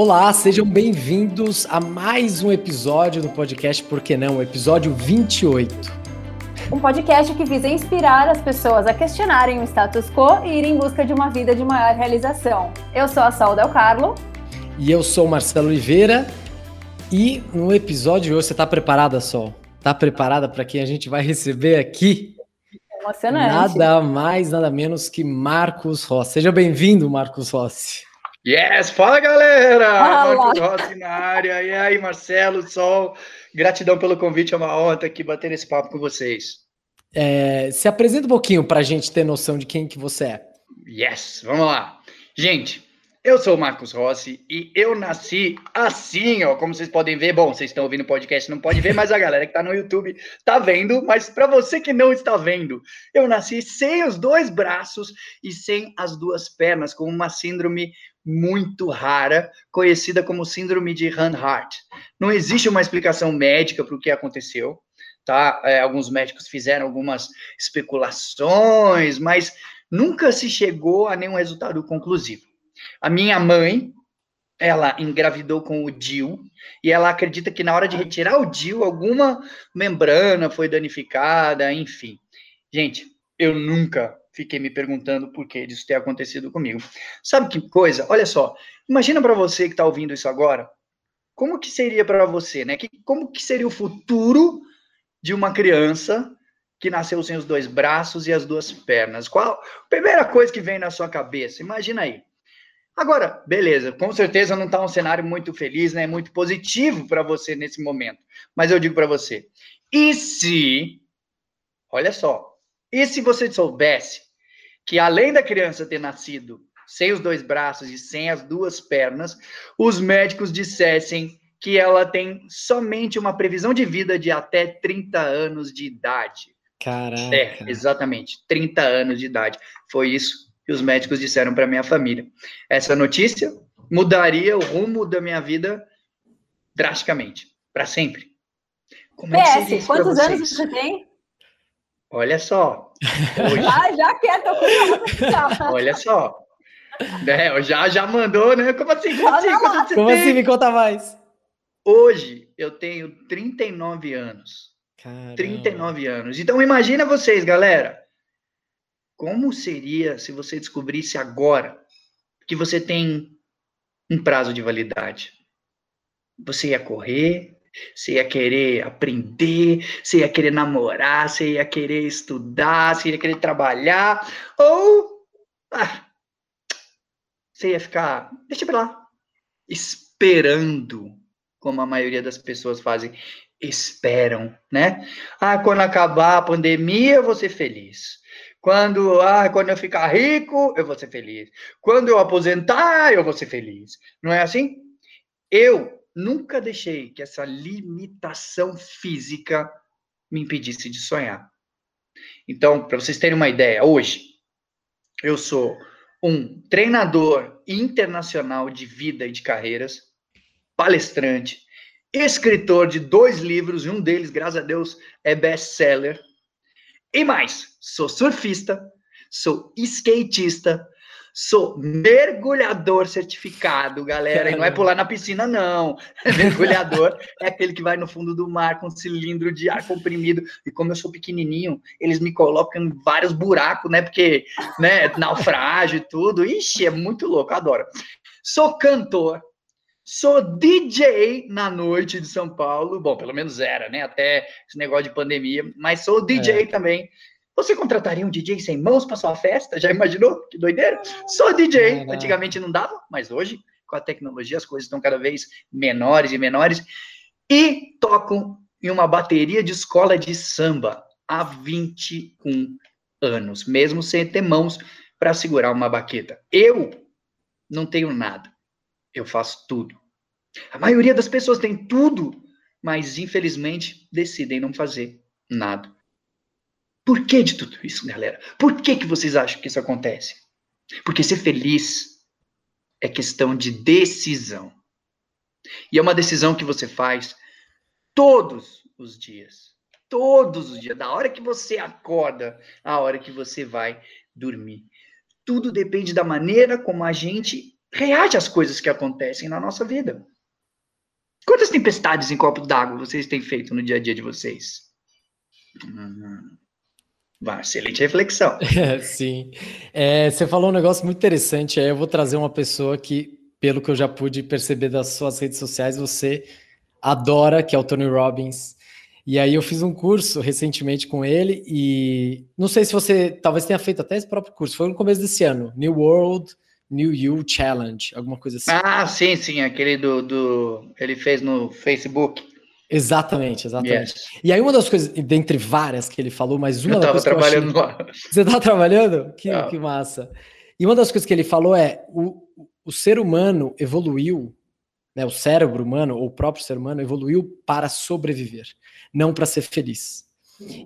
Olá, sejam bem-vindos a mais um episódio do podcast Por que não? Episódio 28. Um podcast que visa inspirar as pessoas a questionarem o status quo e ir em busca de uma vida de maior realização. Eu sou a Sol Del Carlo. E eu sou o Marcelo Oliveira. E no episódio de hoje, você está preparada, Sol? Está preparada para quem a gente vai receber aqui? Emocionante. Nada mais, nada menos que Marcos Rossi. Seja bem-vindo, Marcos Rossi. Yes! Fala, galera! Marcos Rossi na área. E aí, Marcelo, Sol, gratidão pelo convite, é uma honra estar aqui bater esse papo com vocês. É, se apresenta um pouquinho para a gente ter noção de quem que você é. Yes! Vamos lá. Gente, eu sou o Marcos Rossi e eu nasci assim, ó, como vocês podem ver. Bom, vocês estão ouvindo o podcast, não pode ver, mas a galera que está no YouTube está vendo. Mas para você que não está vendo, eu nasci sem os dois braços e sem as duas pernas, com uma síndrome muito rara, conhecida como síndrome de Hanhart. Não existe uma explicação médica para o que aconteceu, tá? É, alguns médicos fizeram algumas especulações, mas nunca se chegou a nenhum resultado conclusivo. A minha mãe, ela engravidou com o DIL e ela acredita que na hora de retirar o DIL, alguma membrana foi danificada, enfim. Gente, eu nunca fiquei me perguntando por que disso ter acontecido comigo. Sabe que coisa? Olha só, imagina para você que está ouvindo isso agora, como que seria para você, né? Que, como que seria o futuro de uma criança que nasceu sem os dois braços e as duas pernas? Qual a primeira coisa que vem na sua cabeça? Imagina aí. Agora, beleza, com certeza não está um cenário muito feliz, né? Muito positivo para você nesse momento. Mas eu digo para você, e se, olha só, e se você soubesse que além da criança ter nascido sem os dois braços e sem as duas pernas, os médicos dissessem que ela tem somente uma previsão de vida de até 30 anos de idade. Caraca. É, exatamente, 30 anos de idade. Foi isso que os médicos disseram para minha família. Essa notícia mudaria o rumo da minha vida drasticamente, para sempre. Como é que PS, quantos anos você tem? Olha só. Hoje... Ah, já quer, tô com Olha só. É, já, já mandou, né? Como assim? Como assim? Como, Como assim? Me conta mais. Hoje eu tenho 39 anos. Caramba. 39 anos. Então imagina vocês, galera. Como seria se você descobrisse agora que você tem um prazo de validade? Você ia correr, você ia querer aprender, você ia querer namorar, você ia querer estudar, você ia querer trabalhar, ou ah, você ia ficar, deixa eu lá, esperando, como a maioria das pessoas fazem, esperam, né? Ah, quando acabar a pandemia, eu vou ser feliz. Quando, ah, quando eu ficar rico, eu vou ser feliz. Quando eu aposentar, eu vou ser feliz. Não é assim? Eu nunca deixei que essa limitação física me impedisse de sonhar. Então, para vocês terem uma ideia, hoje eu sou um treinador internacional de vida e de carreiras, palestrante, escritor de dois livros, e um deles, graças a Deus, é best-seller. E mais, sou surfista, sou skatista, Sou mergulhador certificado, galera. E não é pular na piscina, não. Mergulhador é aquele que vai no fundo do mar com um cilindro de ar comprimido. E como eu sou pequenininho, eles me colocam em vários buracos, né? Porque, né, naufrágio e tudo. Ixi, é muito louco, adoro. Sou cantor, Sou DJ na noite de São Paulo. Bom, pelo menos era, né? Até esse negócio de pandemia. Mas sou DJ é. também. Você contrataria um DJ sem mãos para sua festa? Já imaginou? Que doideira? Sou DJ. Antigamente não dava, mas hoje, com a tecnologia, as coisas estão cada vez menores e menores. E toco em uma bateria de escola de samba há 21 anos, mesmo sem ter mãos para segurar uma baqueta. Eu não tenho nada. Eu faço tudo. A maioria das pessoas tem tudo, mas infelizmente decidem não fazer nada. Por que de tudo isso, galera? Por que, que vocês acham que isso acontece? Porque ser feliz é questão de decisão. E é uma decisão que você faz todos os dias. Todos os dias. Da hora que você acorda, a hora que você vai dormir. Tudo depende da maneira como a gente reage às coisas que acontecem na nossa vida. Quantas tempestades em copo d'água vocês têm feito no dia a dia de vocês? Hum, excelente reflexão. sim. É, você falou um negócio muito interessante. Aí eu vou trazer uma pessoa que, pelo que eu já pude perceber das suas redes sociais, você adora, que é o Tony Robbins. E aí eu fiz um curso recentemente com ele e não sei se você talvez tenha feito até esse próprio curso. Foi no começo desse ano, New World New You Challenge, alguma coisa assim. Ah, sim, sim, aquele do, do ele fez no Facebook. Exatamente, exatamente. Yes. E aí uma das coisas, dentre várias que ele falou, mas uma eu das coisas trabalhando que eu achei... lá. Você tá trabalhando? Que, ah. que massa. E uma das coisas que ele falou é o, o ser humano evoluiu, né, o cérebro humano, ou o próprio ser humano evoluiu para sobreviver, não para ser feliz.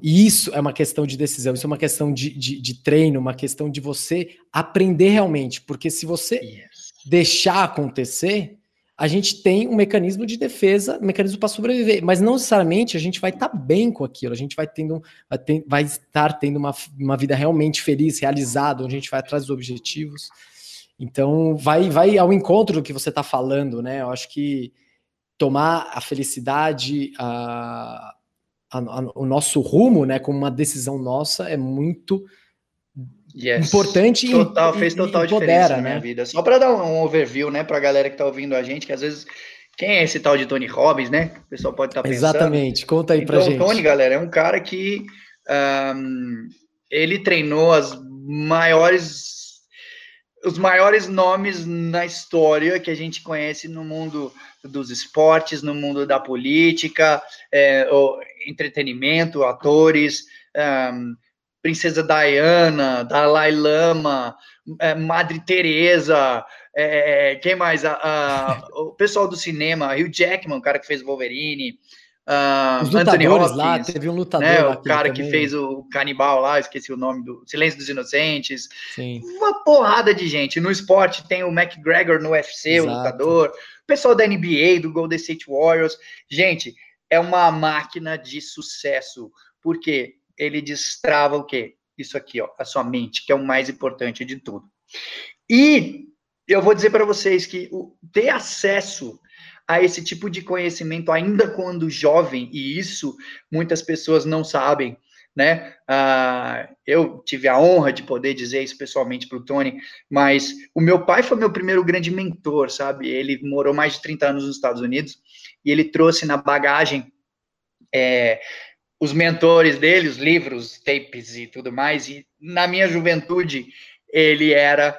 E isso é uma questão de decisão, isso é uma questão de, de, de treino, uma questão de você aprender realmente. Porque se você yes. deixar acontecer, a gente tem um mecanismo de defesa, um mecanismo para sobreviver, mas não necessariamente a gente vai estar tá bem com aquilo, a gente vai, tendo, vai, estar tendo uma, uma vida realmente feliz, realizada, onde a gente vai atrás dos objetivos. Então, vai, vai ao encontro do que você está falando, né? Eu acho que tomar a felicidade, a, a, a, o nosso rumo, né, como uma decisão nossa, é muito yes. importante total, e fez total e diferença na minha né? vida. Só para dar um overview, né, para a galera que está ouvindo a gente, que às vezes quem é esse tal de Tony Robbins, né? O pessoal pode estar tá pensando. Exatamente, conta aí então, gente. Tony, galera, é um cara que um, ele treinou as maiores os maiores nomes na história que a gente conhece no mundo dos esportes, no mundo da política, é, entretenimento, atores, um, Princesa Diana, Dalai Lama, é, Madre Teresa, é, quem mais? A, a, o pessoal do cinema, Hugh Jackman, o cara que fez Wolverine, Uh, Os Anthony Hopkins, lá, teve um lutador né, o cara que fez o canibal lá, esqueci o nome do Silêncio dos Inocentes. Sim. Uma porrada de gente. No esporte tem o McGregor no UFC, Exato. o lutador. O pessoal da NBA, do Golden State Warriors. Gente, é uma máquina de sucesso. Porque ele destrava o quê? Isso aqui, ó, a sua mente, que é o mais importante de tudo. E eu vou dizer para vocês que o, ter acesso a esse tipo de conhecimento ainda quando jovem, e isso muitas pessoas não sabem, né? Ah, eu tive a honra de poder dizer isso pessoalmente para o Tony, mas o meu pai foi meu primeiro grande mentor, sabe? Ele morou mais de 30 anos nos Estados Unidos e ele trouxe na bagagem é, os mentores dele, os livros, tapes e tudo mais, e na minha juventude ele era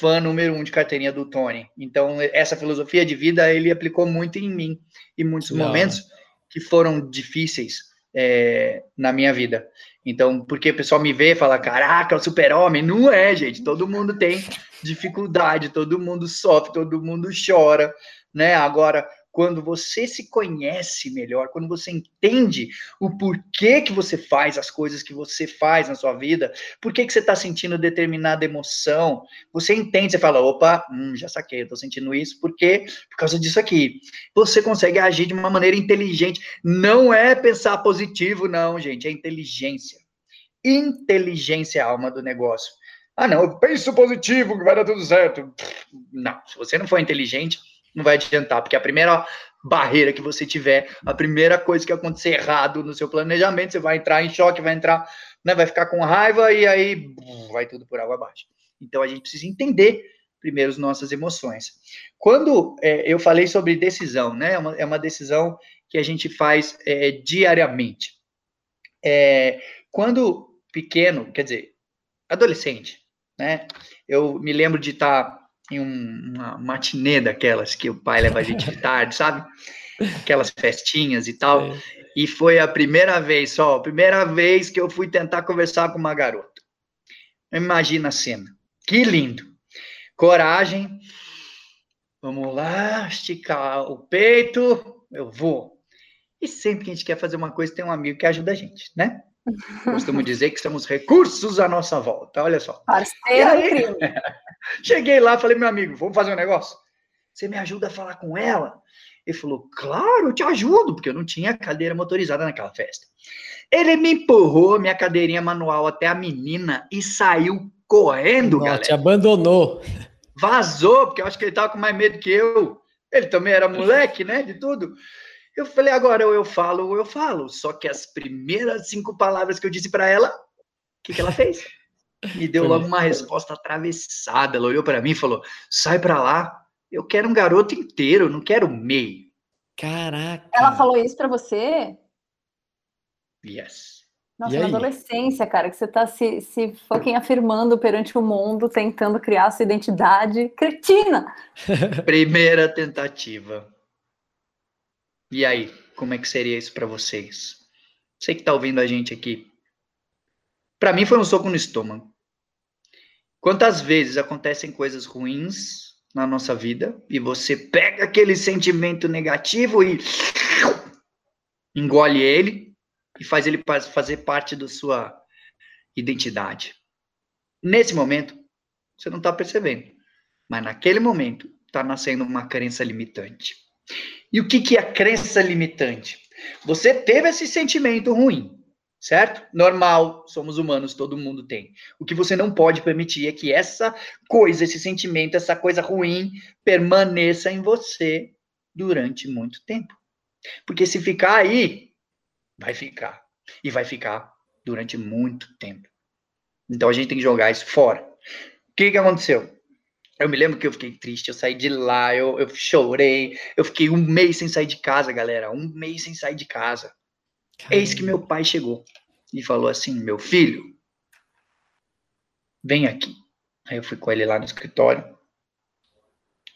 fã número um de carteirinha do Tony. Então, essa filosofia de vida ele aplicou muito em mim, em muitos Não. momentos que foram difíceis é, na minha vida. Então, porque o pessoal me vê e fala, caraca, é o super-homem. Não é, gente. Todo mundo tem dificuldade, todo mundo sofre, todo mundo chora, né? Agora, quando você se conhece melhor, quando você entende o porquê que você faz as coisas que você faz na sua vida, por que, que você está sentindo determinada emoção, você entende, você fala, opa, hum, já saquei, tô sentindo isso, porque por causa disso aqui. Você consegue agir de uma maneira inteligente. Não é pensar positivo, não, gente, é inteligência. Inteligência é a alma do negócio. Ah, não, eu penso positivo, que vai dar tudo certo. Não, se você não for inteligente, não vai adiantar, porque a primeira barreira que você tiver, a primeira coisa que acontecer errado no seu planejamento, você vai entrar em choque, vai entrar, né, vai ficar com raiva e aí vai tudo por água abaixo. Então a gente precisa entender primeiro as nossas emoções. Quando é, eu falei sobre decisão, né, é uma, é uma decisão que a gente faz é, diariamente. É, quando pequeno, quer dizer, adolescente, né, eu me lembro de estar tá em um, uma matinê daquelas que o pai leva a gente de tarde, sabe? Aquelas festinhas e tal. É. E foi a primeira vez só, a primeira vez que eu fui tentar conversar com uma garota. Imagina a cena. Que lindo. Coragem. Vamos lá, esticar o peito. Eu vou. E sempre que a gente quer fazer uma coisa, tem um amigo que ajuda a gente, né? Costumo dizer que temos recursos à nossa volta, olha só. Parceiro aí, Cheguei lá, falei, meu amigo, vamos fazer um negócio? Você me ajuda a falar com ela? Ele falou, claro, eu te ajudo, porque eu não tinha cadeira motorizada naquela festa. Ele me empurrou minha cadeirinha manual até a menina e saiu correndo, Não, galera. te abandonou. Vazou, porque eu acho que ele tava com mais medo que eu. Ele também era moleque, né? De tudo. Eu falei, agora ou eu falo ou eu falo. Só que as primeiras cinco palavras que eu disse para ela, o que, que ela fez? Me deu logo uma resposta atravessada. Ela olhou para mim e falou: sai para lá. Eu quero um garoto inteiro, não quero meio. Caraca. Ela falou isso para você? Yes. Nossa, na adolescência, cara, que você tá se, se fucking afirmando perante o mundo, tentando criar sua identidade. Cretina! Primeira tentativa. E aí, como é que seria isso para vocês? Você que tá ouvindo a gente aqui. Para mim foi um soco no estômago. Quantas vezes acontecem coisas ruins na nossa vida e você pega aquele sentimento negativo e engole ele e faz ele fazer parte da sua identidade. Nesse momento, você não está percebendo, mas naquele momento está nascendo uma crença limitante. E o que, que é a crença limitante? Você teve esse sentimento ruim, certo? Normal, somos humanos, todo mundo tem. O que você não pode permitir é que essa coisa, esse sentimento, essa coisa ruim permaneça em você durante muito tempo. Porque se ficar aí, vai ficar. E vai ficar durante muito tempo. Então a gente tem que jogar isso fora. O que, que aconteceu? Eu me lembro que eu fiquei triste, eu saí de lá, eu, eu chorei, eu fiquei um mês sem sair de casa, galera, um mês sem sair de casa. Caramba. Eis que meu pai chegou e falou assim: meu filho, vem aqui. Aí eu fui com ele lá no escritório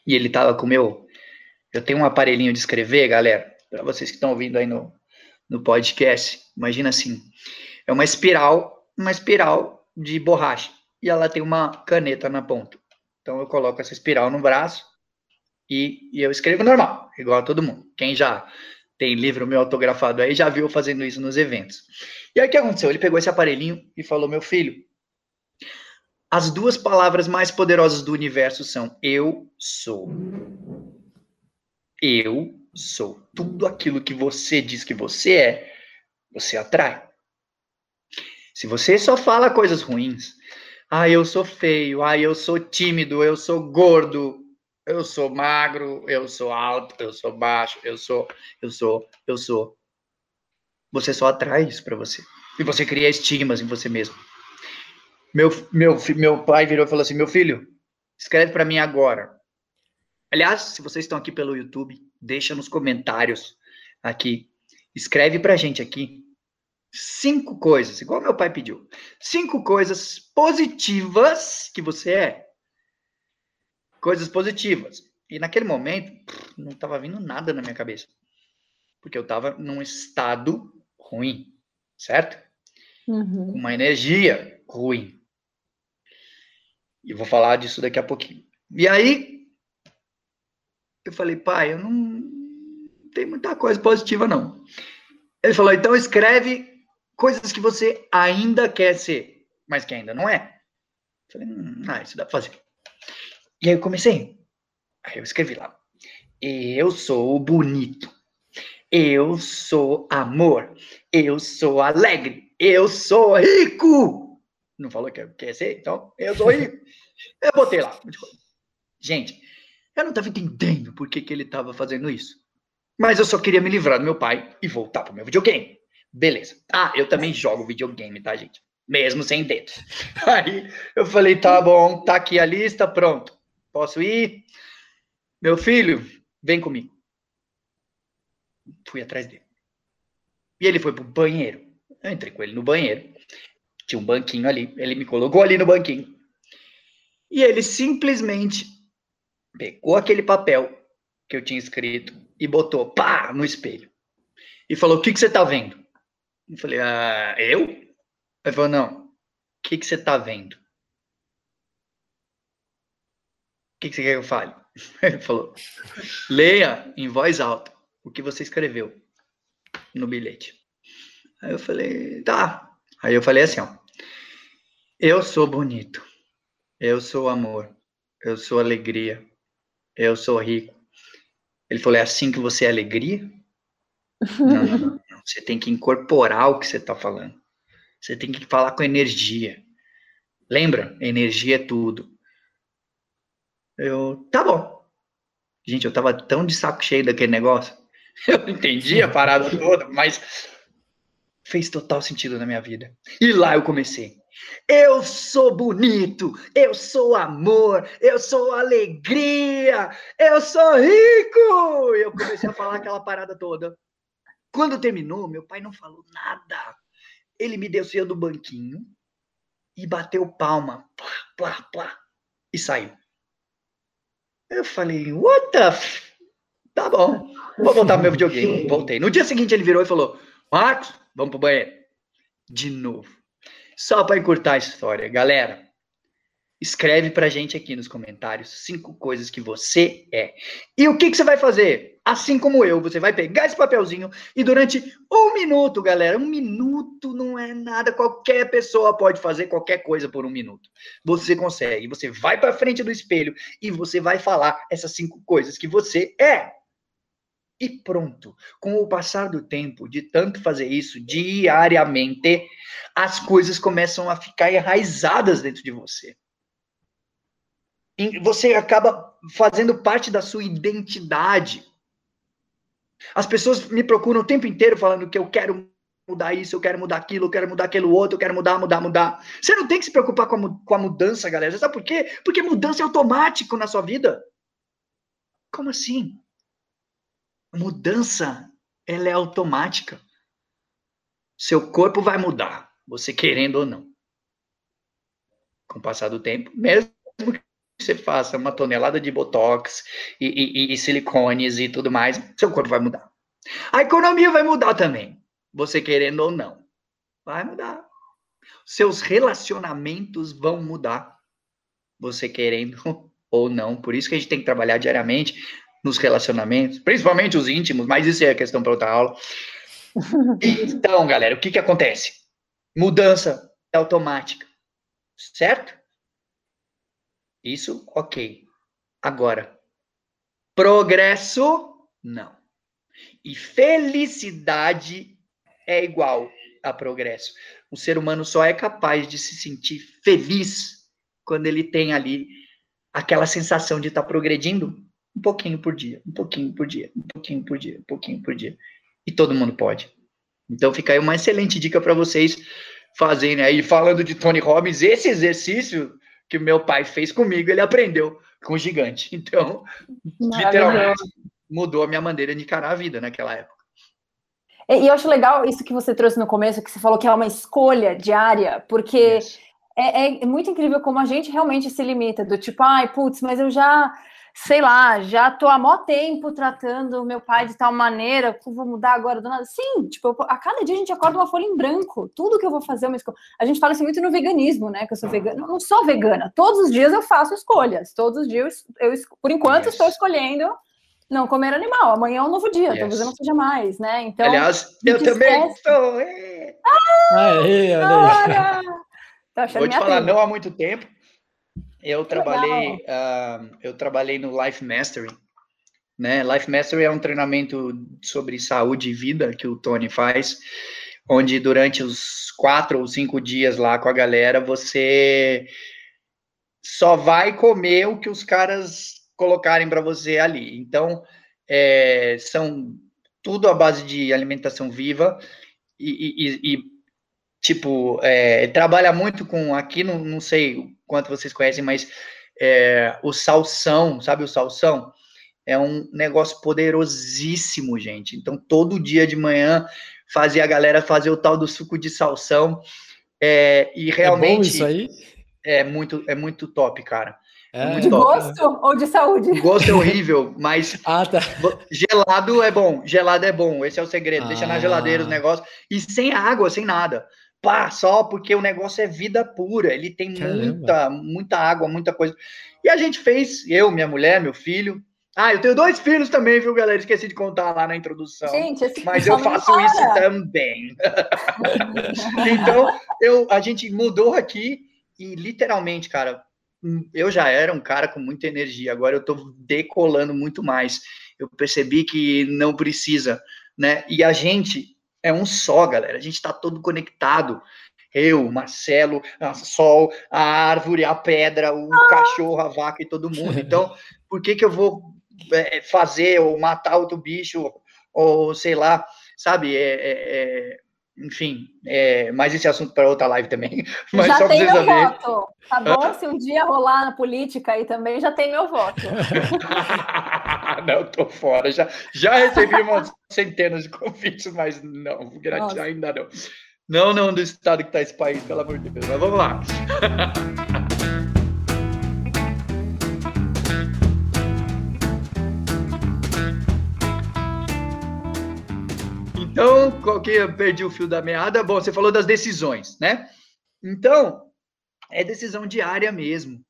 e ele tava com o meu. Eu tenho um aparelhinho de escrever, galera, para vocês que estão ouvindo aí no, no podcast. Imagina assim: é uma espiral, uma espiral de borracha e ela tem uma caneta na ponta. Então eu coloco essa espiral no braço e, e eu escrevo normal, igual a todo mundo. Quem já tem livro meu autografado aí já viu fazendo isso nos eventos. E aí o que aconteceu? Ele pegou esse aparelhinho e falou: Meu filho, as duas palavras mais poderosas do universo são eu sou. Eu sou. Tudo aquilo que você diz que você é, você atrai. Se você só fala coisas ruins, ah, eu sou feio, ah, eu sou tímido, eu sou gordo, eu sou magro, eu sou alto, eu sou baixo, eu sou, eu sou, eu sou. Você só atrai isso para você. E você cria estigmas em você mesmo. Meu, meu, meu pai virou e falou assim: meu filho, escreve para mim agora. Aliás, se vocês estão aqui pelo YouTube, deixa nos comentários aqui. Escreve pra gente aqui cinco coisas, igual meu pai pediu. Cinco coisas positivas que você é. Coisas positivas. E naquele momento, não estava vindo nada na minha cabeça. Porque eu estava num estado ruim, certo? Uhum. Uma energia ruim. E vou falar disso daqui a pouquinho. E aí, eu falei, pai, eu não, não tem muita coisa positiva, não. Ele falou, então escreve coisas que você ainda quer ser, mas que ainda não é. Falei, hum, ah, isso dá pra fazer. E aí eu comecei. Aí eu escrevi lá. Eu sou bonito. Eu sou amor. Eu sou alegre. Eu sou rico. Não falou que quer ser? Então, eu sou rico. eu botei lá. Gente, eu não estava entendendo por que, que ele estava fazendo isso. Mas eu só queria me livrar do meu pai e voltar pro meu videogame. Beleza. Ah, eu também jogo videogame, tá, gente? Mesmo sem dedos. Aí eu falei, tá bom, tá aqui a lista, pronto. Posso ir? Meu filho, vem comigo. Fui atrás dele. E ele foi pro banheiro. Eu entrei com ele no banheiro. Tinha um banquinho ali. Ele me colocou ali no banquinho. E ele simplesmente pegou aquele papel que eu tinha escrito e botou pá no espelho. E falou: O que, que você tá vendo? Eu falei, ah, eu? Ele falou, não. O que, que você tá vendo? O que, que você quer que eu fale? Ele falou, leia em voz alta o que você escreveu no bilhete. Aí eu falei, tá. Aí eu falei assim, ó. Eu sou bonito. Eu sou amor. Eu sou alegria. Eu sou rico. Ele falou, é assim que você é alegria? Não, não, não. Você tem que incorporar o que você está falando. Você tem que falar com energia. Lembra? Energia é tudo. Eu, tá bom. Gente, eu tava tão de saco cheio daquele negócio. Eu entendi a parada toda, mas fez total sentido na minha vida. E lá eu comecei. Eu sou bonito, eu sou amor, eu sou alegria, eu sou rico. Eu comecei a falar aquela parada toda. Quando terminou, meu pai não falou nada. Ele me desceu do banquinho e bateu palma, plá, plá, plá, e saiu. Eu falei, what the f... Tá bom, vou voltar pro meu videogame. Voltei. No dia seguinte ele virou e falou, Marcos, vamos pro banheiro. De novo. Só para encurtar a história, galera, escreve pra gente aqui nos comentários cinco coisas que você é. E o que, que você vai fazer? Assim como eu, você vai pegar esse papelzinho e durante um minuto, galera, um minuto não é nada, qualquer pessoa pode fazer qualquer coisa por um minuto. Você consegue, você vai para frente do espelho e você vai falar essas cinco coisas que você é e pronto. Com o passar do tempo, de tanto fazer isso diariamente, as coisas começam a ficar enraizadas dentro de você. Você acaba fazendo parte da sua identidade. As pessoas me procuram o tempo inteiro falando que eu quero mudar isso, eu quero mudar aquilo, eu quero mudar aquilo outro, eu quero mudar, mudar, mudar. Você não tem que se preocupar com a, com a mudança, galera. Sabe por quê? Porque mudança é automático na sua vida. Como assim? mudança ela é automática. Seu corpo vai mudar, você querendo ou não. Com o passar do tempo, mesmo você faça uma tonelada de botox e, e, e silicones e tudo mais, seu corpo vai mudar. A economia vai mudar também, você querendo ou não. Vai mudar. Seus relacionamentos vão mudar, você querendo ou não. Por isso que a gente tem que trabalhar diariamente nos relacionamentos, principalmente os íntimos, mas isso é questão para outra aula. Então, galera, o que que acontece? Mudança é automática, certo? Isso, ok. Agora, progresso, não. E felicidade é igual a progresso. O ser humano só é capaz de se sentir feliz quando ele tem ali aquela sensação de estar tá progredindo um pouquinho por dia, um pouquinho por dia, um pouquinho por dia, um pouquinho por dia. E todo mundo pode. Então fica aí uma excelente dica para vocês fazerem aí. Falando de Tony Robbins, esse exercício que meu pai fez comigo, ele aprendeu com o gigante. Então, literalmente, mudou a minha maneira de encarar a vida naquela época. E eu acho legal isso que você trouxe no começo, que você falou que é uma escolha diária, porque é, é, muito incrível como a gente realmente se limita, do tipo, ai, putz, mas eu já sei lá, já tô há mó tempo tratando o meu pai de tal maneira, vou mudar agora do nada. Sim, tipo, a cada dia a gente acorda uma folha em branco. Tudo que eu vou fazer é uma escolha. A gente fala assim muito no veganismo, né? Que eu sou vegana. Não sou vegana. Todos os dias eu faço escolhas. Todos os dias eu, por enquanto, yes. estou escolhendo não comer animal. Amanhã é um novo dia, yes. talvez eu não seja mais, né? Então. Aliás, eu também estou. Ah, Aê, olha aí. Vou te falar, não há muito tempo eu trabalhei, uh, eu trabalhei no Life Mastery, né? Life Mastery é um treinamento sobre saúde e vida que o Tony faz, onde durante os quatro ou cinco dias lá com a galera você só vai comer o que os caras colocarem para você ali. Então, é, são tudo à base de alimentação viva e, e, e tipo, é, trabalha muito com, aqui não, não sei quanto vocês conhecem, mas é, o salsão, sabe o salsão? É um negócio poderosíssimo, gente. Então, todo dia de manhã fazia a galera fazer o tal do suco de salsão. É, e realmente. É bom isso aí? É muito, é muito top, cara. É, é de top. gosto ou de saúde? O gosto é horrível, mas ah, tá. gelado é bom. Gelado é bom. Esse é o segredo. Ah. Deixa na geladeira os ah. negócios. E sem água, sem nada pá, só porque o negócio é vida pura, ele tem Caramba. muita, muita água, muita coisa. E a gente fez, eu, minha mulher, meu filho. Ah, eu tenho dois filhos também, viu, galera? Esqueci de contar lá na introdução. Gente, mas eu faço isso também. então, eu, a gente mudou aqui e literalmente, cara, eu já era um cara com muita energia, agora eu tô decolando muito mais. Eu percebi que não precisa, né? E a gente é um só, galera. A gente está todo conectado. Eu, Marcelo, a Sol, a árvore, a pedra, o cachorro, a vaca e todo mundo. Então, por que que eu vou é, fazer ou matar outro bicho ou sei lá, sabe? É, é, é enfim, é, mas esse assunto para outra live também. Mas já tem meu saber. voto, tá bom? Se um dia rolar na política aí também, já tem meu voto. não, tô fora. Já, já recebi umas centenas de convites, mas não, gratidão ainda não. Não, não, do estado que tá esse país, pelo amor de Deus. Mas vamos lá. Então, qual que eu perdi o fio da meada? Bom, você falou das decisões, né? Então, é decisão diária mesmo.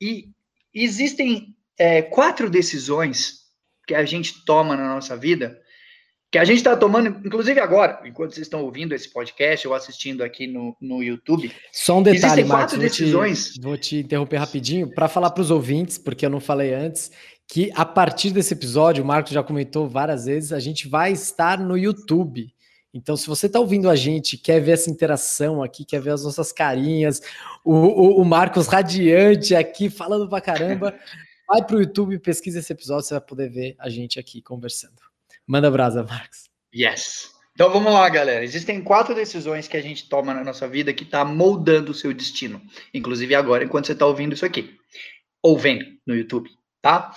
E existem é, quatro decisões que a gente toma na nossa vida, que a gente está tomando, inclusive agora, enquanto vocês estão ouvindo esse podcast ou assistindo aqui no, no YouTube. Só um detalhe, Marcos, vou decisões. Te, vou te interromper rapidinho para falar para os ouvintes, porque eu não falei antes que a partir desse episódio, o Marcos já comentou várias vezes, a gente vai estar no YouTube. Então, se você está ouvindo a gente, quer ver essa interação aqui, quer ver as nossas carinhas, o, o, o Marcos radiante aqui, falando pra caramba, vai para o YouTube, pesquisa esse episódio, você vai poder ver a gente aqui conversando. Manda brasa, Marcos. Yes. Então vamos lá, galera. Existem quatro decisões que a gente toma na nossa vida que está moldando o seu destino. Inclusive agora, enquanto você está ouvindo isso aqui. Ou vendo no YouTube tá?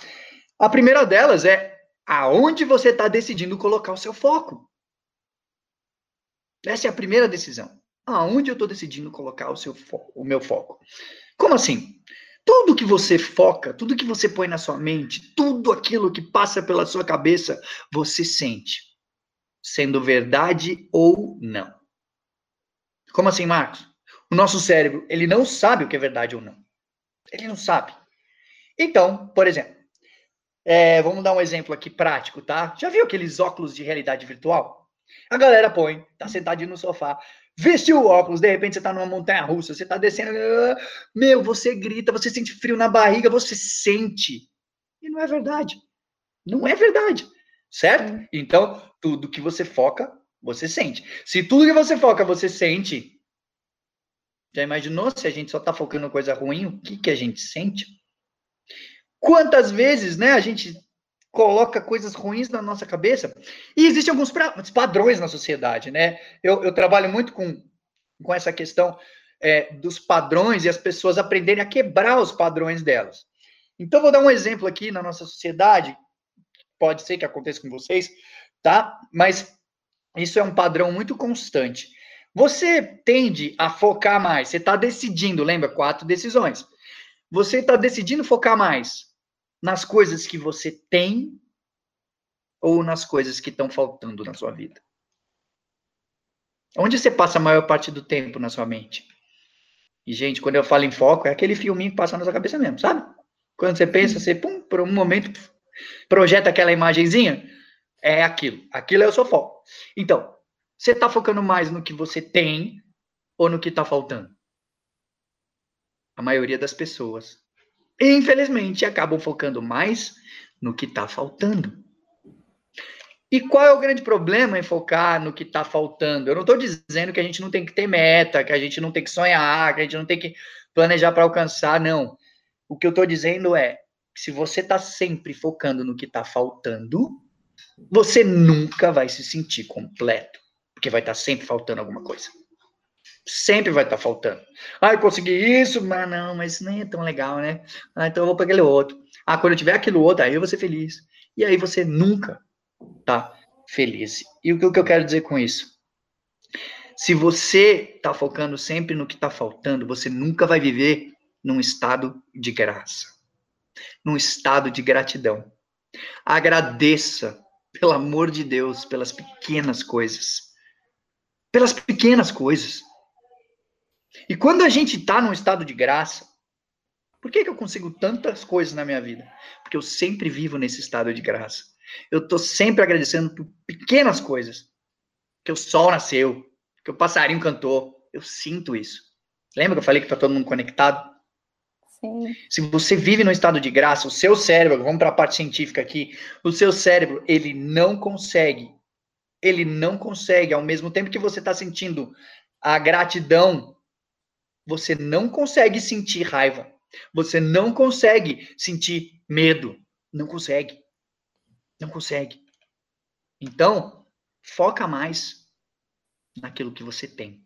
A primeira delas é aonde você está decidindo colocar o seu foco. Essa é a primeira decisão. Aonde eu estou decidindo colocar o, seu o meu foco? Como assim? Tudo que você foca, tudo que você põe na sua mente, tudo aquilo que passa pela sua cabeça, você sente, sendo verdade ou não. Como assim, Marcos? O nosso cérebro, ele não sabe o que é verdade ou não. Ele não sabe. Então, por exemplo, é, vamos dar um exemplo aqui prático, tá? Já viu aqueles óculos de realidade virtual? A galera põe, tá sentadinho no sofá, vestiu o óculos, de repente você tá numa montanha russa, você tá descendo, meu, você grita, você sente frio na barriga, você sente. E não é verdade. Não é verdade. Certo? Então, tudo que você foca, você sente. Se tudo que você foca, você sente, já imaginou se a gente só tá focando coisa ruim, o que que a gente sente? Quantas vezes, né, a gente coloca coisas ruins na nossa cabeça? E existem alguns padrões na sociedade, né? Eu, eu trabalho muito com, com essa questão é, dos padrões e as pessoas aprenderem a quebrar os padrões delas. Então, vou dar um exemplo aqui na nossa sociedade, pode ser que aconteça com vocês, tá? Mas isso é um padrão muito constante. Você tende a focar mais, você está decidindo, lembra? Quatro decisões. Você está decidindo focar mais nas coisas que você tem ou nas coisas que estão faltando na sua vida? Onde você passa a maior parte do tempo na sua mente? E, gente, quando eu falo em foco, é aquele filminho que passa na sua cabeça mesmo, sabe? Quando você pensa, você, pum, por um momento, projeta aquela imagenzinha, é aquilo. Aquilo é o seu foco. Então, você está focando mais no que você tem ou no que está faltando? A maioria das pessoas infelizmente, acabam focando mais no que está faltando. E qual é o grande problema em focar no que está faltando? Eu não estou dizendo que a gente não tem que ter meta, que a gente não tem que sonhar, que a gente não tem que planejar para alcançar, não. O que eu estou dizendo é que se você está sempre focando no que está faltando, você nunca vai se sentir completo, porque vai estar tá sempre faltando alguma coisa. Sempre vai estar tá faltando. Ah, eu consegui isso, mas não, mas nem é tão legal, né? Ah, então eu vou para aquele outro. Ah, quando eu tiver aquilo outro, aí eu vou ser feliz. E aí você nunca tá feliz. E o que eu quero dizer com isso? Se você tá focando sempre no que tá faltando, você nunca vai viver num estado de graça, num estado de gratidão. Agradeça, pelo amor de Deus, pelas pequenas coisas. Pelas pequenas coisas. E quando a gente está num estado de graça, por que, que eu consigo tantas coisas na minha vida? Porque eu sempre vivo nesse estado de graça. Eu estou sempre agradecendo por pequenas coisas. Que o sol nasceu, que o passarinho cantou. Eu sinto isso. Lembra que eu falei que está todo mundo conectado? Sim. Se você vive no estado de graça, o seu cérebro, vamos para a parte científica aqui, o seu cérebro, ele não consegue, ele não consegue, ao mesmo tempo que você está sentindo a gratidão, você não consegue sentir raiva. Você não consegue sentir medo. Não consegue. Não consegue. Então, foca mais naquilo que você tem.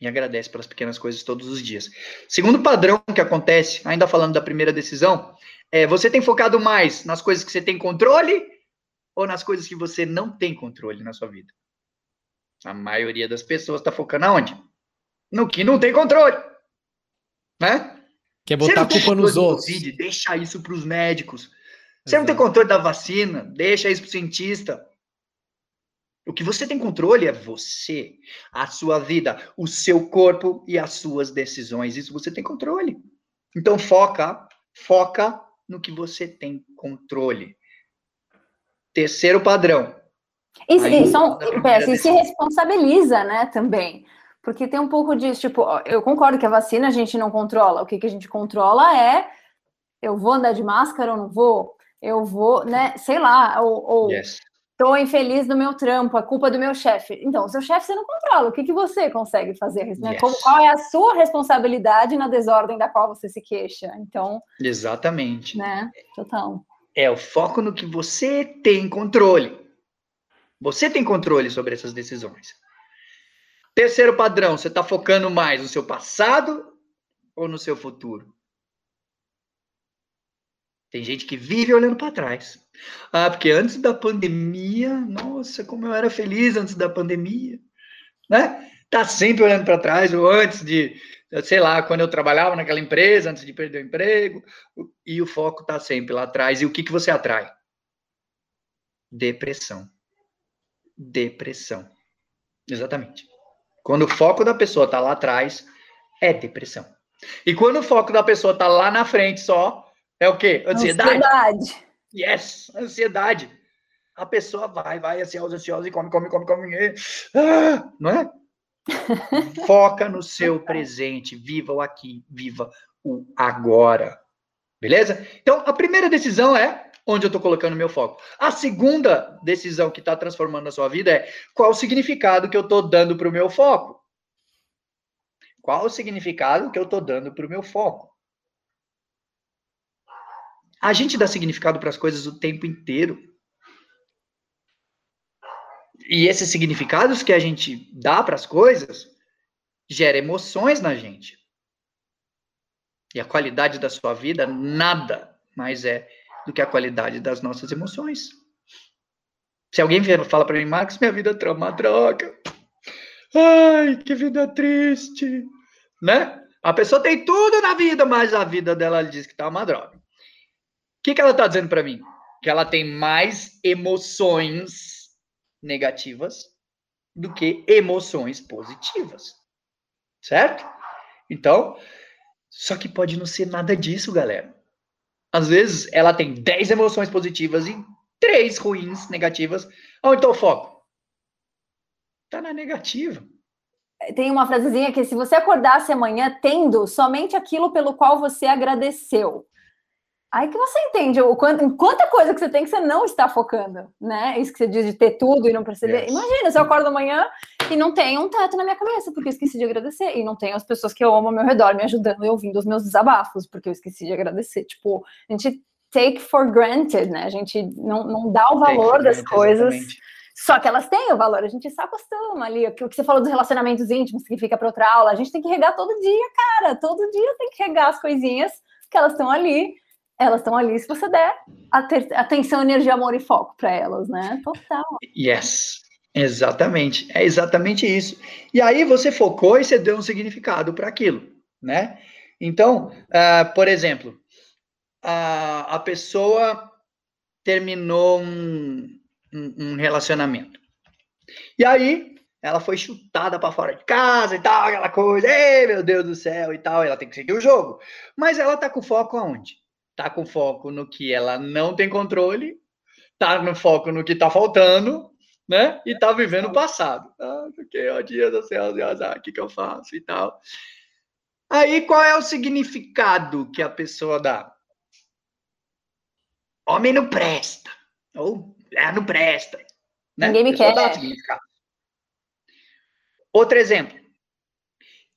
E agradece pelas pequenas coisas todos os dias. Segundo padrão que acontece, ainda falando da primeira decisão, é você tem focado mais nas coisas que você tem controle ou nas coisas que você não tem controle na sua vida? A maioria das pessoas está focando aonde? No que não tem controle. Né? Quer botar a culpa nos outros. COVID, deixa isso para os médicos. Você Exato. não tem controle da vacina, deixa isso para o cientista. O que você tem controle é você, a sua vida, o seu corpo e as suas decisões. Isso você tem controle. Então foca, foca no que você tem controle. Terceiro padrão. E, e, são, e se responsabiliza, né, também. Porque tem um pouco disso, tipo, eu concordo que a vacina a gente não controla. O que, que a gente controla é eu vou andar de máscara ou não vou? Eu vou, né, sei lá, ou, ou yes. Estou infeliz no meu trampo, a culpa é do meu chefe. Então, o seu chefe você não controla. O que, que você consegue fazer? Né? Yes. Como, qual é a sua responsabilidade na desordem da qual você se queixa? Então. Exatamente. Né? Total. É o foco no que você tem controle. Você tem controle sobre essas decisões. Terceiro padrão, você está focando mais no seu passado ou no seu futuro? Tem gente que vive olhando para trás. Ah, porque antes da pandemia, nossa, como eu era feliz antes da pandemia, né? Tá sempre olhando para trás, ou antes de, sei lá, quando eu trabalhava naquela empresa, antes de perder o emprego, e o foco tá sempre lá atrás. E o que que você atrai? Depressão. Depressão. Exatamente. Quando o foco da pessoa tá lá atrás, é depressão. E quando o foco da pessoa tá lá na frente só, é o quê? Ansiedade. Ansiedade. Yes, ansiedade. A pessoa vai, vai, ansiosa, ansiosa, e come, come, come, come. Ah, não é? Foca no seu presente. Viva o aqui, viva o agora. Beleza? Então, a primeira decisão é onde eu estou colocando meu foco. A segunda decisão que está transformando a sua vida é qual o significado que eu estou dando para o meu foco. Qual o significado que eu estou dando para o meu foco? A gente dá significado para as coisas o tempo inteiro. E esses significados que a gente dá para as coisas gera emoções na gente. E a qualidade da sua vida nada mais é do que a qualidade das nossas emoções. Se alguém vier fala para mim, Marcos, minha vida é uma droga. Ai, que vida triste, né? A pessoa tem tudo na vida, mas a vida dela diz que tá uma droga que, que ela está dizendo para mim? Que ela tem mais emoções negativas do que emoções positivas. Certo? Então, só que pode não ser nada disso, galera. Às vezes ela tem 10 emoções positivas e 3 ruins, negativas. Onde está o foco? Está na negativa. Tem uma frasezinha que se você acordasse amanhã tendo somente aquilo pelo qual você agradeceu, Aí que você entende o quanto, em quanta coisa que você tem que você não está focando, né? Isso que você diz de ter tudo e não perceber. Yes. Imagina, se eu acordo amanhã e não tem um teto na minha cabeça, porque eu esqueci de agradecer. E não tem as pessoas que eu amo ao meu redor me ajudando e ouvindo os meus desabafos, porque eu esqueci de agradecer. Tipo, a gente take for granted, né? A gente não, não dá o valor das coisas. Exatamente. Só que elas têm o valor, a gente se acostuma ali. O que você falou dos relacionamentos íntimos, que fica para outra aula, a gente tem que regar todo dia, cara. Todo dia tem que regar as coisinhas, que elas estão ali elas estão ali se você der atenção, energia, amor e foco para elas, né? Total. Yes. Exatamente, é exatamente isso. E aí você focou e você deu um significado para aquilo, né? Então, uh, por exemplo, a, a pessoa terminou um, um, um relacionamento. E aí ela foi chutada para fora de casa e tal, aquela coisa, ei meu Deus do céu e tal, ela tem que seguir o jogo. Mas ela tá com foco aonde? Tá com foco no que ela não tem controle, tá no foco no que tá faltando, né? E tá vivendo o passado. Ah, porque, ó, dia do céu, azar, o que que eu faço e tal. Aí, qual é o significado que a pessoa dá? Homem não presta. Ou mulher não presta. Né? Ninguém me quer. Outro exemplo.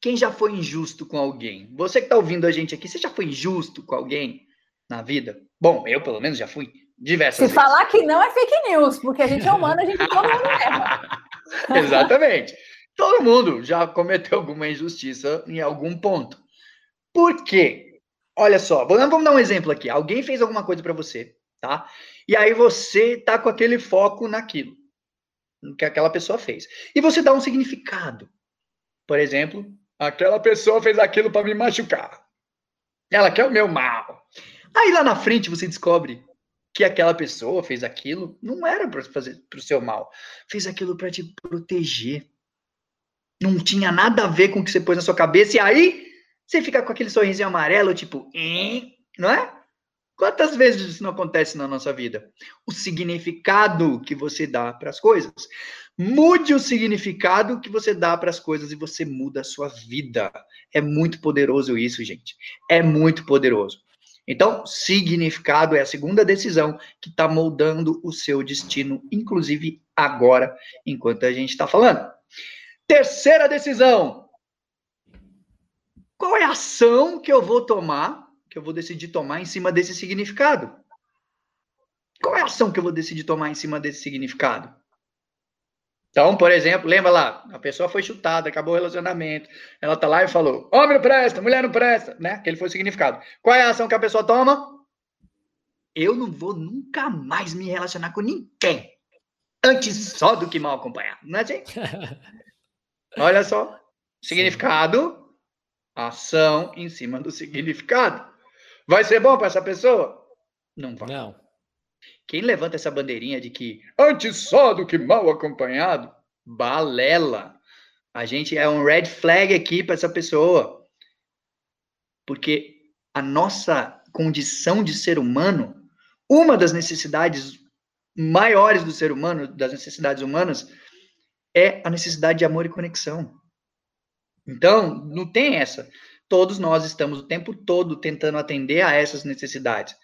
Quem já foi injusto com alguém? Você que está ouvindo a gente aqui, você já foi injusto com alguém na vida? Bom, eu pelo menos já fui diversas Se vezes. falar que não é fake news, porque a gente é humano, a gente todo mundo erra. Exatamente. Todo mundo já cometeu alguma injustiça em algum ponto. Por quê? Olha só, vamos dar um exemplo aqui. Alguém fez alguma coisa para você, tá? E aí você tá com aquele foco naquilo que aquela pessoa fez. E você dá um significado. Por exemplo, aquela pessoa fez aquilo para me machucar. Ela quer o meu mal. Aí lá na frente você descobre que aquela pessoa fez aquilo não era para fazer para o seu mal, fez aquilo para te proteger. Não tinha nada a ver com o que você pôs na sua cabeça e aí você fica com aquele sorrisinho amarelo, tipo, não é? Quantas vezes isso não acontece na nossa vida? O significado que você dá para as coisas. Mude o significado que você dá para as coisas e você muda a sua vida. É muito poderoso isso, gente. É muito poderoso. Então, significado é a segunda decisão que está moldando o seu destino, inclusive agora, enquanto a gente está falando. Terceira decisão: qual é a ação que eu vou tomar, que eu vou decidir tomar em cima desse significado? Qual é a ação que eu vou decidir tomar em cima desse significado? Então, por exemplo, lembra lá, a pessoa foi chutada, acabou o relacionamento, ela tá lá e falou: homem não presta, mulher não presta, né? Aquele foi o significado. Qual é a ação que a pessoa toma? Eu não vou nunca mais me relacionar com ninguém. Antes só do que mal acompanhado, não é assim? Olha só. Significado, ação em cima do significado. Vai ser bom para essa pessoa? Não vai. Não. Quem levanta essa bandeirinha de que antes só do que mal acompanhado, balela. A gente é um red flag aqui para essa pessoa. Porque a nossa condição de ser humano, uma das necessidades maiores do ser humano, das necessidades humanas, é a necessidade de amor e conexão. Então, não tem essa. Todos nós estamos o tempo todo tentando atender a essas necessidades.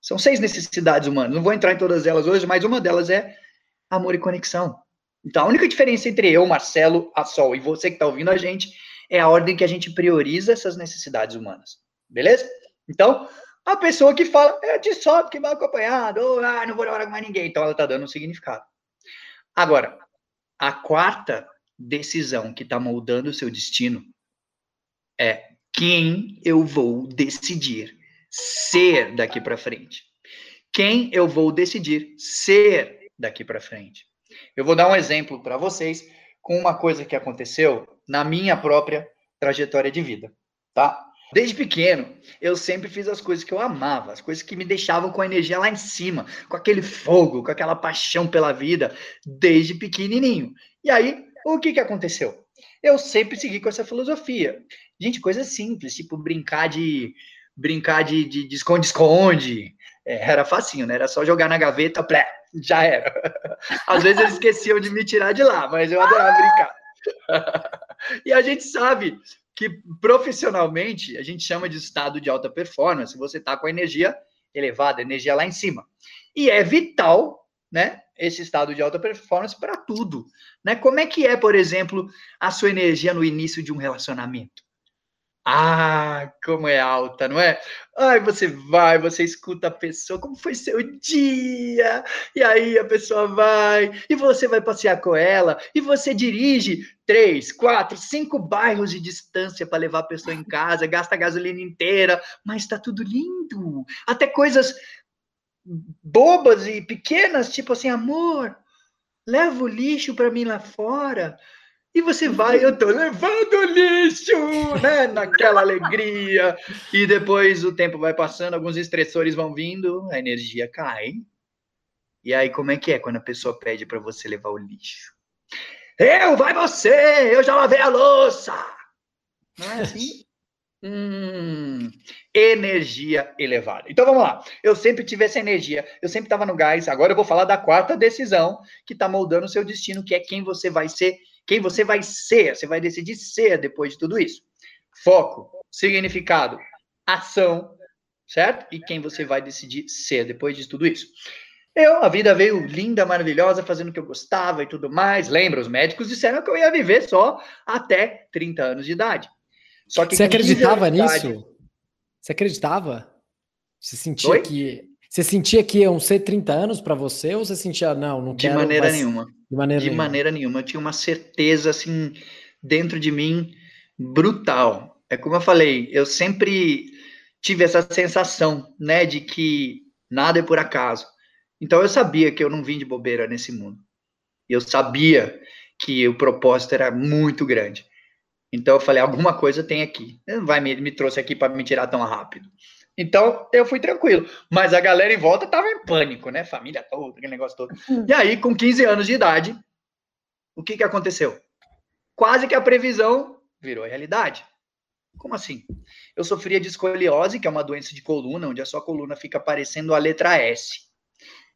São seis necessidades humanas. Não vou entrar em todas elas hoje, mas uma delas é amor e conexão. Então, a única diferença entre eu, Marcelo, a Sol e você que está ouvindo a gente é a ordem que a gente prioriza essas necessidades humanas. Beleza? Então, a pessoa que fala, é de só que vai acompanhado, ou ah, não vou namorar com mais ninguém. Então, ela está dando um significado. Agora, a quarta decisão que está moldando o seu destino é quem eu vou decidir ser daqui para frente. Quem eu vou decidir ser daqui para frente. Eu vou dar um exemplo para vocês com uma coisa que aconteceu na minha própria trajetória de vida, tá? Desde pequeno, eu sempre fiz as coisas que eu amava, as coisas que me deixavam com a energia lá em cima, com aquele fogo, com aquela paixão pela vida, desde pequenininho. E aí, o que que aconteceu? Eu sempre segui com essa filosofia. Gente, coisa simples, tipo brincar de brincar de esconde-esconde. É, era facinho, né? Era só jogar na gaveta, plé, já era. Às vezes eles esqueciam de me tirar de lá, mas eu adorava brincar. e a gente sabe que profissionalmente a gente chama de estado de alta performance, você está com a energia elevada, energia lá em cima. E é vital, né, esse estado de alta performance para tudo, né? Como é que é, por exemplo, a sua energia no início de um relacionamento? Ah, como é alta, não é? Ai, você vai, você escuta a pessoa, como foi seu dia? E aí a pessoa vai, e você vai passear com ela, e você dirige três, quatro, cinco bairros de distância para levar a pessoa em casa, gasta a gasolina inteira, mas está tudo lindo. Até coisas bobas e pequenas, tipo assim, amor, leva o lixo para mim lá fora. E você vai, eu tô levando lixo, né? Naquela alegria. E depois o tempo vai passando, alguns estressores vão vindo, a energia cai. E aí, como é que é quando a pessoa pede para você levar o lixo? Eu, vai você! Eu já lavei a louça! Não é assim? Hum, energia elevada. Então vamos lá. Eu sempre tive essa energia, eu sempre estava no gás. Agora eu vou falar da quarta decisão que está moldando o seu destino, que é quem você vai ser quem você vai ser, você vai decidir ser depois de tudo isso. Foco, significado, ação, certo? E quem você vai decidir ser depois de tudo isso. Eu, a vida veio linda, maravilhosa, fazendo o que eu gostava e tudo mais. Lembra, os médicos disseram que eu ia viver só até 30 anos de idade. Só que você acreditava nisso? Você acreditava? Você sentia Oi? que você sentia que iam ser 30 anos para você ou você sentia não, não De quero, maneira mas... nenhuma. De maneira de nenhuma. maneira nenhuma. Eu tinha uma certeza assim dentro de mim brutal. É como eu falei, eu sempre tive essa sensação, né, de que nada é por acaso. Então eu sabia que eu não vim de bobeira nesse mundo. Eu sabia que o propósito era muito grande. Então eu falei, alguma coisa tem aqui. Não vai me, me trouxe aqui para me tirar tão rápido. Então eu fui tranquilo. Mas a galera em volta tava em pânico, né? Família toda, aquele negócio todo. Uhum. E aí, com 15 anos de idade, o que que aconteceu? Quase que a previsão virou realidade. Como assim? Eu sofria de escoliose, que é uma doença de coluna, onde a sua coluna fica parecendo a letra S.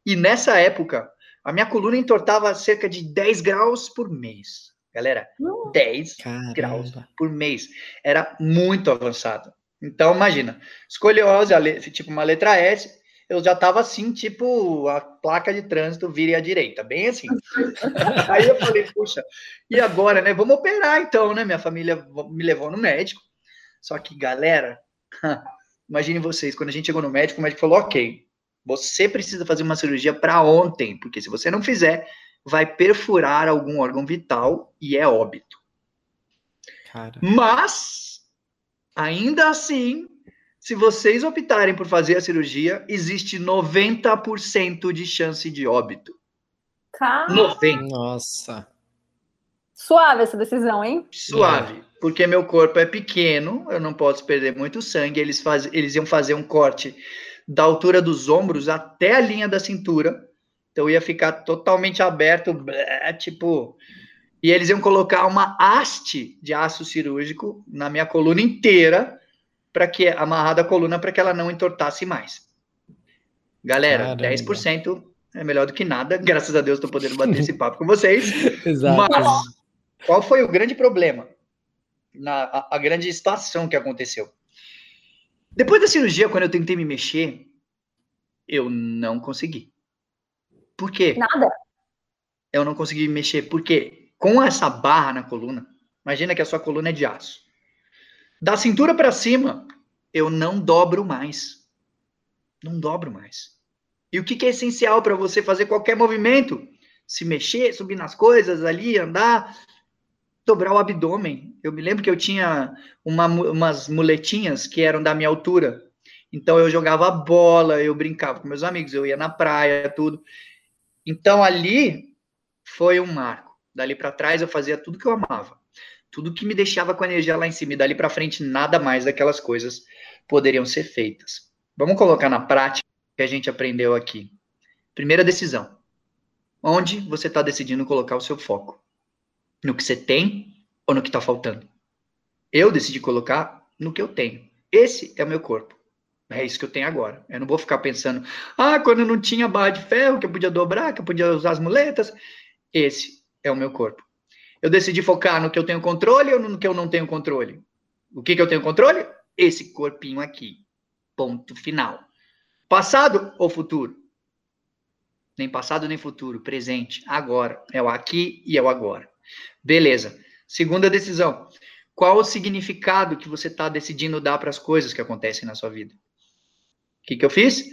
E nessa época, a minha coluna entortava cerca de 10 graus por mês. Galera, 10 Caramba. graus por mês. Era muito avançado. Então, imagina, escoliose, tipo uma letra S, eu já tava assim, tipo a placa de trânsito vire à direita, bem assim. Aí eu falei, puxa, e agora, né? Vamos operar então, né? Minha família me levou no médico. Só que, galera, imagine vocês, quando a gente chegou no médico, o médico falou: ok, você precisa fazer uma cirurgia para ontem, porque se você não fizer, vai perfurar algum órgão vital e é óbito. Cara. Mas, ainda assim, se vocês optarem por fazer a cirurgia, existe 90% de chance de óbito. Cara. 90. Nossa. Suave essa decisão, hein? Suave, porque meu corpo é pequeno, eu não posso perder muito sangue. Eles, faz, eles iam fazer um corte da altura dos ombros até a linha da cintura. Então ia ficar totalmente aberto, tipo. E eles iam colocar uma haste de aço cirúrgico na minha coluna inteira, para que amarrada a coluna para que ela não entortasse mais. Galera, Caramba. 10% é melhor do que nada. Graças a Deus estou podendo bater esse papo com vocês. Exato. Mas qual foi o grande problema? Na, a, a grande situação que aconteceu? Depois da cirurgia, quando eu tentei me mexer, eu não consegui. Por quê? Nada. Eu não consegui me mexer. Porque com essa barra na coluna, imagina que a sua coluna é de aço. Da cintura para cima, eu não dobro mais. Não dobro mais. E o que, que é essencial para você fazer qualquer movimento? Se mexer, subir nas coisas ali, andar, dobrar o abdômen. Eu me lembro que eu tinha uma, umas muletinhas que eram da minha altura. Então eu jogava bola, eu brincava com meus amigos, eu ia na praia, tudo. Então ali foi um marco. Dali para trás eu fazia tudo que eu amava. Tudo que me deixava com a energia lá em cima. E dali para frente nada mais daquelas coisas poderiam ser feitas. Vamos colocar na prática o que a gente aprendeu aqui. Primeira decisão. Onde você está decidindo colocar o seu foco? no que você tem ou no que está faltando. Eu decidi colocar no que eu tenho. Esse é o meu corpo. É isso que eu tenho agora. Eu não vou ficar pensando, ah, quando eu não tinha barra de ferro, que eu podia dobrar, que eu podia usar as muletas. Esse é o meu corpo. Eu decidi focar no que eu tenho controle ou no que eu não tenho controle. O que, que eu tenho controle? Esse corpinho aqui. Ponto final. Passado ou futuro? Nem passado nem futuro. Presente. Agora. É o aqui e é o agora. Beleza. Segunda decisão. Qual o significado que você está decidindo dar para as coisas que acontecem na sua vida? O que, que eu fiz?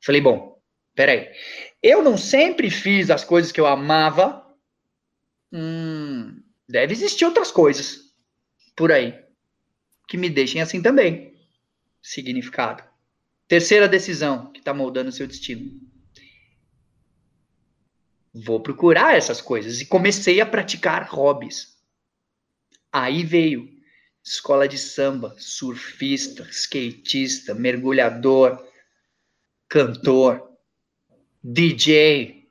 Falei, bom, peraí. Eu não sempre fiz as coisas que eu amava. Hum, deve existir outras coisas por aí que me deixem assim também. Significado. Terceira decisão que está moldando o seu destino vou procurar essas coisas. E comecei a praticar hobbies. Aí veio escola de samba, surfista, skatista, mergulhador, cantor, DJ.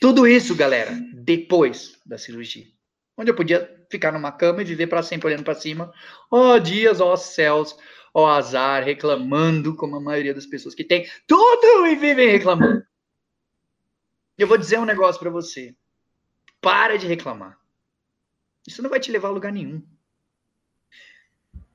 Tudo isso, galera, depois da cirurgia. Onde eu podia ficar numa cama e viver para sempre olhando para cima. Ó oh, dias, ó oh, céus, ó oh, azar, reclamando, como a maioria das pessoas que tem tudo e vivem reclamando. Eu vou dizer um negócio para você. Para de reclamar. Isso não vai te levar a lugar nenhum.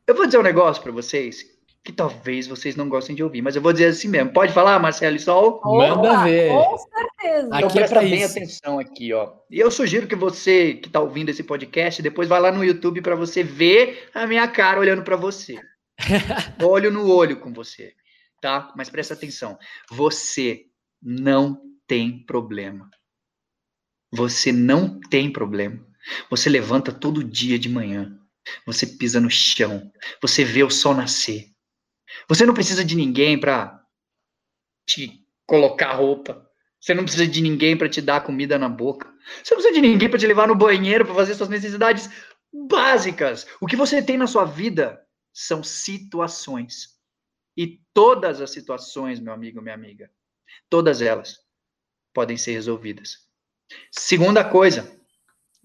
Eu vou dizer um negócio para vocês que talvez vocês não gostem de ouvir, mas eu vou dizer assim mesmo. Pode falar, Marcelo e Sol? Manda ver. Com certeza. Então aqui é presta é bem isso. atenção aqui, ó. E eu sugiro que você que está ouvindo esse podcast, depois vai lá no YouTube para você ver a minha cara olhando para você. olho no olho com você, tá? Mas presta atenção. Você não tem problema. Você não tem problema. Você levanta todo dia de manhã. Você pisa no chão. Você vê o sol nascer. Você não precisa de ninguém para te colocar roupa. Você não precisa de ninguém para te dar comida na boca. Você não precisa de ninguém para te levar no banheiro para fazer suas necessidades básicas. O que você tem na sua vida são situações. E todas as situações, meu amigo, minha amiga, todas elas podem ser resolvidas. Segunda coisa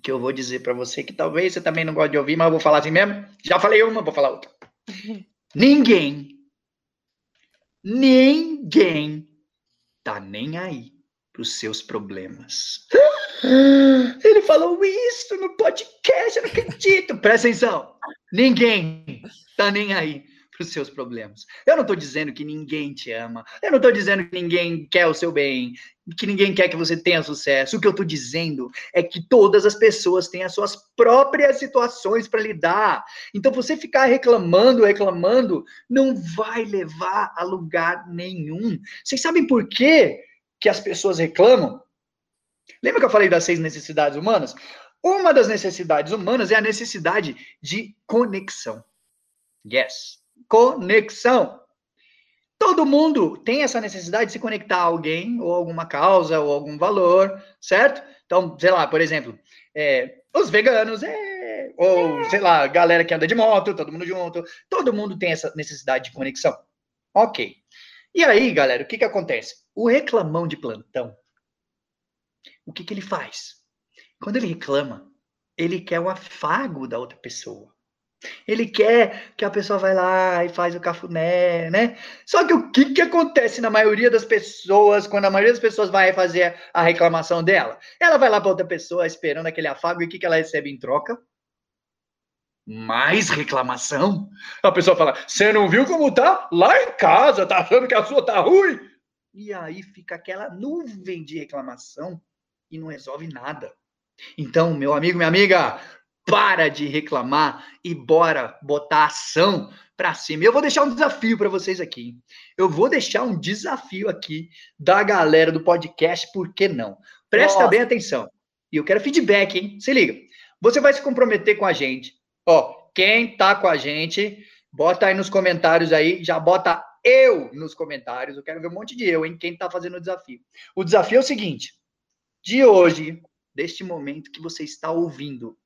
que eu vou dizer para você, que talvez você também não goste de ouvir, mas eu vou falar assim mesmo. Já falei uma, vou falar outra. Ninguém, ninguém tá nem aí pros seus problemas. Ele falou isso no podcast, eu não acredito. Presta atenção. Ninguém tá nem aí para os seus problemas. Eu não estou dizendo que ninguém te ama. Eu não estou dizendo que ninguém quer o seu bem, que ninguém quer que você tenha sucesso. O que eu estou dizendo é que todas as pessoas têm as suas próprias situações para lidar. Então, você ficar reclamando, reclamando, não vai levar a lugar nenhum. Vocês sabem por quê que as pessoas reclamam? Lembra que eu falei das seis necessidades humanas? Uma das necessidades humanas é a necessidade de conexão. Yes conexão. Todo mundo tem essa necessidade de se conectar a alguém, ou alguma causa, ou algum valor, certo? Então, sei lá, por exemplo, é, os veganos, é, ou sei lá, galera que anda de moto, todo mundo junto, todo mundo tem essa necessidade de conexão. Ok. E aí, galera, o que que acontece? O reclamão de plantão, o que que ele faz? Quando ele reclama, ele quer o afago da outra pessoa. Ele quer que a pessoa vai lá e faz o cafuné, né? Só que o que, que acontece na maioria das pessoas, quando a maioria das pessoas vai fazer a reclamação dela? Ela vai lá para outra pessoa esperando aquele afago e o que, que ela recebe em troca? Mais reclamação? A pessoa fala: Você não viu como tá? Lá em casa, tá achando que a sua tá ruim? E aí fica aquela nuvem de reclamação e não resolve nada. Então, meu amigo, minha amiga, para de reclamar e bora botar ação para cima. Eu vou deixar um desafio para vocês aqui. Eu vou deixar um desafio aqui da galera do podcast, por que não? Presta Nossa. bem atenção. E eu quero feedback, hein? Se liga. Você vai se comprometer com a gente. Ó, quem tá com a gente, bota aí nos comentários aí, já bota eu nos comentários. Eu quero ver um monte de eu, hein? Quem tá fazendo o desafio. O desafio é o seguinte: de hoje, deste momento que você está ouvindo,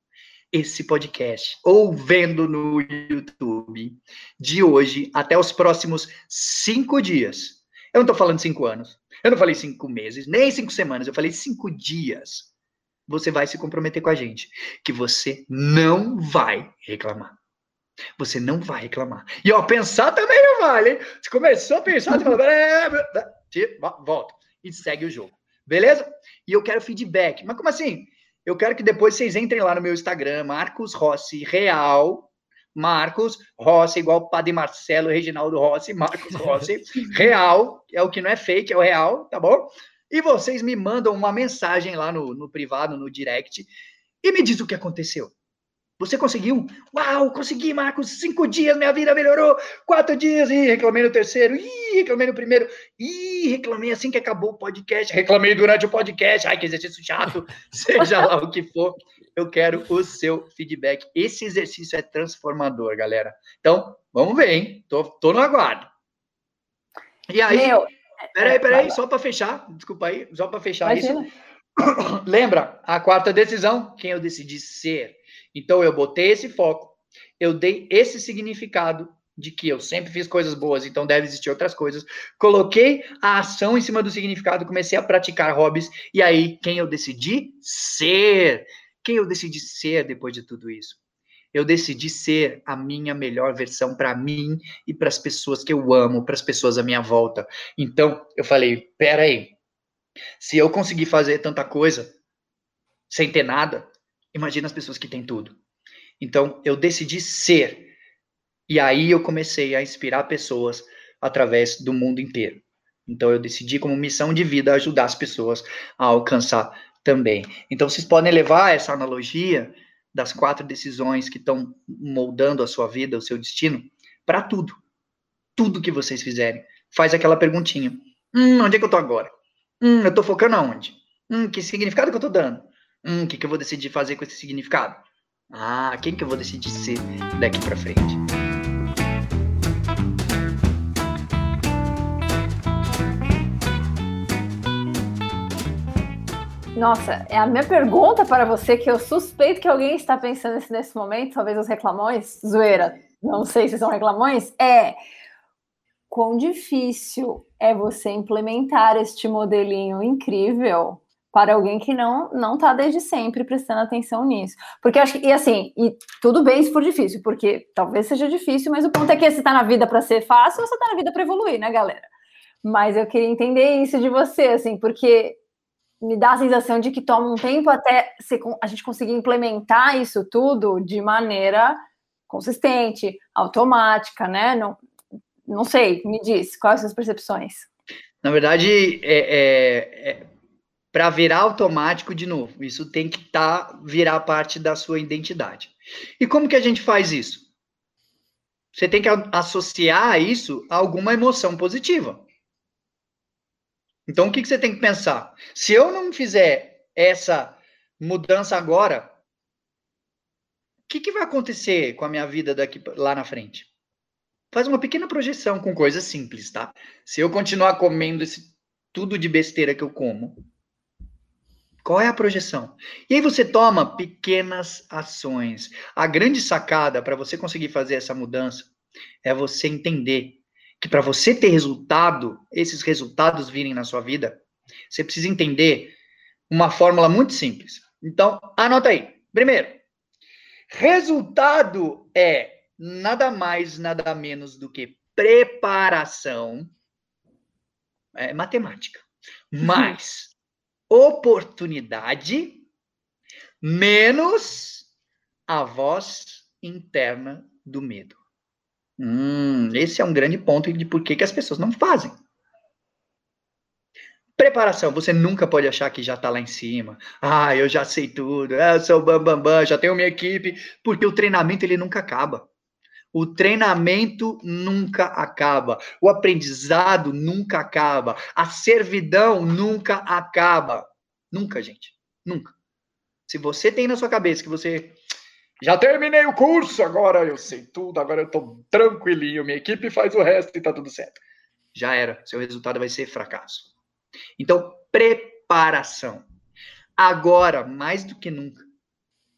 esse podcast ou vendo no YouTube de hoje até os próximos cinco dias. Eu não estou falando cinco anos, eu não falei cinco meses, nem cinco semanas, eu falei cinco dias. Você vai se comprometer com a gente que você não vai reclamar. Você não vai reclamar. E ó, pensar também não vale, hein? Você começou a pensar, você volta e segue o jogo. Beleza? E eu quero feedback. Mas como assim? Eu quero que depois vocês entrem lá no meu Instagram, Marcos Rossi Real. Marcos Rossi, igual o Padre Marcelo, Reginaldo Rossi, Marcos Rossi, real, é o que não é fake, é o real, tá bom? E vocês me mandam uma mensagem lá no, no privado, no direct, e me diz o que aconteceu. Você conseguiu? Uau, consegui, Marcos. Cinco dias, minha vida melhorou. Quatro dias, e reclamei no terceiro. Ih, reclamei no primeiro. Ih, reclamei assim que acabou o podcast. Reclamei durante o podcast. Ai, que exercício chato. Seja lá o que for. Eu quero o seu feedback. Esse exercício é transformador, galera. Então, vamos ver, hein? Tô, tô no aguardo. E aí. Meu, peraí, peraí, só para fechar. Desculpa aí, só para fechar Imagina. isso. Lembra? A quarta decisão, quem eu decidi ser então eu botei esse foco, eu dei esse significado de que eu sempre fiz coisas boas, então deve existir outras coisas. Coloquei a ação em cima do significado, comecei a praticar hobbies, e aí quem eu decidi ser? Quem eu decidi ser depois de tudo isso? Eu decidi ser a minha melhor versão para mim e para as pessoas que eu amo, para as pessoas à minha volta. Então, eu falei: pera aí, se eu conseguir fazer tanta coisa sem ter nada, Imagina as pessoas que têm tudo. Então, eu decidi ser. E aí eu comecei a inspirar pessoas através do mundo inteiro. Então eu decidi como missão de vida ajudar as pessoas a alcançar também. Então vocês podem levar essa analogia das quatro decisões que estão moldando a sua vida, o seu destino, para tudo. Tudo que vocês fizerem. Faz aquela perguntinha. Hum, onde é que eu tô agora? Hum, eu tô focando aonde? Hum, que significado que eu tô dando? Hum, o que, que eu vou decidir fazer com esse significado? Ah, quem que eu vou decidir ser daqui para frente? Nossa, é a minha pergunta para você, que eu suspeito que alguém está pensando nesse, nesse momento, talvez os reclamões, zoeira, não sei se são reclamões, é quão difícil é você implementar este modelinho incrível para alguém que não não está desde sempre prestando atenção nisso. Porque acho que, e assim, e tudo bem se for difícil, porque talvez seja difícil, mas o ponto é que você está na vida para ser fácil ou você está na vida para evoluir, né, galera? Mas eu queria entender isso de você, assim, porque me dá a sensação de que toma um tempo até a gente conseguir implementar isso tudo de maneira consistente, automática, né? Não, não sei, me diz, quais são as percepções? Na verdade, é, é, é para virar automático de novo, isso tem que tá, virar parte da sua identidade. E como que a gente faz isso? Você tem que associar isso a alguma emoção positiva. Então, o que, que você tem que pensar? Se eu não fizer essa mudança agora, o que, que vai acontecer com a minha vida daqui lá na frente? Faz uma pequena projeção com coisas simples, tá? Se eu continuar comendo esse tudo de besteira que eu como, qual é a projeção? E aí você toma pequenas ações. A grande sacada para você conseguir fazer essa mudança é você entender que para você ter resultado, esses resultados virem na sua vida, você precisa entender uma fórmula muito simples. Então, anota aí. Primeiro, resultado é nada mais, nada menos do que preparação, é matemática, mais oportunidade menos a voz interna do medo. Hum, esse é um grande ponto de por que, as pessoas não fazem. Preparação, você nunca pode achar que já está lá em cima. Ah, eu já sei tudo, eu sou bam, bam, bam, já tenho minha equipe, porque o treinamento ele nunca acaba. O treinamento nunca acaba. O aprendizado nunca acaba. A servidão nunca acaba. Nunca, gente. Nunca. Se você tem na sua cabeça que você já terminei o curso, agora eu sei tudo, agora eu tô tranquilinho, minha equipe faz o resto e tá tudo certo. Já era, seu resultado vai ser fracasso. Então, preparação. Agora, mais do que nunca,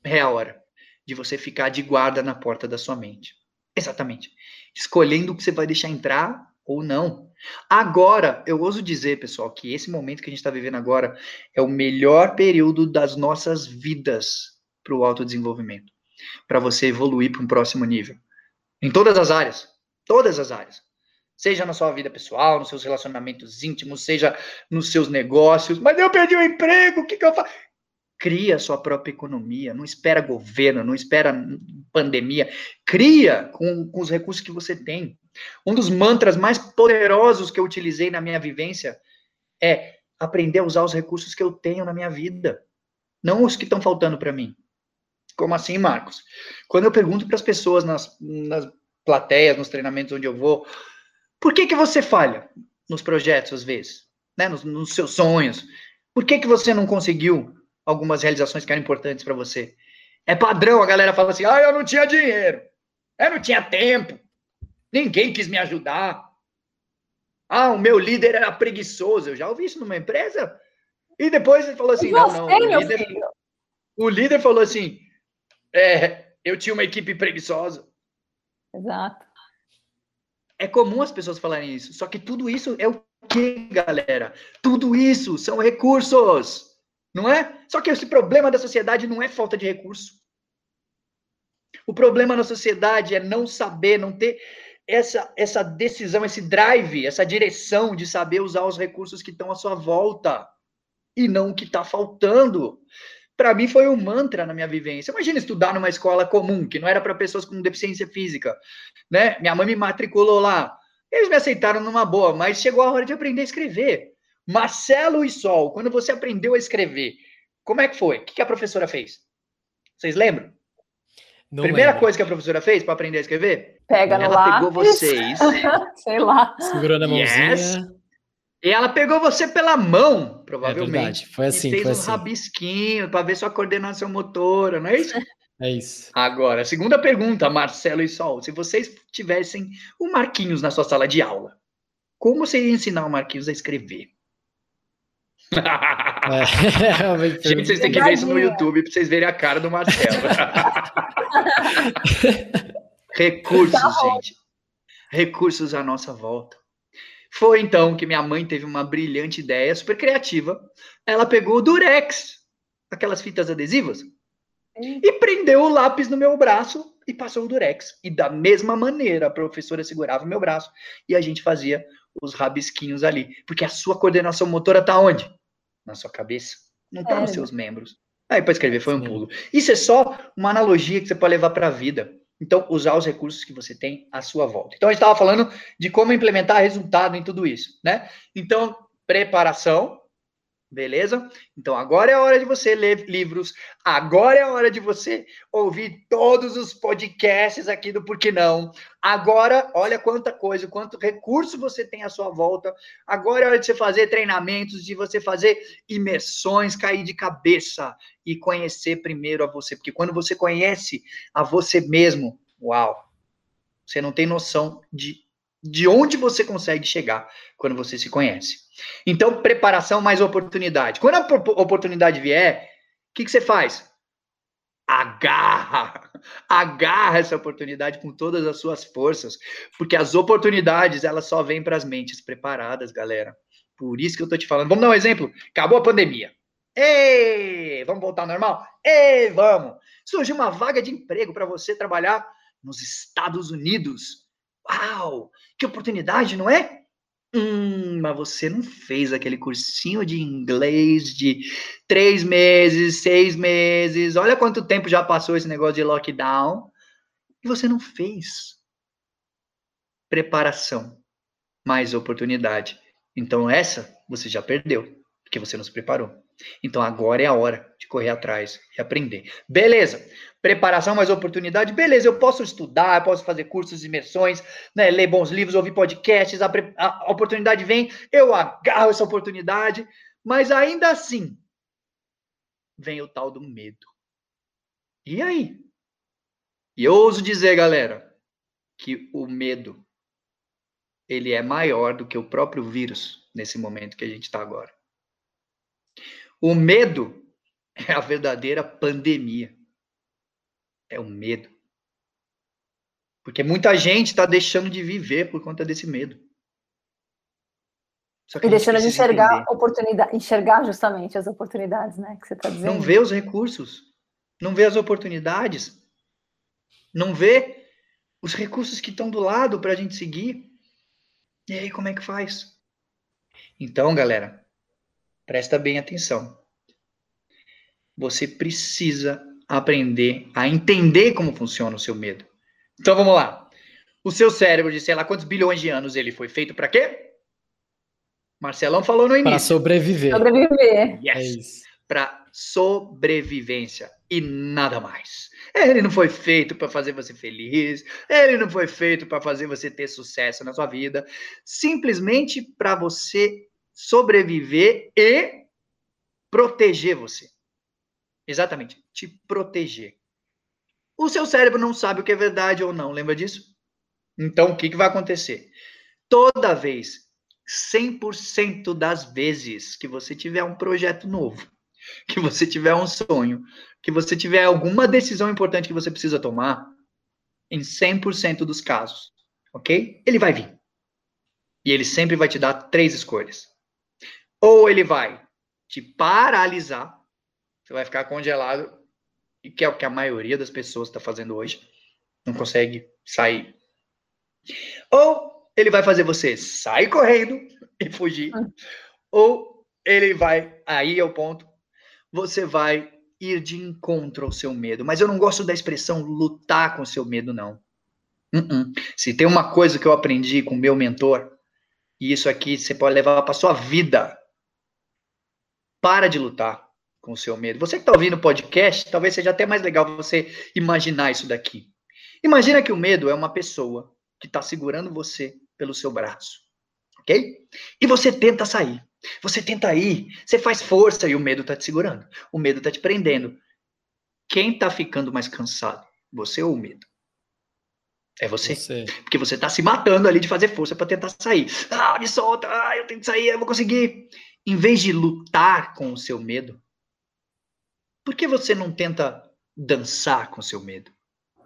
é a hora de você ficar de guarda na porta da sua mente. Exatamente. Escolhendo o que você vai deixar entrar ou não. Agora, eu ouso dizer, pessoal, que esse momento que a gente está vivendo agora é o melhor período das nossas vidas para o autodesenvolvimento para você evoluir para um próximo nível. Em todas as áreas. Todas as áreas. Seja na sua vida pessoal, nos seus relacionamentos íntimos, seja nos seus negócios. Mas eu perdi o emprego, o que, que eu faço? Cria sua própria economia, não espera governo, não espera pandemia. Cria com, com os recursos que você tem. Um dos mantras mais poderosos que eu utilizei na minha vivência é aprender a usar os recursos que eu tenho na minha vida, não os que estão faltando para mim. Como assim, Marcos? Quando eu pergunto para as pessoas nas, nas plateias, nos treinamentos onde eu vou, por que que você falha nos projetos às vezes, né, nos, nos seus sonhos? Por que que você não conseguiu algumas realizações que eram importantes para você? É padrão, a galera fala assim: "Ah, eu não tinha dinheiro. Eu não tinha tempo. Ninguém quis me ajudar. Ah, o meu líder era preguiçoso. Eu já ouvi isso numa empresa. E depois ele falou assim: não, não. O líder, o líder falou assim: é, eu tinha uma equipe preguiçosa. Exato. É comum as pessoas falarem isso. Só que tudo isso é o que, galera? Tudo isso são recursos. Não é? Só que esse problema da sociedade não é falta de recurso. O problema na sociedade é não saber, não ter essa, essa decisão, esse drive, essa direção de saber usar os recursos que estão à sua volta e não o que está faltando para mim foi um mantra na minha vivência. Imagina estudar numa escola comum, que não era para pessoas com deficiência física, né? Minha mãe me matriculou lá Eles me aceitaram numa boa, mas chegou a hora de aprender a escrever. Marcelo e Sol, quando você aprendeu a escrever, como é que foi? O que a professora fez? Vocês lembram? Não Primeira lembro. coisa que a professora fez para aprender a escrever? Pega no ela lápis. pegou vocês. Sei lá. Segurando a mãozinha. Yes. E ela pegou você pela mão, provavelmente. É verdade. Foi assim. E fez foi um assim. rabisquinho para ver sua coordenação motora, não é isso? É isso. Agora, segunda pergunta, Marcelo e Sol. Se vocês tivessem o Marquinhos na sua sala de aula, como você ia ensinar o Marquinhos a escrever? É, Gente, vocês têm que ver isso no YouTube para vocês verem a cara do Marcelo. Recursos, tá gente. Recursos à nossa volta. Foi então que minha mãe teve uma brilhante ideia, super criativa. Ela pegou o Durex, aquelas fitas adesivas, e prendeu o lápis no meu braço e passou o durex. E da mesma maneira, a professora segurava o meu braço e a gente fazia os rabisquinhos ali. Porque a sua coordenação motora tá onde? Na sua cabeça. Não tá é. nos seus membros. Aí para escrever foi um pulo. Isso é só uma analogia que você pode levar para a vida. Então, usar os recursos que você tem à sua volta. Então, a gente estava falando de como implementar resultado em tudo isso, né? Então, preparação, Beleza? Então agora é a hora de você ler livros, agora é a hora de você ouvir todos os podcasts aqui do Por que Não. Agora, olha quanta coisa, quanto recurso você tem à sua volta. Agora é a hora de você fazer treinamentos, de você fazer imersões, cair de cabeça e conhecer primeiro a você. Porque quando você conhece a você mesmo, uau, você não tem noção de de onde você consegue chegar quando você se conhece. Então, preparação mais oportunidade. Quando a oportunidade vier, o que, que, você faz? Agarra, agarra essa oportunidade com todas as suas forças, porque as oportunidades elas só vêm para as mentes preparadas, galera. Por isso que eu tô te falando. Vamos dar um exemplo. Acabou a pandemia. Ei, vamos voltar ao normal? Ei, vamos. Surgiu uma vaga de emprego para você trabalhar nos Estados Unidos. Uau! Que oportunidade, não é? Hum, mas você não fez aquele cursinho de inglês de três meses, seis meses. Olha quanto tempo já passou esse negócio de lockdown. E você não fez. Preparação mais oportunidade. Então, essa você já perdeu, porque você não se preparou. Então, agora é a hora de correr atrás e aprender. Beleza preparação, mais oportunidade, beleza, eu posso estudar, eu posso fazer cursos, imersões, né, ler bons livros, ouvir podcasts, a, a oportunidade vem, eu agarro essa oportunidade, mas ainda assim, vem o tal do medo. E aí? E eu ouso dizer, galera, que o medo, ele é maior do que o próprio vírus nesse momento que a gente está agora. O medo é a verdadeira pandemia é o medo. Porque muita gente está deixando de viver por conta desse medo. e deixando de enxergar oportunidade, enxergar justamente as oportunidades, né? Que você está dizendo. Não vê os recursos, não vê as oportunidades, não vê os recursos que estão do lado para a gente seguir. E aí, como é que faz? Então, galera, presta bem atenção. Você precisa aprender a entender como funciona o seu medo. Então vamos lá. O seu cérebro de sei lá quantos bilhões de anos ele foi feito para quê? Marcelão falou no início. Para sobreviver. Sobreviver. Yes. É para sobrevivência e nada mais. Ele não foi feito para fazer você feliz, ele não foi feito para fazer você ter sucesso na sua vida, simplesmente para você sobreviver e proteger você. Exatamente, te proteger. O seu cérebro não sabe o que é verdade ou não, lembra disso? Então, o que, que vai acontecer? Toda vez, 100% das vezes que você tiver um projeto novo, que você tiver um sonho, que você tiver alguma decisão importante que você precisa tomar, em 100% dos casos, ok? Ele vai vir. E ele sempre vai te dar três escolhas. Ou ele vai te paralisar, você vai ficar congelado, e que é o que a maioria das pessoas está fazendo hoje, não consegue sair. Ou ele vai fazer você sair correndo e fugir, hum. ou ele vai, aí é o ponto, você vai ir de encontro ao seu medo. Mas eu não gosto da expressão lutar com o seu medo, não. Uh -uh. Se tem uma coisa que eu aprendi com meu mentor, e isso aqui você pode levar para sua vida, para de lutar com o seu medo. Você que está ouvindo o podcast, talvez seja até mais legal você imaginar isso daqui. Imagina que o medo é uma pessoa que está segurando você pelo seu braço, ok? E você tenta sair. Você tenta ir, você faz força e o medo está te segurando. O medo está te prendendo. Quem está ficando mais cansado? Você ou o medo? É você. você. Porque você está se matando ali de fazer força para tentar sair. Ah, me solta, ah, eu tenho que sair, eu vou conseguir. Em vez de lutar com o seu medo, por que você não tenta dançar com o seu medo?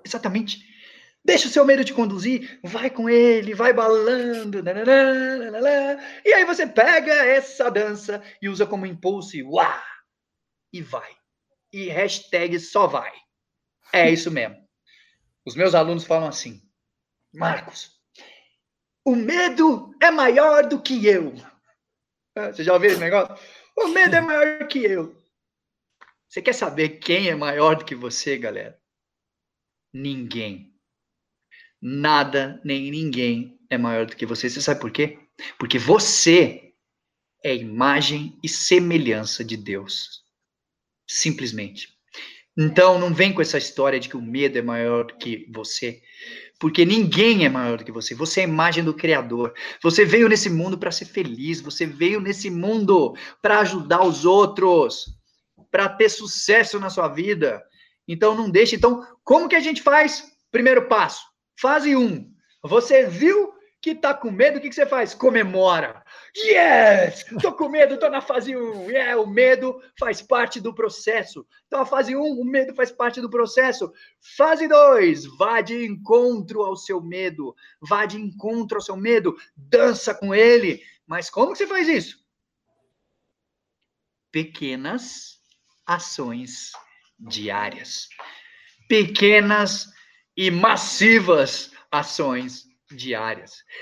Exatamente. Deixa o seu medo te conduzir, vai com ele, vai balando, e aí você pega essa dança e usa como impulso e uá, e vai. E hashtag só vai. É isso mesmo. Os meus alunos falam assim, Marcos, o medo é maior do que eu. Ah, você já ouviu esse negócio? O medo é maior que eu. Você quer saber quem é maior do que você, galera? Ninguém. Nada nem ninguém é maior do que você. Você sabe por quê? Porque você é imagem e semelhança de Deus. Simplesmente. Então, não vem com essa história de que o medo é maior do que você, porque ninguém é maior do que você. Você é a imagem do Criador. Você veio nesse mundo para ser feliz. Você veio nesse mundo para ajudar os outros para ter sucesso na sua vida. Então não deixe. Então, como que a gente faz? Primeiro passo, fase 1. Um. Você viu que tá com medo, o que, que você faz? Comemora. Yes! Tô com medo, tô na fase 1. Um. Yeah, o medo faz parte do processo. Então, a fase 1, um, o medo faz parte do processo. Fase 2, vá de encontro ao seu medo. Vá de encontro ao seu medo. Dança com ele. Mas como que você faz isso? Pequenas ações diárias. Pequenas e massivas ações diárias.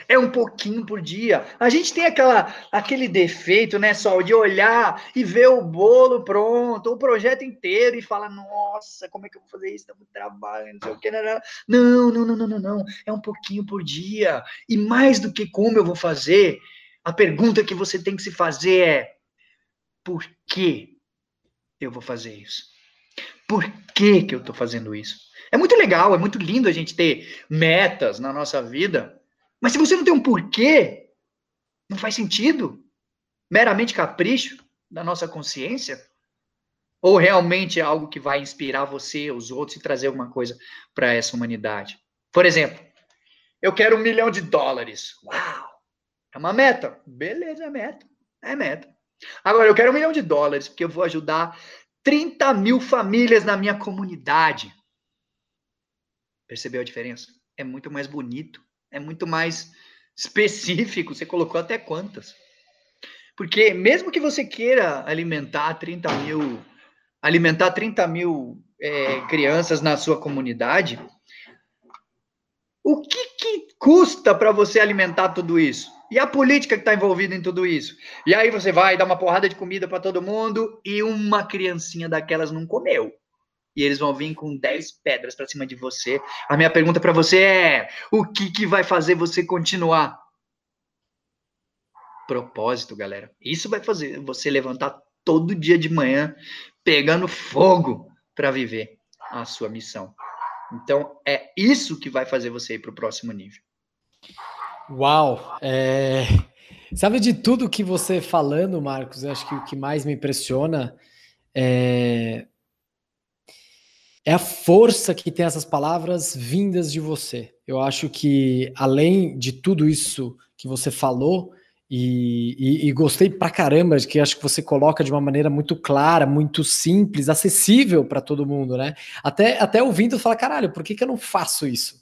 É um pouquinho por dia. A gente tem aquela, aquele defeito, né, só de olhar e ver o bolo pronto, o projeto inteiro e falar, nossa, como é que eu vou fazer isso? Tá muito trabalho, não sei o que. Não, não, não, não, não, não. É um pouquinho por dia. E mais do que como eu vou fazer, a pergunta que você tem que se fazer é: por que eu vou fazer isso? Por que, que eu estou fazendo isso? É muito legal, é muito lindo a gente ter metas na nossa vida, mas se você não tem um porquê, não faz sentido. Meramente capricho da nossa consciência? Ou realmente é algo que vai inspirar você, os outros, e trazer alguma coisa para essa humanidade? Por exemplo, eu quero um milhão de dólares. Uau! É uma meta. Beleza, é meta. É meta. Agora, eu quero um milhão de dólares, porque eu vou ajudar 30 mil famílias na minha comunidade. Percebeu a diferença? É muito mais bonito, é muito mais específico. Você colocou até quantas? Porque mesmo que você queira alimentar 30 mil, alimentar 30 mil é, crianças na sua comunidade, o que, que custa para você alimentar tudo isso? E a política que está envolvida em tudo isso? E aí você vai dar uma porrada de comida para todo mundo e uma criancinha daquelas não comeu. E eles vão vir com 10 pedras para cima de você. A minha pergunta para você é: o que, que vai fazer você continuar? Propósito, galera. Isso vai fazer você levantar todo dia de manhã pegando fogo para viver a sua missão. Então, é isso que vai fazer você ir para o próximo nível. Uau! É... Sabe de tudo que você falando, Marcos? Eu acho que o que mais me impressiona é... é a força que tem essas palavras vindas de você. Eu acho que, além de tudo isso que você falou, e, e, e, gostei pra caramba que acho que você coloca de uma maneira muito clara, muito simples, acessível para todo mundo, né? Até, até ouvindo falar, caralho, por que, que eu não faço isso?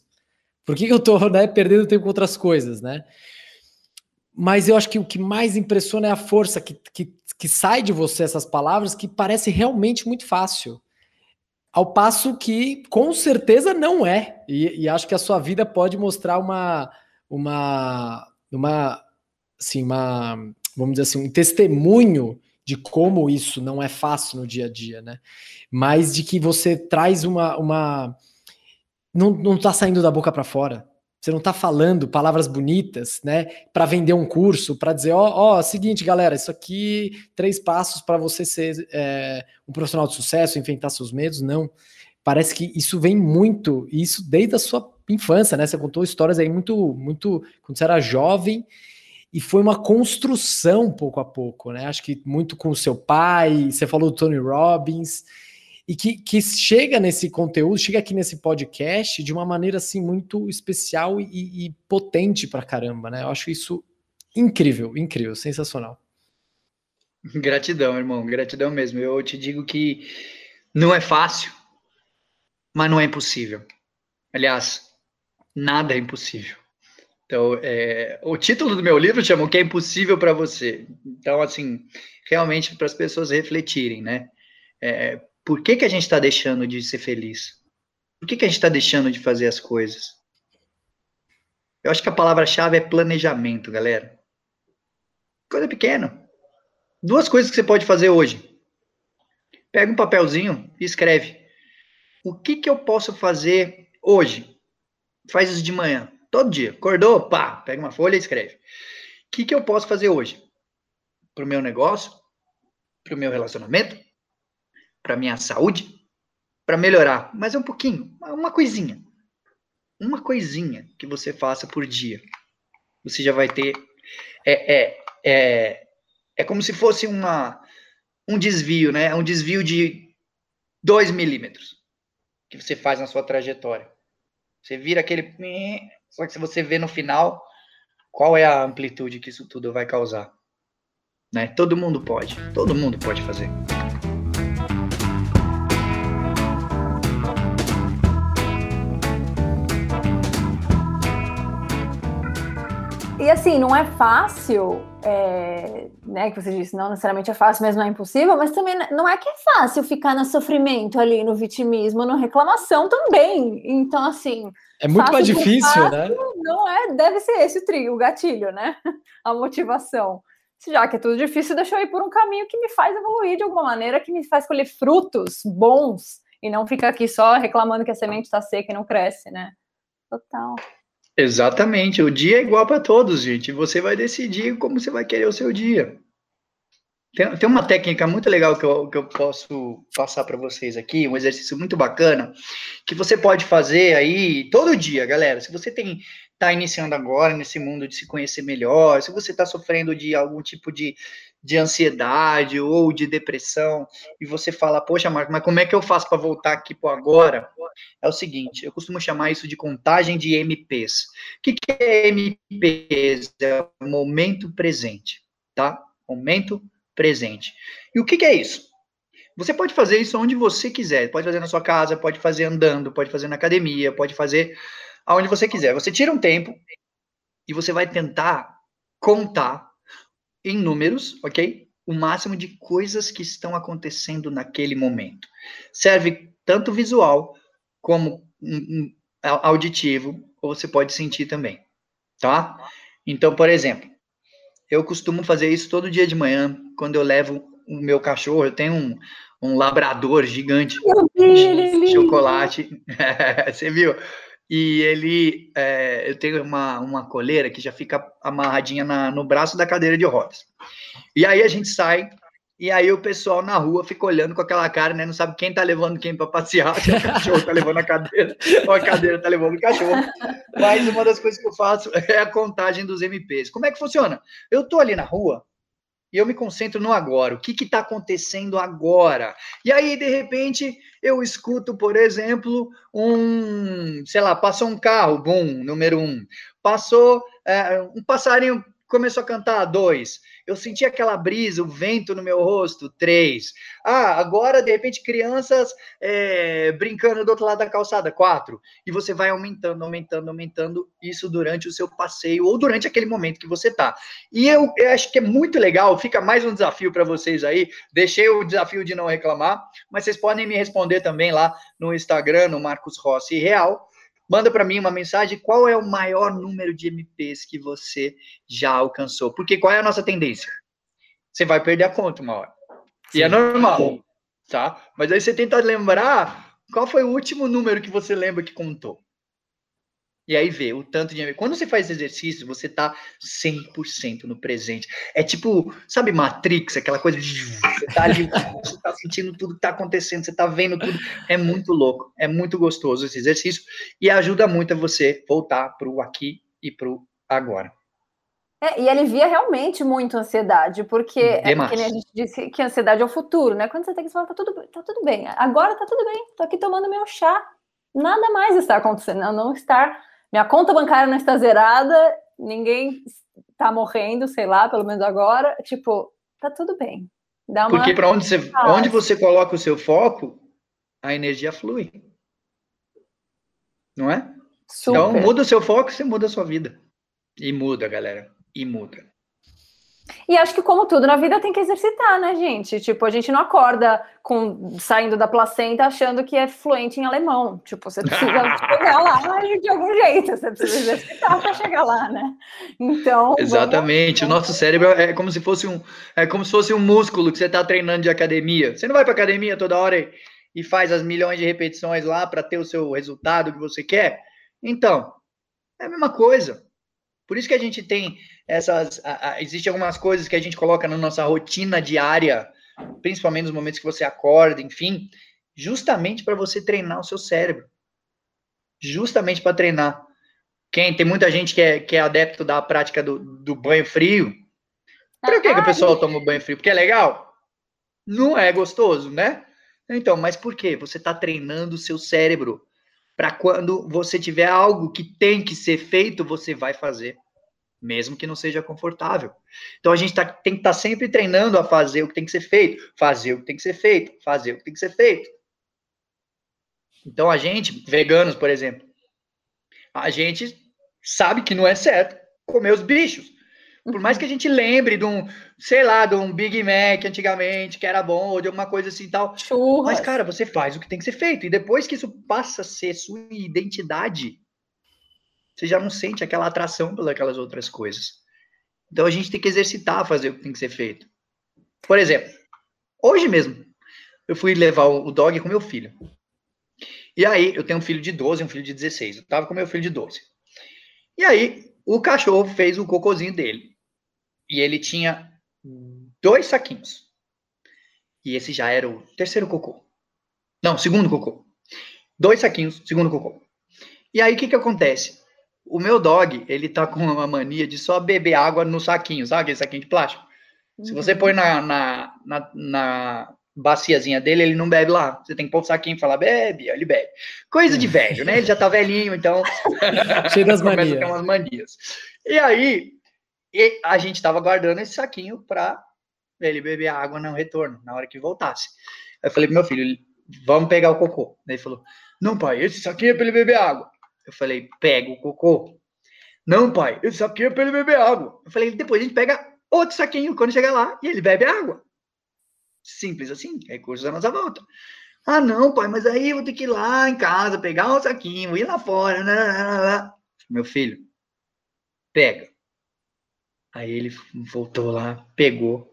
Por que, que eu tô né, perdendo tempo com outras coisas, né? Mas eu acho que o que mais impressiona é a força que, que, que sai de você essas palavras que parece realmente muito fácil. Ao passo que, com certeza, não é. E, e acho que a sua vida pode mostrar uma, uma, uma, assim, uma, vamos dizer assim, um testemunho de como isso não é fácil no dia a dia, né? Mas de que você traz uma, uma não, não tá saindo da boca para fora. Você não está falando palavras bonitas, né? Para vender um curso, para dizer, ó, oh, oh, seguinte, galera, isso aqui, três passos para você ser é, um profissional de sucesso, enfrentar seus medos. Não. Parece que isso vem muito, isso desde a sua infância, né? Você contou histórias aí muito, muito, quando você era jovem, e foi uma construção pouco a pouco, né? Acho que muito com o seu pai, você falou do Tony Robbins e que, que chega nesse conteúdo, chega aqui nesse podcast de uma maneira assim muito especial e, e potente pra caramba, né? Eu acho isso incrível, incrível, sensacional. Gratidão, irmão, gratidão mesmo. Eu te digo que não é fácil, mas não é impossível. Aliás, nada é impossível. Então, é, o título do meu livro chama O que é impossível para você. Então, assim, realmente para as pessoas refletirem, né? É, por que, que a gente está deixando de ser feliz? Por que, que a gente está deixando de fazer as coisas? Eu acho que a palavra-chave é planejamento, galera. Coisa pequena. Duas coisas que você pode fazer hoje. Pega um papelzinho e escreve. O que, que eu posso fazer hoje? Faz isso de manhã, todo dia. Acordou, pá, pega uma folha e escreve. O que, que eu posso fazer hoje? Para o meu negócio? Para o meu relacionamento? Para minha saúde, para melhorar, mas é um pouquinho, uma coisinha. Uma coisinha que você faça por dia. Você já vai ter. É, é, é, é como se fosse uma, um desvio, né? Um desvio de 2 milímetros que você faz na sua trajetória. Você vira aquele. Só que se você vê no final, qual é a amplitude que isso tudo vai causar? Né? Todo mundo pode. Todo mundo pode fazer. Assim, não é fácil, é, né? Que você disse, não necessariamente é fácil, mas não é impossível, mas também não é que é fácil ficar no sofrimento ali, no vitimismo, no reclamação também. Então, assim. É muito mais difícil, fácil, né? Não é, deve ser esse o trio, o gatilho, né? A motivação. Já que é tudo difícil, deixa eu ir por um caminho que me faz evoluir de alguma maneira, que me faz colher frutos bons e não ficar aqui só reclamando que a semente está seca e não cresce, né? Total. Exatamente, o dia é igual para todos, gente. Você vai decidir como você vai querer o seu dia. Tem, tem uma técnica muito legal que eu, que eu posso passar para vocês aqui, um exercício muito bacana, que você pode fazer aí todo dia, galera. Se você tem está iniciando agora nesse mundo de se conhecer melhor, se você está sofrendo de algum tipo de, de ansiedade ou de depressão, e você fala, poxa, Marco, mas como é que eu faço para voltar aqui para agora? É o seguinte, eu costumo chamar isso de contagem de MPs. O que, que é MPs? É momento presente, tá? Momento presente. E o que, que é isso? Você pode fazer isso onde você quiser. Pode fazer na sua casa, pode fazer andando, pode fazer na academia, pode fazer aonde você quiser. Você tira um tempo e você vai tentar contar em números, ok? O máximo de coisas que estão acontecendo naquele momento. Serve tanto visual como auditivo, ou você pode sentir também, tá? Então, por exemplo, eu costumo fazer isso todo dia de manhã, quando eu levo o meu cachorro, eu tenho um, um labrador gigante de chocolate. você viu? E ele, é, eu tenho uma, uma coleira que já fica amarradinha na, no braço da cadeira de rodas. E aí a gente sai, e aí o pessoal na rua fica olhando com aquela cara, né? Não sabe quem tá levando quem para passear, se o cachorro tá levando a cadeira, ou a cadeira tá levando o cachorro. Mas uma das coisas que eu faço é a contagem dos MPs. Como é que funciona? Eu tô ali na rua, e eu me concentro no agora. O que está acontecendo agora? E aí, de repente, eu escuto, por exemplo, um, sei lá, passou um carro, bum, número um. Passou é, um passarinho começou a cantar dois. Eu senti aquela brisa, o vento no meu rosto, três. Ah, agora, de repente, crianças é, brincando do outro lado da calçada, quatro. E você vai aumentando, aumentando, aumentando isso durante o seu passeio ou durante aquele momento que você tá. E eu, eu acho que é muito legal, fica mais um desafio para vocês aí. Deixei o desafio de não reclamar, mas vocês podem me responder também lá no Instagram, no Marcos Rossi Real Manda para mim uma mensagem qual é o maior número de MPs que você já alcançou. Porque qual é a nossa tendência? Você vai perder a conta uma hora. Sim. E é normal, tá? Mas aí você tenta lembrar qual foi o último número que você lembra que contou. E aí vê o tanto de. Quando você faz exercício, você tá 100% no presente. É tipo, sabe, Matrix, aquela coisa de. Você tá ali, você tá sentindo tudo que tá acontecendo, você tá vendo tudo. É muito louco, é muito gostoso esse exercício e ajuda muito a você voltar pro aqui e pro agora. É, e alivia realmente muito a ansiedade, porque é porque a gente disse que a ansiedade é o futuro, né? Quando você tem que falar, tá tudo, tá tudo bem, agora tá tudo bem, tô aqui tomando meu chá, nada mais está acontecendo, não estar minha conta bancária não está zerada, ninguém está morrendo, sei lá, pelo menos agora. Tipo, tá tudo bem. Dá uma... Porque para onde você, onde você coloca o seu foco, a energia flui. Não é? Super. Então, muda o seu foco, você muda a sua vida. E muda, galera. E muda. E acho que, como tudo na vida, tem que exercitar, né, gente? Tipo, a gente não acorda com saindo da placenta achando que é fluente em alemão. Tipo, você precisa chegar lá de algum jeito, você precisa exercitar para chegar lá, né? Então. Exatamente. Vamos... O nosso cérebro é como se fosse um, é como se fosse um músculo que você está treinando de academia. Você não vai para academia toda hora e, e faz as milhões de repetições lá para ter o seu resultado que você quer. Então, é a mesma coisa. Por isso que a gente tem essas. Existem algumas coisas que a gente coloca na nossa rotina diária, principalmente nos momentos que você acorda, enfim, justamente para você treinar o seu cérebro. Justamente para treinar. Quem tem muita gente que é, que é adepto da prática do, do banho frio. Por que, que o pessoal toma banho frio? Porque é legal? Não é gostoso, né? Então, mas por quê? Você está treinando o seu cérebro para quando você tiver algo que tem que ser feito, você vai fazer, mesmo que não seja confortável. Então a gente tá, tem que estar tá sempre treinando a fazer o que tem que ser feito, fazer o que tem que ser feito, fazer o que tem que ser feito. Então a gente, veganos, por exemplo, a gente sabe que não é certo comer os bichos. Por mais que a gente lembre de um, sei lá, de um Big Mac antigamente, que era bom, ou de alguma coisa assim tal. Churras. Mas, cara, você faz o que tem que ser feito. E depois que isso passa a ser sua identidade, você já não sente aquela atração pelas outras coisas. Então a gente tem que exercitar fazer o que tem que ser feito. Por exemplo, hoje mesmo, eu fui levar o dog com meu filho. E aí, eu tenho um filho de 12 e um filho de 16. Eu tava com meu filho de 12. E aí, o cachorro fez o cocôzinho dele e ele tinha dois saquinhos. E esse já era o terceiro cocô. Não, segundo cocô. Dois saquinhos, segundo cocô. E aí, o que que acontece? O meu dog, ele tá com uma mania de só beber água no saquinho, sabe aquele saquinho de plástico? Se você põe na, na, na, na baciazinha dele, ele não bebe lá. Você tem que pôr o saquinho e falar, bebe, ele bebe. Coisa de velho, né? Ele já tá velhinho, então... Cheio das manias. Começa a umas manias. E aí, e a gente estava guardando esse saquinho para ele beber água no retorno, na hora que voltasse. Aí eu falei pro meu filho, vamos pegar o cocô. Daí ele falou, não, pai, esse saquinho é para ele beber água. Eu falei, pega o cocô. Não, pai, esse saquinho é para ele beber água. Eu falei, depois a gente pega outro saquinho quando chegar lá e ele bebe água. Simples assim, recursos à nossa volta. Ah, não, pai, mas aí eu vou ter que ir lá em casa, pegar um saquinho, ir lá fora. Né, né, né, meu filho, pega. Aí ele voltou lá, pegou.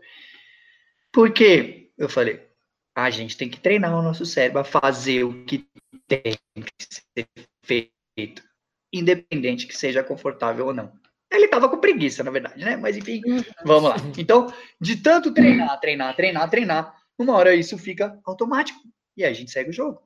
Por quê? Eu falei, a gente tem que treinar o nosso cérebro a fazer o que tem que ser feito, independente que seja confortável ou não. Ele estava com preguiça, na verdade, né? Mas enfim, vamos lá. Então, de tanto treinar, treinar, treinar, treinar, uma hora isso fica automático. E aí a gente segue o jogo.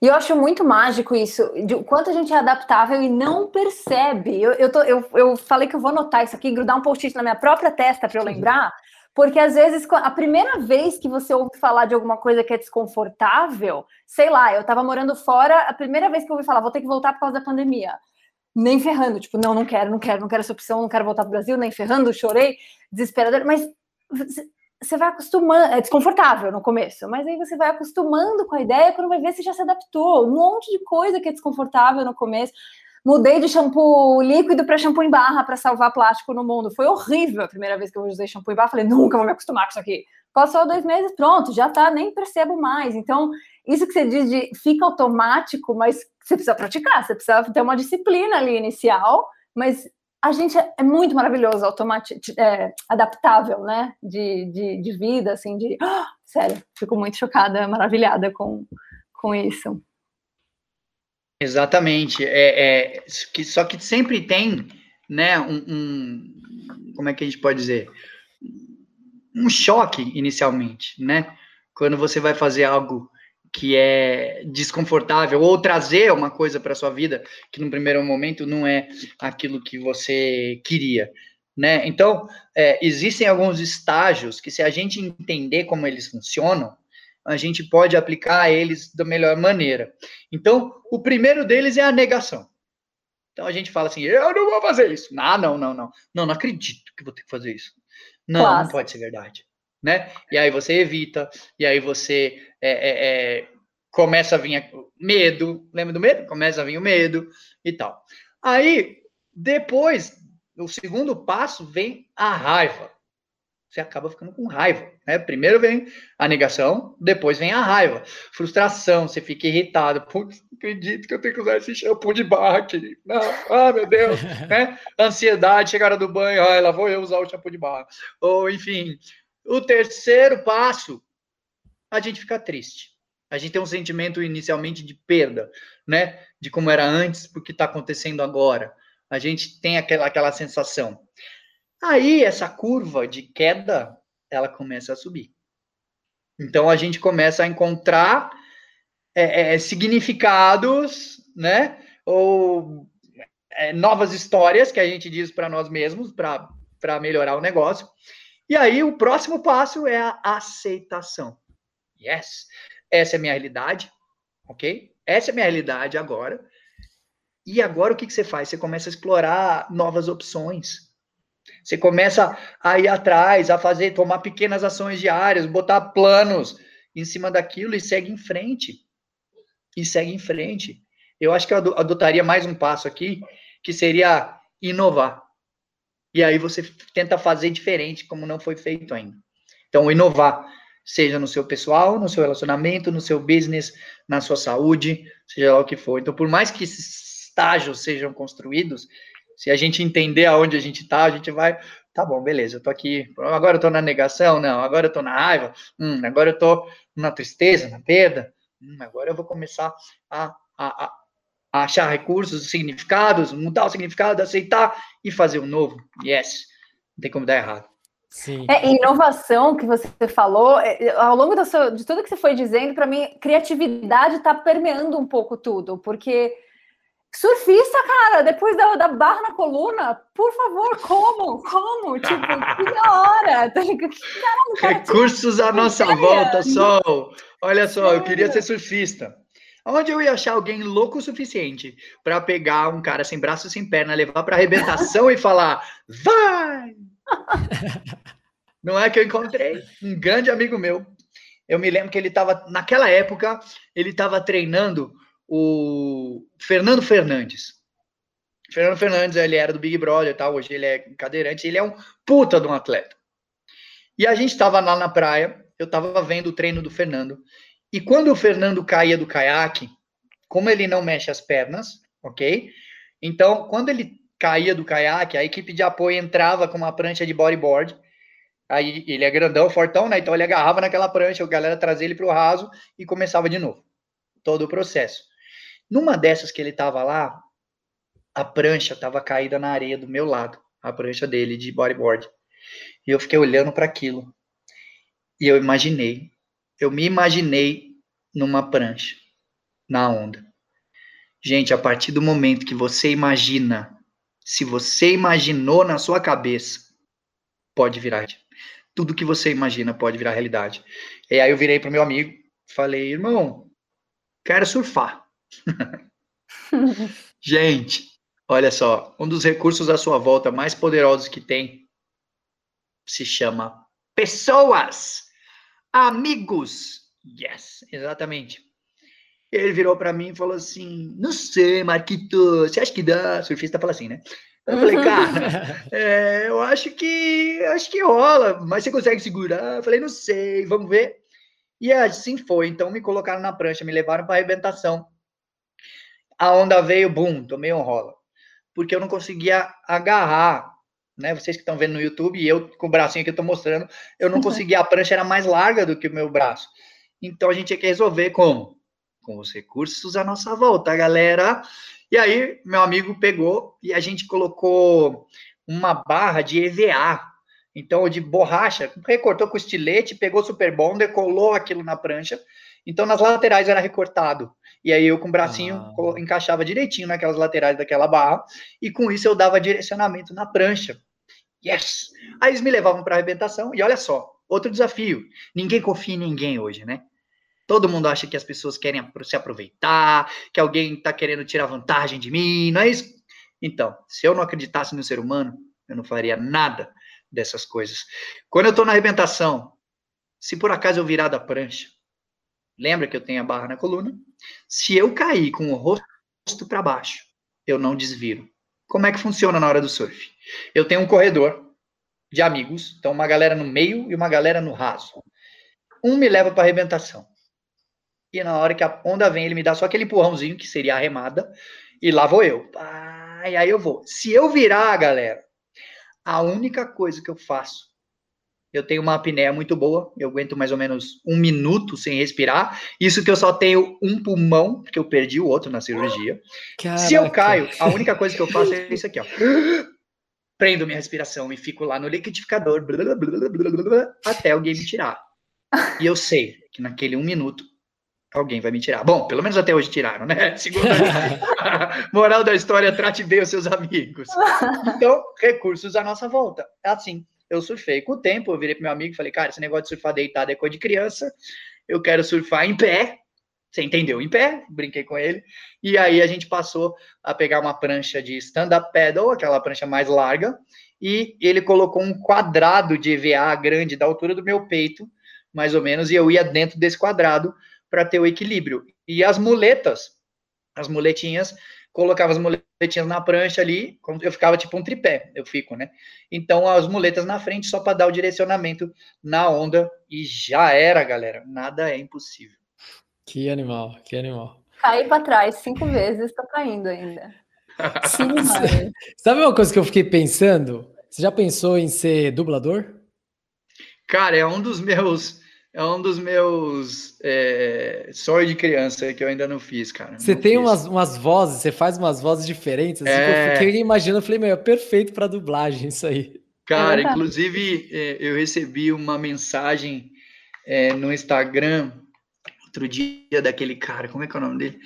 E eu acho muito mágico isso, de quanto a gente é adaptável e não percebe. Eu, eu, tô, eu, eu falei que eu vou anotar isso aqui, grudar um post-it na minha própria testa para eu lembrar, porque às vezes a primeira vez que você ouve falar de alguma coisa que é desconfortável, sei lá, eu estava morando fora, a primeira vez que eu ouvi falar, vou ter que voltar por causa da pandemia. Nem ferrando, tipo, não, não quero, não quero, não quero essa opção, não quero voltar para o Brasil, nem ferrando, chorei, desesperador, mas você vai acostumando, é desconfortável no começo, mas aí você vai acostumando com a ideia, quando vai ver você já se adaptou. Um monte de coisa que é desconfortável no começo. Mudei de shampoo líquido para shampoo em barra para salvar plástico no mundo. Foi horrível a primeira vez que eu usei shampoo em barra. Falei, nunca vou me acostumar com isso aqui. Passou dois meses, pronto, já tá, nem percebo mais. Então, isso que você diz de fica automático, mas você precisa praticar, você precisa ter uma disciplina ali inicial, mas a gente é, é muito maravilhoso, automático, é, adaptável, né? De, de, de, vida, assim, de. Sério, fico muito chocada, maravilhada com, com isso. Exatamente. É, é, só que sempre tem, né, um, um, como é que a gente pode dizer? Um choque inicialmente, né? Quando você vai fazer algo que é desconfortável ou trazer uma coisa para sua vida que no primeiro momento não é aquilo que você queria, né? Então é, existem alguns estágios que se a gente entender como eles funcionam, a gente pode aplicar eles da melhor maneira. Então o primeiro deles é a negação. Então a gente fala assim, eu não vou fazer isso. Ah, não, não, não, não, não acredito que vou ter que fazer isso. Não, Classe. não pode ser verdade né? E aí você evita, e aí você é, é, é, começa a vir medo, lembra do medo? Começa a vir o medo e tal. Aí, depois, o segundo passo vem a raiva. Você acaba ficando com raiva, né? Primeiro vem a negação, depois vem a raiva. Frustração, você fica irritado. Putz, não acredito que eu tenho que usar esse shampoo de barra aqui. Não, ah, meu Deus, né? Ansiedade, chegada do banho, ah, lá vou eu usar o shampoo de barra. Ou, enfim, o terceiro passo, a gente fica triste. A gente tem um sentimento inicialmente de perda, né? De como era antes, porque está acontecendo agora. A gente tem aquela, aquela sensação. Aí, essa curva de queda, ela começa a subir. Então, a gente começa a encontrar é, é, significados, né? Ou é, novas histórias que a gente diz para nós mesmos, para melhorar o negócio. E aí o próximo passo é a aceitação. Yes, essa é a minha realidade, ok? Essa é a minha realidade agora. E agora o que, que você faz? Você começa a explorar novas opções. Você começa a ir atrás, a fazer, tomar pequenas ações diárias, botar planos em cima daquilo e segue em frente. E segue em frente. Eu acho que eu adotaria mais um passo aqui, que seria inovar. E aí você tenta fazer diferente, como não foi feito ainda. Então, inovar, seja no seu pessoal, no seu relacionamento, no seu business, na sua saúde, seja lá o que for. Então, por mais que esses estágios sejam construídos, se a gente entender aonde a gente está, a gente vai, tá bom, beleza, eu tô aqui, agora eu tô na negação, não, agora eu tô na raiva, hum, agora eu tô na tristeza, na perda, hum, agora eu vou começar a, a, a achar recursos, significados, mudar o significado, aceitar e fazer um novo. Yes, não tem como dar errado. Sim. É, inovação que você falou, é, ao longo seu, de tudo que você foi dizendo, para mim, criatividade está permeando um pouco tudo, porque surfista, cara, depois da, da, barra na coluna, por favor, como? Como? Tipo, que da hora! Caramba, Recursos à nossa volta, Sol. Olha só, eu queria ser surfista. Onde eu ia achar alguém louco o suficiente para pegar um cara sem braço, sem perna, levar para arrebentação e falar, vai! Não é que eu encontrei um grande amigo meu. Eu me lembro que ele estava, naquela época, ele estava treinando o Fernando Fernandes. Fernando Fernandes, ele era do Big Brother, tal, hoje ele é cadeirante, ele é um puta de um atleta. E a gente estava lá na praia, eu estava vendo o treino do Fernando, e quando o Fernando caía do caiaque, como ele não mexe as pernas, ok? Então, quando ele caía do caiaque, a equipe de apoio entrava com uma prancha de bodyboard. Aí ele é grandão, fortão, né? Então ele agarrava naquela prancha, a galera trazia ele para o raso e começava de novo. Todo o processo. Numa dessas que ele estava lá, a prancha estava caída na areia do meu lado, a prancha dele de bodyboard. E eu fiquei olhando para aquilo. E eu imaginei eu me imaginei numa prancha, na onda. Gente, a partir do momento que você imagina, se você imaginou na sua cabeça, pode virar. Tudo que você imagina pode virar realidade. E aí eu virei pro meu amigo, falei, irmão, quero surfar. Gente, olha só, um dos recursos à sua volta mais poderosos que tem se chama pessoas amigos. Yes, exatamente. Ele virou para mim e falou assim: Não sei, Marquito, você acha que dá? Surfista fala assim, né? Eu falei, cara, é, eu acho que acho que rola, mas você consegue segurar? Eu falei, não sei, vamos ver. E assim foi. Então me colocaram na prancha, me levaram para arrebentação. A onda veio, bum, tomei um rola. Porque eu não conseguia agarrar né? Vocês que estão vendo no YouTube e eu com o bracinho que eu estou mostrando, eu não conseguia, a prancha era mais larga do que o meu braço. Então a gente tinha que resolver como? com os recursos à nossa volta, galera. E aí, meu amigo pegou e a gente colocou uma barra de EVA, então de borracha, recortou com estilete, pegou super bonder, colou aquilo na prancha. Então nas laterais era recortado. E aí eu com o bracinho ah. encaixava direitinho naquelas laterais daquela barra e com isso eu dava direcionamento na prancha. Yes! Aí eles me levavam para arrebentação e olha só, outro desafio. Ninguém confia em ninguém hoje, né? Todo mundo acha que as pessoas querem se aproveitar, que alguém está querendo tirar vantagem de mim, não é isso? Então, se eu não acreditasse no ser humano, eu não faria nada dessas coisas. Quando eu estou na arrebentação, se por acaso eu virar da prancha, lembra que eu tenho a barra na coluna? Se eu cair com o rosto para baixo, eu não desviro. Como é que funciona na hora do surf? Eu tenho um corredor de amigos, então uma galera no meio e uma galera no raso. Um me leva para arrebentação e na hora que a onda vem, ele me dá só aquele empurrãozinho, que seria a remada, e lá vou eu. e aí eu vou. Se eu virar, galera, a única coisa que eu faço, eu tenho uma apneia muito boa, eu aguento mais ou menos um minuto sem respirar, isso que eu só tenho um pulmão, porque eu perdi o outro na cirurgia. Caraca. Se eu caio, a única coisa que eu faço é isso aqui, ó. Prendo minha respiração e fico lá no liquidificador, blá, blá, blá, até alguém me tirar. E eu sei que naquele um minuto Alguém vai me tirar. Bom, pelo menos até hoje tiraram, né? Moral da história, trate bem os seus amigos. Então, recursos à nossa volta. É assim, eu surfei com o tempo, eu virei pro meu amigo e falei, cara, esse negócio de surfar deitado é coisa de criança, eu quero surfar em pé. Você entendeu? Em pé, brinquei com ele. E aí a gente passou a pegar uma prancha de stand-up paddle, aquela prancha mais larga, e ele colocou um quadrado de EVA grande da altura do meu peito, mais ou menos, e eu ia dentro desse quadrado para ter o equilíbrio. E as muletas, as muletinhas, colocava as muletinhas na prancha ali, eu ficava tipo um tripé, eu fico, né? Então as muletas na frente só para dar o direcionamento na onda e já era, galera. Nada é impossível. Que animal, que animal. Caí para trás cinco vezes, tô caindo ainda. Sim, Sabe uma coisa que eu fiquei pensando? Você já pensou em ser dublador? Cara, é um dos meus é um dos meus é, sonhos de criança que eu ainda não fiz, cara. Você tem umas, umas vozes, você faz umas vozes diferentes. Assim, é... Eu fiquei imaginando, eu falei, meu, é perfeito para dublagem isso aí. Cara, inclusive é, eu recebi uma mensagem é, no Instagram outro dia daquele cara, como é que é o nome dele?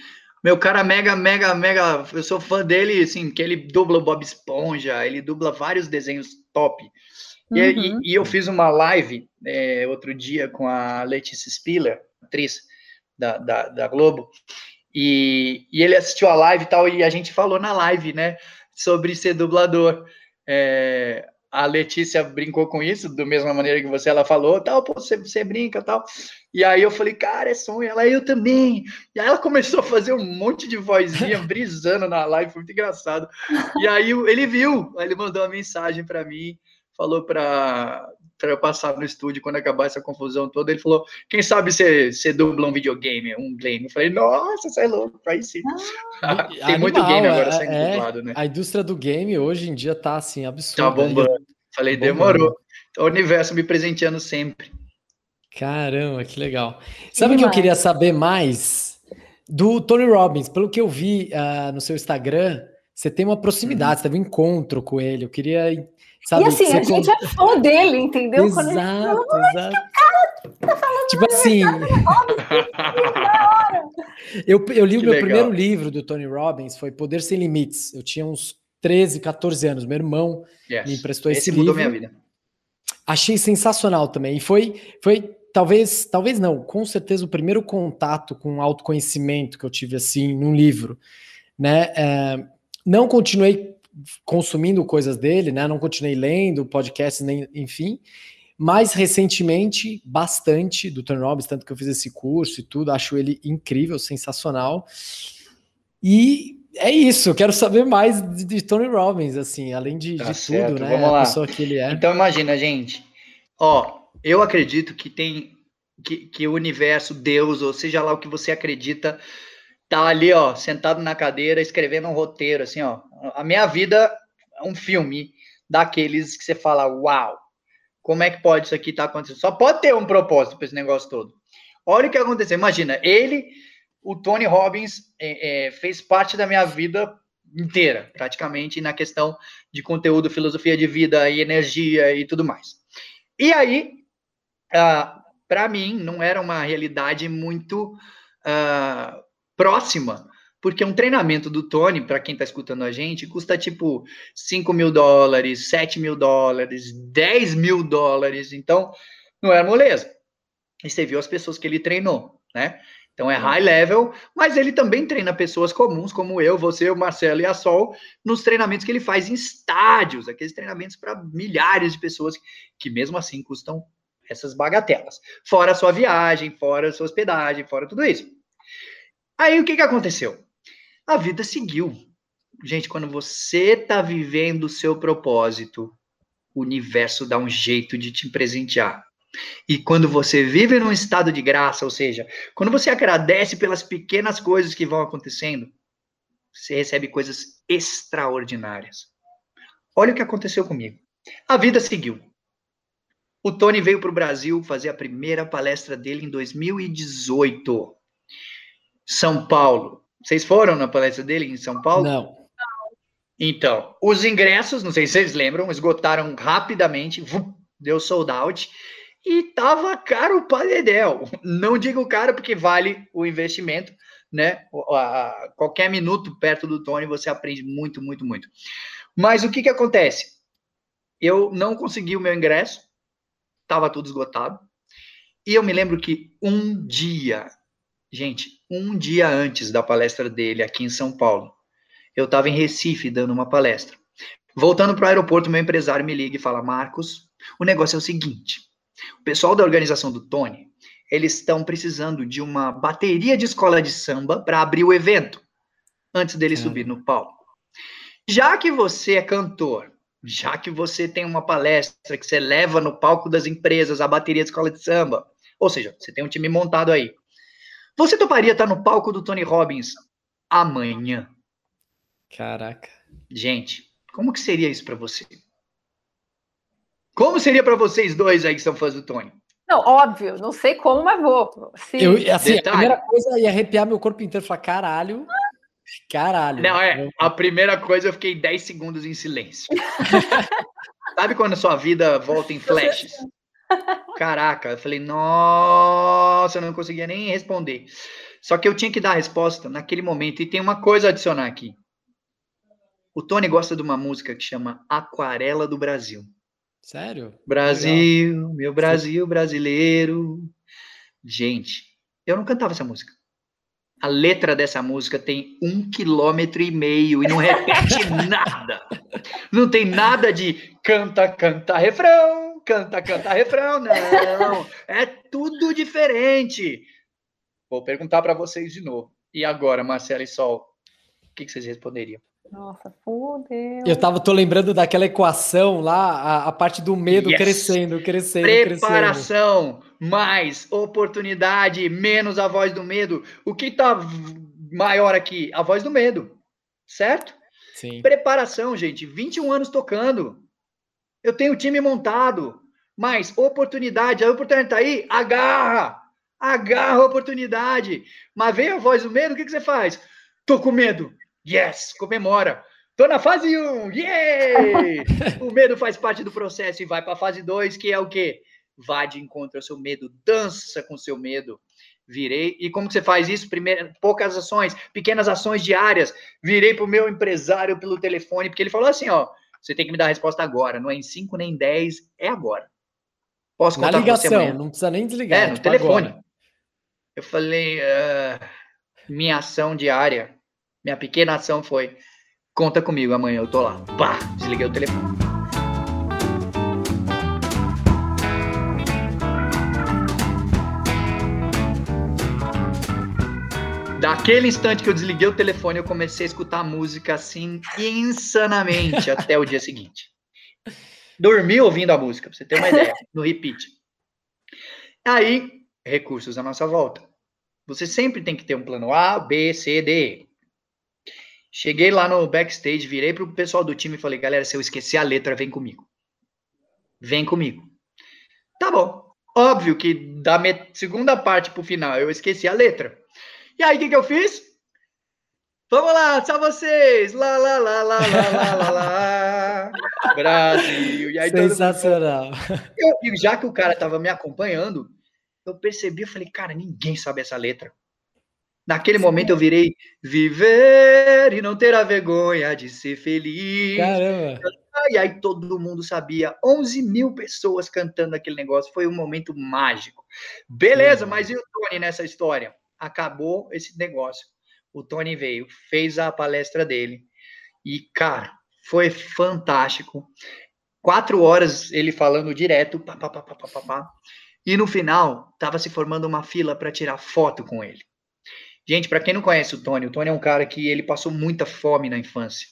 Meu cara mega, mega, mega, eu sou fã dele, assim, que ele dubla o Bob Esponja, ele dubla vários desenhos top. Uhum. E, e, eu fiz uma live é, outro dia com a Letícia Spiller, atriz da, da, da Globo, e, e, ele assistiu a live e tal, e a gente falou na live, né, sobre ser dublador. É, a Letícia brincou com isso, da mesma maneira que você, ela falou, tal, pô, você, você brinca, tal. E aí eu falei, cara, é sonho. Ela, eu também. E aí ela começou a fazer um monte de vozinha, brisando na live, foi muito engraçado. E aí ele viu, aí ele mandou uma mensagem para mim, falou para eu passar no estúdio quando acabar essa confusão toda. Ele falou: quem sabe você, dubla um videogame, um game? Eu falei: nossa, você é louco, aí sim. Ah, Tem animal, muito game agora é, sendo é, dublado, né? A indústria do game hoje em dia tá assim, absurda. Tá bombando. Falei: tá demorou. O universo me presenteando sempre. Caramba, que legal. Sabe o que eu queria saber mais? Do Tony Robbins, pelo que eu vi uh, no seu Instagram, você tem uma proximidade, uhum. você teve um encontro com ele. Eu queria Sabe, e assim, a gente é fã dele, entendeu? Exato, exato. Tá tipo assim. eu, eu li que o meu legal. primeiro livro do Tony Robbins, foi Poder Sem Limites. Eu tinha uns 13, 14 anos. Meu irmão yes. me emprestou esse, esse livro. minha vida. Achei sensacional também. E foi, foi talvez, talvez não, com certeza o primeiro contato com autoconhecimento que eu tive assim num livro, né? É, não continuei consumindo coisas dele, né? Não continuei lendo podcast, nem, enfim. Mais recentemente, bastante do Tony Robbins, tanto que eu fiz esse curso e tudo, acho ele incrível, sensacional. E é isso, eu quero saber mais de, de Tony Robbins, assim, além de, tá de tudo, né? Vamos lá. Pessoa que ele é. Então imagina, gente. Ó, eu acredito que tem que, que o universo, Deus, ou seja lá o que você acredita, tá ali, ó, sentado na cadeira, escrevendo um roteiro, assim, ó. A minha vida é um filme daqueles que você fala, uau, como é que pode isso aqui estar tá acontecendo? Só pode ter um propósito para esse negócio todo. Olha o que aconteceu. Imagina, ele o Tony Robbins é, é, fez parte da minha vida inteira, praticamente, na questão de conteúdo, filosofia de vida e energia e tudo mais. E aí, uh, para mim, não era uma realidade muito uh, próxima, porque um treinamento do Tony, para quem está escutando a gente, custa tipo 5 mil dólares, 7 mil dólares, 10 mil dólares, então não era moleza. E você viu as pessoas que ele treinou, né? Então é high level, mas ele também treina pessoas comuns, como eu, você, o Marcelo e a Sol, nos treinamentos que ele faz em estádios, aqueles treinamentos para milhares de pessoas que mesmo assim custam essas bagatelas. Fora a sua viagem, fora a sua hospedagem, fora tudo isso. Aí o que, que aconteceu? A vida seguiu. Gente, quando você está vivendo o seu propósito, o universo dá um jeito de te presentear. E quando você vive num estado de graça, ou seja, quando você agradece pelas pequenas coisas que vão acontecendo, você recebe coisas extraordinárias. Olha o que aconteceu comigo. A vida seguiu. O Tony veio para o Brasil fazer a primeira palestra dele em 2018. São Paulo. Vocês foram na palestra dele em São Paulo? Não. Então, os ingressos, não sei se vocês lembram, esgotaram rapidamente, deu sold out e tava caro para dedéu. Não digo caro porque vale o investimento, né? qualquer minuto perto do Tony você aprende muito, muito, muito. Mas o que que acontece? Eu não consegui o meu ingresso, tava tudo esgotado. E eu me lembro que um dia, gente, um dia antes da palestra dele aqui em São Paulo, eu estava em Recife dando uma palestra. Voltando para o aeroporto, meu empresário me liga e fala: Marcos, o negócio é o seguinte o pessoal da organização do Tony, eles estão precisando de uma bateria de escola de samba para abrir o evento, antes dele é. subir no palco. Já que você é cantor, já que você tem uma palestra que você leva no palco das empresas a bateria de escola de samba, ou seja, você tem um time montado aí, você toparia estar no palco do Tony Robbins amanhã? Caraca. Gente, como que seria isso para você? Como seria para vocês dois aí que são fãs do Tony? Não, óbvio, não sei como, mas vou. Sim. Eu, assim, a primeira coisa ia arrepiar meu corpo inteiro e falar: caralho, caralho. Não, é. A primeira coisa eu fiquei 10 segundos em silêncio. Sabe quando a sua vida volta em flashes? Caraca, eu falei, nossa, eu não conseguia nem responder. Só que eu tinha que dar a resposta naquele momento. E tem uma coisa a adicionar aqui. O Tony gosta de uma música que chama Aquarela do Brasil. Sério? Brasil, Legal. meu Brasil brasileiro. Gente, eu não cantava essa música. A letra dessa música tem um quilômetro e meio e não repete nada. Não tem nada de canta, canta, refrão, canta, canta, refrão. Não, é tudo diferente. Vou perguntar para vocês de novo. E agora, Marcela e Sol, o que, que vocês responderiam? Nossa, fudeu. Eu tava, tô lembrando daquela equação lá, a, a parte do medo yes. crescendo, crescendo, Preparação crescendo. mais oportunidade, menos a voz do medo. O que tá maior aqui? A voz do medo, certo? Sim. Preparação, gente. 21 anos tocando. Eu tenho time montado. Mas oportunidade, a oportunidade tá aí, agarra! Agarra a oportunidade. Mas vem a voz do medo, o que, que você faz? Tô com medo. Yes, comemora. Tô na fase 1, yay! o medo faz parte do processo e vai para a fase 2, que é o quê? Vá de encontro ao seu medo, dança com seu medo. Virei. E como que você faz isso? Primeiro, poucas ações, pequenas ações diárias. Virei para o meu empresário pelo telefone, porque ele falou assim: ó, você tem que me dar a resposta agora, não é em 5 nem 10, é agora. Posso contar Na ligação, não precisa nem desligar. É, no tipo telefone. Agora. Eu falei, uh, minha ação diária minha pequena ação foi: conta comigo, amanhã eu tô lá. Pá, desliguei o telefone. Daquele instante que eu desliguei o telefone, eu comecei a escutar música assim insanamente até o dia seguinte. Dormi ouvindo a música, pra você ter uma ideia, no repeat. Aí, recursos à nossa volta. Você sempre tem que ter um plano A, B, C, D. Cheguei lá no backstage, virei pro pessoal do time e falei, galera, se eu esquecer a letra, vem comigo. Vem comigo. Tá bom. Óbvio que da segunda parte pro final eu esqueci a letra. E aí, o que, que eu fiz? Vamos lá, só vocês! Lá, lá, lá, lá, lá, lá, lá, lá. Brasil! E aí, Sensacional! Eu, já que o cara tava me acompanhando, eu percebi, eu falei, cara, ninguém sabe essa letra. Naquele Sim. momento eu virei viver e não ter a vergonha de ser feliz. Caramba! E aí todo mundo sabia, 11 mil pessoas cantando aquele negócio, foi um momento mágico. Beleza, mas e o Tony nessa história? Acabou esse negócio. O Tony veio, fez a palestra dele e, cara, foi fantástico. Quatro horas ele falando direto, pá, pá, pá, pá, pá, pá, e no final estava se formando uma fila para tirar foto com ele. Gente, para quem não conhece o Tony, o Tony é um cara que ele passou muita fome na infância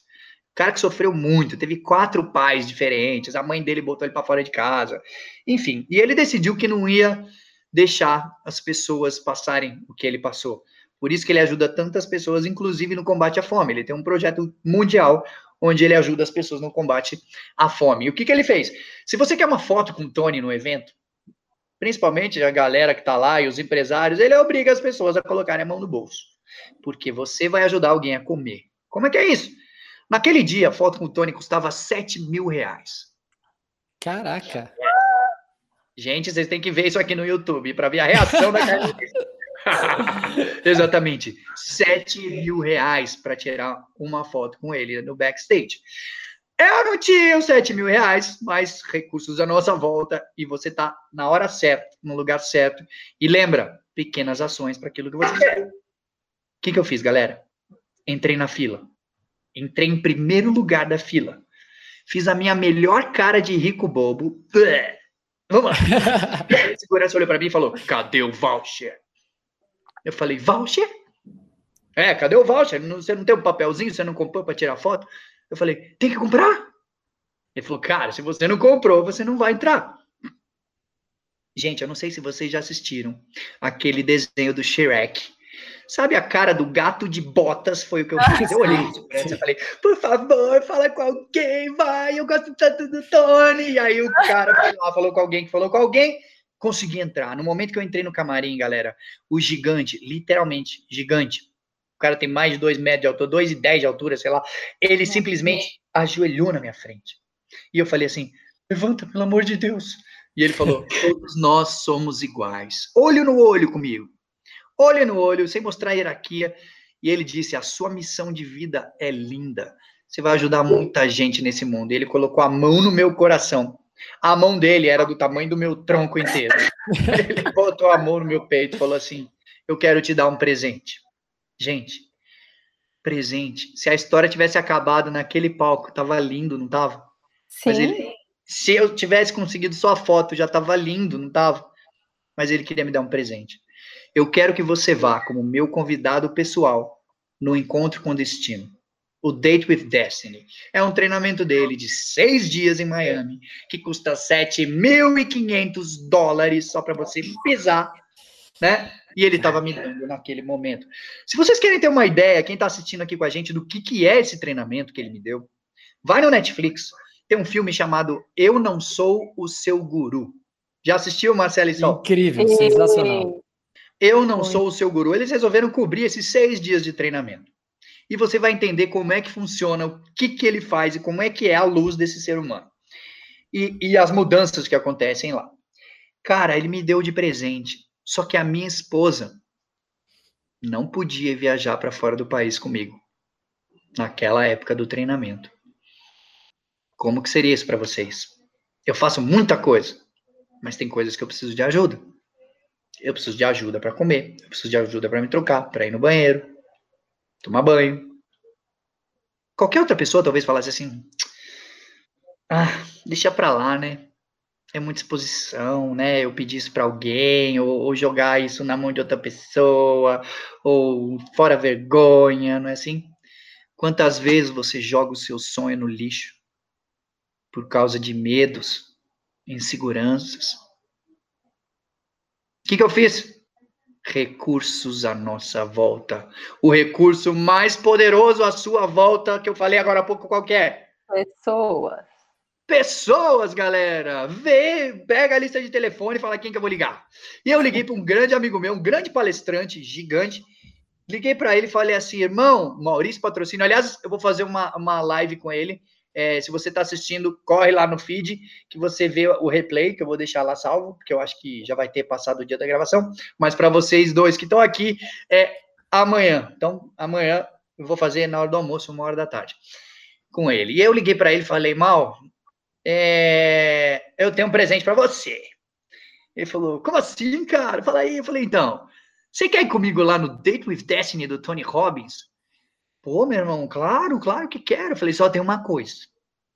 cara que sofreu muito, teve quatro pais diferentes, a mãe dele botou ele para fora de casa, enfim. E ele decidiu que não ia deixar as pessoas passarem o que ele passou. Por isso que ele ajuda tantas pessoas, inclusive no combate à fome. Ele tem um projeto mundial onde ele ajuda as pessoas no combate à fome. E o que, que ele fez? Se você quer uma foto com o Tony no evento, principalmente a galera que está lá e os empresários, ele obriga as pessoas a colocarem a mão no bolso. Porque você vai ajudar alguém a comer. Como é que é isso? Naquele dia, a foto com o Tony custava 7 mil reais. Caraca! Gente, vocês têm que ver isso aqui no YouTube para ver a reação da Carlinhos. Exatamente. 7 mil reais para tirar uma foto com ele no backstage. Eu não tinha os 7 mil reais, mas recursos à nossa volta e você tá na hora certa, no lugar certo. E lembra, pequenas ações para aquilo que você quer. O que, que eu fiz, galera? Entrei na fila. Entrei em primeiro lugar da fila. Fiz a minha melhor cara de rico bobo. Vamos lá. a segurança olhou para mim e falou: Cadê o voucher? Eu falei: Voucher? É, cadê o voucher? Você não tem um papelzinho? Você não comprou para tirar foto? Eu falei: Tem que comprar? Ele falou: Cara, se você não comprou, você não vai entrar. Gente, eu não sei se vocês já assistiram aquele desenho do Shrek Sabe a cara do gato de botas? Foi o que eu fiz. Eu olhei e falei, por favor, fala com alguém, vai, eu gosto tanto do Tony. E aí o cara foi lá, falou com alguém que falou com alguém, consegui entrar. No momento que eu entrei no camarim, galera, o gigante, literalmente, gigante, o cara tem mais de dois metros de altura, dois e dez de altura, sei lá, ele simplesmente ajoelhou na minha frente. E eu falei assim, levanta, pelo amor de Deus. E ele falou, todos nós somos iguais. Olho no olho comigo olho no olho, sem mostrar hierarquia. E ele disse: A sua missão de vida é linda. Você vai ajudar muita gente nesse mundo. E ele colocou a mão no meu coração. A mão dele era do tamanho do meu tronco inteiro. ele botou a mão no meu peito e falou assim: Eu quero te dar um presente. Gente, presente. Se a história tivesse acabado naquele palco, tava lindo, não tava? Sim. Ele, se eu tivesse conseguido só a foto, já tava lindo, não tava? Mas ele queria me dar um presente. Eu quero que você vá como meu convidado pessoal no Encontro com Destino. O Date with Destiny. É um treinamento dele de seis dias em Miami, que custa 7.500 dólares só para você pisar, né? E ele estava me dando naquele momento. Se vocês querem ter uma ideia, quem está assistindo aqui com a gente, do que, que é esse treinamento que ele me deu, vai no Netflix. Tem um filme chamado Eu Não Sou o Seu Guru. Já assistiu, Marcelo? Incrível, sensacional. Eu não Foi. sou o seu guru. Eles resolveram cobrir esses seis dias de treinamento. E você vai entender como é que funciona, o que, que ele faz e como é que é a luz desse ser humano. E, e as mudanças que acontecem lá. Cara, ele me deu de presente. Só que a minha esposa não podia viajar para fora do país comigo. Naquela época do treinamento. Como que seria isso para vocês? Eu faço muita coisa, mas tem coisas que eu preciso de ajuda. Eu preciso de ajuda para comer, eu preciso de ajuda para me trocar, para ir no banheiro, tomar banho. Qualquer outra pessoa talvez falasse assim: "Ah, deixa para lá, né? É muita exposição, né? Eu pedir isso para alguém ou, ou jogar isso na mão de outra pessoa ou fora vergonha, não é assim? Quantas vezes você joga o seu sonho no lixo por causa de medos, inseguranças? Que, que eu fiz? Recursos à nossa volta. O recurso mais poderoso à sua volta, que eu falei agora há pouco, qual é? Pessoas. Pessoas, galera! Vê, pega a lista de telefone e fala quem que eu vou ligar. E eu liguei para um grande amigo meu, um grande palestrante, gigante, liguei para ele e falei assim, irmão, Maurício Patrocínio. Aliás, eu vou fazer uma, uma live com ele. É, se você está assistindo, corre lá no feed que você vê o replay, que eu vou deixar lá salvo, porque eu acho que já vai ter passado o dia da gravação. Mas para vocês dois que estão aqui, é amanhã. Então, amanhã eu vou fazer na hora do almoço, uma hora da tarde, com ele. E eu liguei para ele e falei, Mal, é, eu tenho um presente para você. Ele falou, como assim, cara? Fala aí. Eu falei, então, você quer ir comigo lá no Date with Destiny do Tony Robbins? Pô, meu irmão, claro, claro que quero. Eu falei, só tem uma coisa.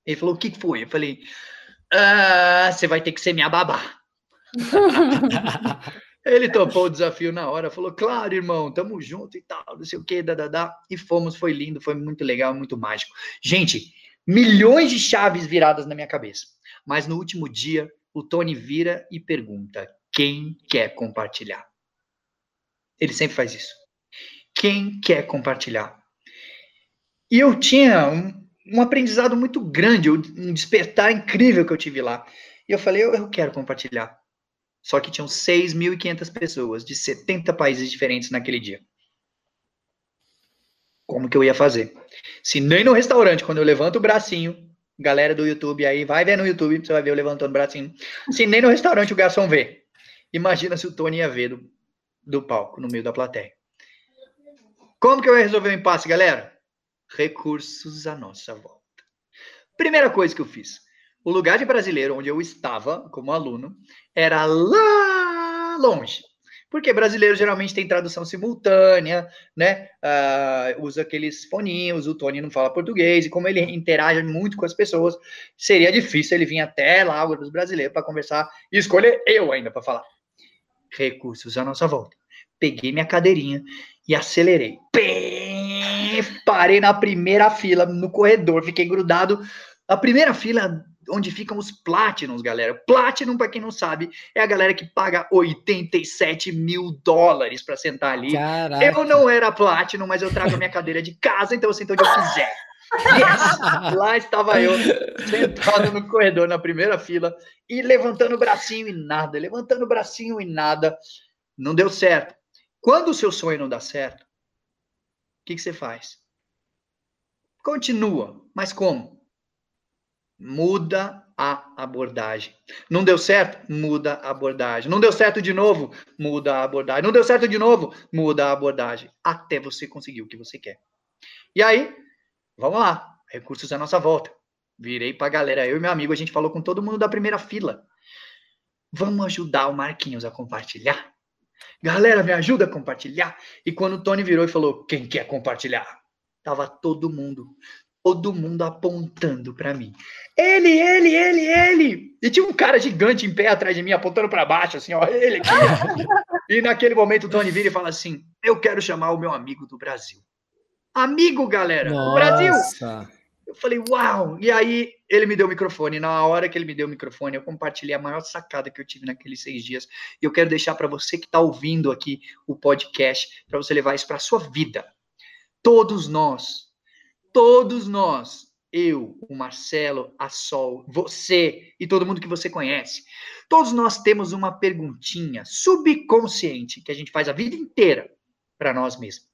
Ele falou, o que foi? Eu falei, ah, você vai ter que ser minha babá. Ele topou o desafio na hora, falou, claro, irmão, tamo junto e tal, não sei o que, dadadá. E fomos, foi lindo, foi muito legal, muito mágico. Gente, milhões de chaves viradas na minha cabeça. Mas no último dia, o Tony vira e pergunta: quem quer compartilhar? Ele sempre faz isso. Quem quer compartilhar? E eu tinha um, um aprendizado muito grande, um despertar incrível que eu tive lá. E eu falei: eu, eu quero compartilhar. Só que tinham 6.500 pessoas de 70 países diferentes naquele dia. Como que eu ia fazer? Se nem no restaurante, quando eu levanto o bracinho, Galera do YouTube aí, vai ver no YouTube, você vai ver eu levantando o bracinho. Se nem no restaurante o garçom vê. Imagina se o Tony ia ver do, do palco, no meio da plateia. Como que eu ia resolver o impasse, galera? Recursos à nossa volta. Primeira coisa que eu fiz. O lugar de brasileiro onde eu estava como aluno era lá longe. Porque brasileiro geralmente tem tradução simultânea, né? Uh, usa aqueles foninhos, o Tony não fala português, e como ele interage muito com as pessoas, seria difícil ele vir até lá, os brasileiros, para conversar e escolher eu ainda para falar. Recursos à nossa volta. Peguei minha cadeirinha e acelerei. Parei na primeira fila, no corredor, fiquei grudado. A primeira fila onde ficam os Platinums, galera. Platinum, para quem não sabe, é a galera que paga 87 mil dólares para sentar ali. Caraca. Eu não era Platinum, mas eu trago a minha cadeira de casa, então eu sento onde eu quiser. Yes! Lá estava eu, sentado no corredor na primeira fila e levantando o bracinho e nada, levantando o bracinho e nada. Não deu certo. Quando o seu sonho não dá certo, que, que você faz? Continua, mas como? muda a abordagem. Não deu certo? Muda a abordagem. Não deu certo de novo? Muda a abordagem. Não deu certo de novo? Muda a abordagem. Até você conseguir o que você quer. E aí, vamos lá. Recursos à nossa volta. Virei para a galera. Eu e meu amigo, a gente falou com todo mundo da primeira fila. Vamos ajudar o Marquinhos a compartilhar? Galera, me ajuda a compartilhar. E quando o Tony virou e falou: Quem quer compartilhar? Tava todo mundo todo mundo apontando para mim. Ele, ele, ele, ele. E tinha um cara gigante em pé atrás de mim, apontando para baixo, assim, ó, ele aqui. e naquele momento o Tony vira e fala assim: Eu quero chamar o meu amigo do Brasil. Amigo, galera, Nossa. do Brasil. Eu falei, uau! E aí ele me deu o microfone. Na hora que ele me deu o microfone, eu compartilhei a maior sacada que eu tive naqueles seis dias. E eu quero deixar para você que está ouvindo aqui o podcast, para você levar isso para sua vida. Todos nós todos nós, eu, o Marcelo, a Sol, você e todo mundo que você conhece, todos nós temos uma perguntinha subconsciente que a gente faz a vida inteira para nós mesmos.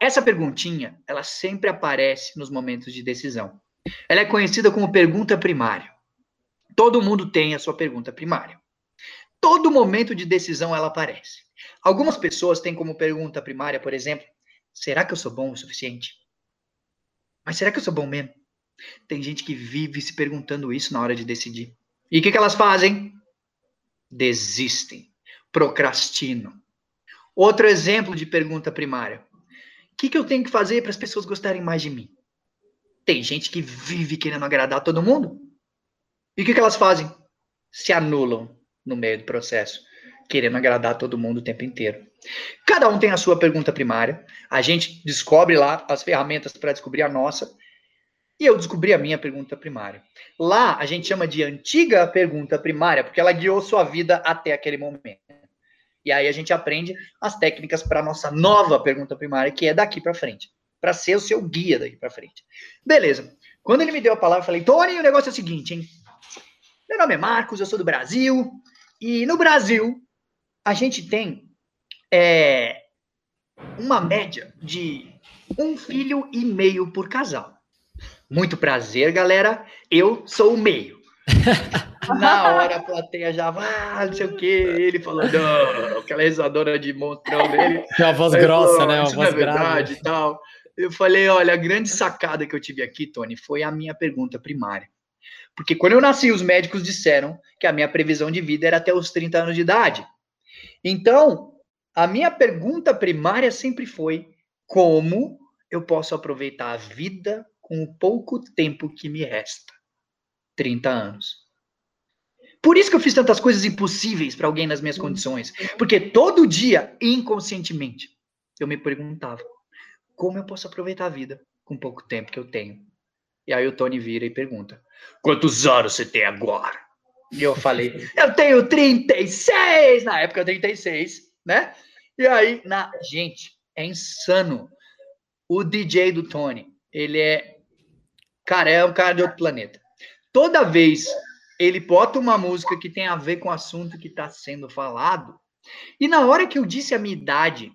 Essa perguntinha, ela sempre aparece nos momentos de decisão. Ela é conhecida como pergunta primária. Todo mundo tem a sua pergunta primária. Todo momento de decisão ela aparece. Algumas pessoas têm como pergunta primária, por exemplo, será que eu sou bom o suficiente? Mas será que eu sou bom mesmo? Tem gente que vive se perguntando isso na hora de decidir. E o que, que elas fazem? Desistem, procrastinam. Outro exemplo de pergunta primária: que, que eu tenho que fazer para as pessoas gostarem mais de mim? Tem gente que vive querendo agradar todo mundo. E o que, que elas fazem? Se anulam no meio do processo querendo agradar todo mundo o tempo inteiro. Cada um tem a sua pergunta primária. A gente descobre lá as ferramentas para descobrir a nossa. E eu descobri a minha pergunta primária. Lá a gente chama de antiga pergunta primária, porque ela guiou sua vida até aquele momento. E aí a gente aprende as técnicas para a nossa nova pergunta primária, que é daqui para frente, para ser o seu guia daqui para frente. Beleza. Quando ele me deu a palavra, eu falei: Tony, o negócio é o seguinte, hein? Meu nome é Marcos, eu sou do Brasil. E no Brasil, a gente tem é, uma média de um filho e meio por casal. Muito prazer, galera. Eu sou o meio. Na hora a plateia já ah, não sei o que. Ele falou, não, aquela risadora de monstrão dele. É uma voz grossa, falou, né? Uma voz não é verdade e tal. Eu falei, olha, a grande sacada que eu tive aqui, Tony, foi a minha pergunta primária. Porque quando eu nasci, os médicos disseram que a minha previsão de vida era até os 30 anos de idade. Então, a minha pergunta primária sempre foi: como eu posso aproveitar a vida com o pouco tempo que me resta? 30 anos. Por isso que eu fiz tantas coisas impossíveis para alguém nas minhas condições. Porque todo dia, inconscientemente, eu me perguntava: como eu posso aproveitar a vida com pouco tempo que eu tenho? E aí o Tony vira e pergunta: quantos anos você tem agora? E eu falei: eu tenho 36! Na época, 36, né? E aí, na... gente, é insano. O DJ do Tony, ele é. Cara, é um cara de outro planeta. Toda vez ele bota uma música que tem a ver com o assunto que está sendo falado. E na hora que eu disse a minha idade,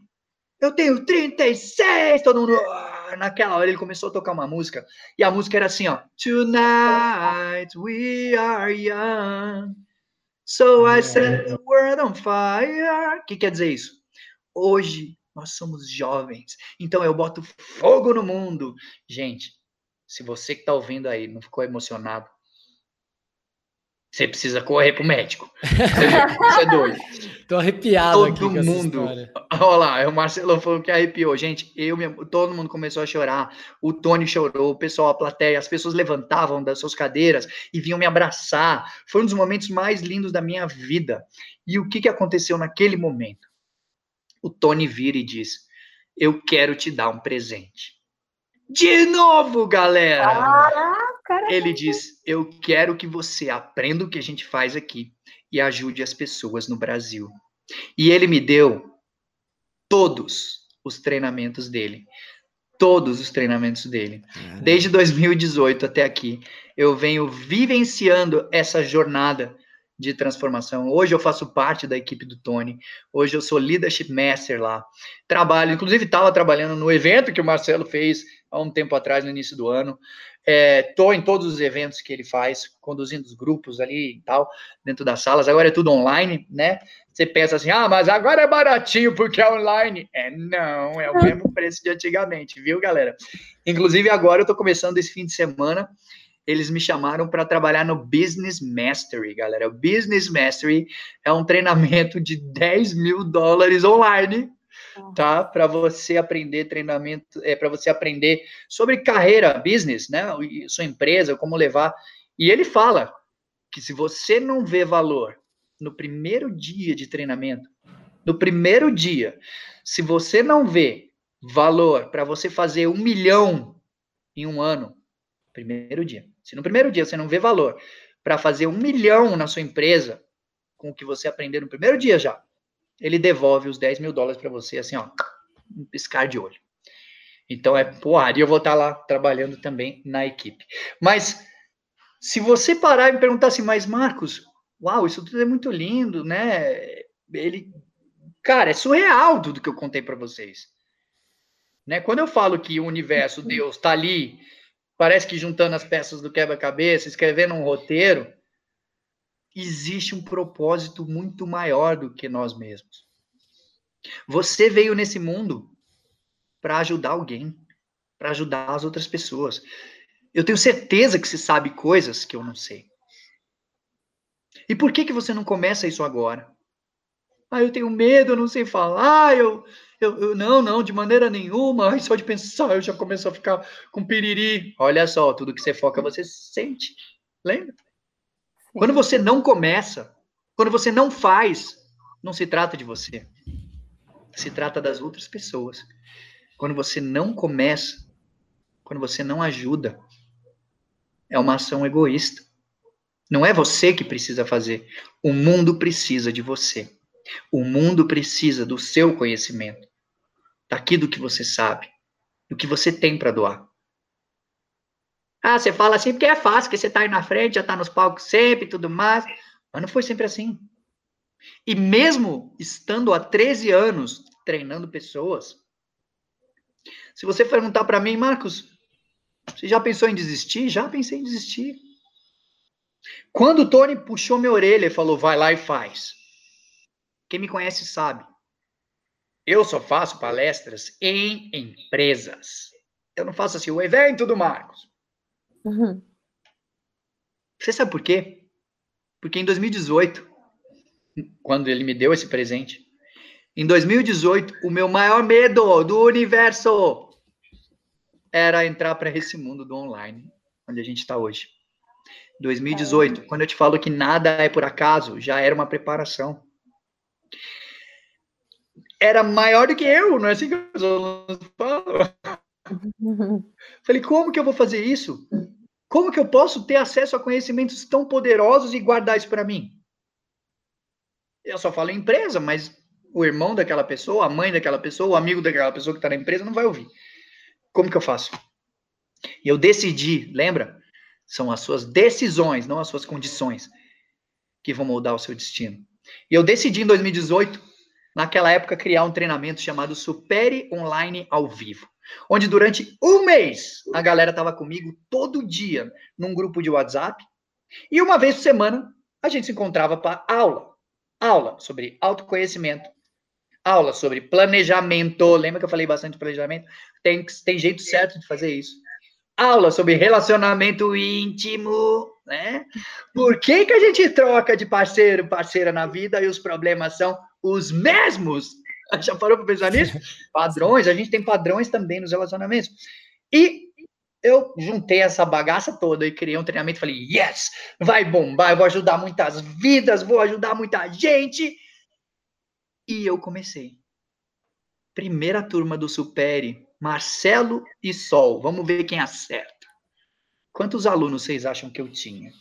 eu tenho 36, todo mundo. Ah, naquela hora ele começou a tocar uma música. E a música era assim, ó. Tonight we are young. So I set the world on fire. O que quer dizer isso? Hoje nós somos jovens. Então eu boto fogo no mundo. Gente, se você que está ouvindo aí não ficou emocionado, você precisa correr pro médico. Você é doido. Tô arrepiado todo mundo. Olha lá, é o Marcelo falou que arrepiou. Gente, eu mesmo, todo mundo começou a chorar. O Tony chorou, o pessoal, a plateia, as pessoas levantavam das suas cadeiras e vinham me abraçar. Foi um dos momentos mais lindos da minha vida. E o que, que aconteceu naquele momento? O Tony vira e diz: Eu quero te dar um presente. De novo, galera! Ah! Caramba. Ele diz: Eu quero que você aprenda o que a gente faz aqui e ajude as pessoas no Brasil. E ele me deu todos os treinamentos dele. Todos os treinamentos dele. Caramba. Desde 2018 até aqui, eu venho vivenciando essa jornada de transformação. Hoje eu faço parte da equipe do Tony. Hoje eu sou leadership master lá. Trabalho, inclusive estava trabalhando no evento que o Marcelo fez há um tempo atrás, no início do ano. Estou é, em todos os eventos que ele faz, conduzindo os grupos ali e tal, dentro das salas. Agora é tudo online, né? Você pensa assim, ah, mas agora é baratinho porque é online. É, não, é o mesmo preço de antigamente, viu, galera? Inclusive, agora eu estou começando esse fim de semana. Eles me chamaram para trabalhar no Business Mastery, galera. O Business Mastery é um treinamento de 10 mil dólares online tá? Para você aprender treinamento, é para você aprender sobre carreira, business, né? Sua empresa, como levar. E ele fala que se você não vê valor no primeiro dia de treinamento, no primeiro dia, se você não vê valor para você fazer um milhão em um ano, primeiro dia. Se no primeiro dia você não vê valor para fazer um milhão na sua empresa, com o que você aprendeu no primeiro dia já, ele devolve os 10 mil dólares para você, assim, ó, um piscar de olho. Então é porra, e eu vou estar tá lá trabalhando também na equipe. Mas se você parar e me perguntar assim, mas Marcos, uau, isso tudo é muito lindo, né? Ele, cara, é surreal tudo que eu contei para vocês. Né? Quando eu falo que o universo, Deus, está ali, parece que juntando as peças do quebra-cabeça, escrevendo um roteiro, existe um propósito muito maior do que nós mesmos. Você veio nesse mundo para ajudar alguém, para ajudar as outras pessoas. Eu tenho certeza que você sabe coisas que eu não sei. E por que que você não começa isso agora? Ah, eu tenho medo, eu não sei falar, eu, eu, eu não, não, de maneira nenhuma. Ai, só de pensar eu já começo a ficar com piriri. Olha só, tudo que você foca você sente. Lembra? Quando você não começa, quando você não faz, não se trata de você. Se trata das outras pessoas. Quando você não começa, quando você não ajuda, é uma ação egoísta. Não é você que precisa fazer. O mundo precisa de você. O mundo precisa do seu conhecimento, daqui do que você sabe, do que você tem para doar. Ah, você fala assim porque é fácil, que você tá aí na frente, já tá nos palcos sempre e tudo mais. Mas não foi sempre assim. E mesmo estando há 13 anos treinando pessoas, Se você perguntar para mim, Marcos, você já pensou em desistir? Já pensei em desistir. Quando o Tony puxou minha orelha e falou, vai lá e faz. Quem me conhece sabe. Eu só faço palestras em empresas. Eu não faço assim o evento do Marcos. Uhum. Você sabe por quê? Porque em 2018, quando ele me deu esse presente, em 2018, o meu maior medo do universo era entrar para esse mundo do online, onde a gente está hoje. 2018, quando eu te falo que nada é por acaso, já era uma preparação. Era maior do que eu, não é assim que os alunos falam. Falei, como que eu vou fazer isso? Como que eu posso ter acesso a conhecimentos tão poderosos e guardar isso para mim? Eu só falo em empresa, mas o irmão daquela pessoa, a mãe daquela pessoa, o amigo daquela pessoa que está na empresa não vai ouvir. Como que eu faço? E eu decidi, lembra? São as suas decisões, não as suas condições, que vão moldar o seu destino. E eu decidi em 2018, naquela época, criar um treinamento chamado Supere Online ao Vivo onde durante um mês a galera estava comigo todo dia num grupo de WhatsApp e uma vez por semana a gente se encontrava para aula. Aula sobre autoconhecimento, aula sobre planejamento. Lembra que eu falei bastante de planejamento? Tem, tem jeito certo de fazer isso. Aula sobre relacionamento íntimo, né? Por que, que a gente troca de parceiro, parceira na vida e os problemas são os mesmos? Já parou para pensar nisso? Padrões, a gente tem padrões também nos relacionamentos. E eu juntei essa bagaça toda e criei um treinamento. Falei, yes, vai bombar, eu vou ajudar muitas vidas, vou ajudar muita gente. E eu comecei. Primeira turma do Supere, Marcelo e Sol. Vamos ver quem acerta. Quantos alunos vocês acham que eu tinha?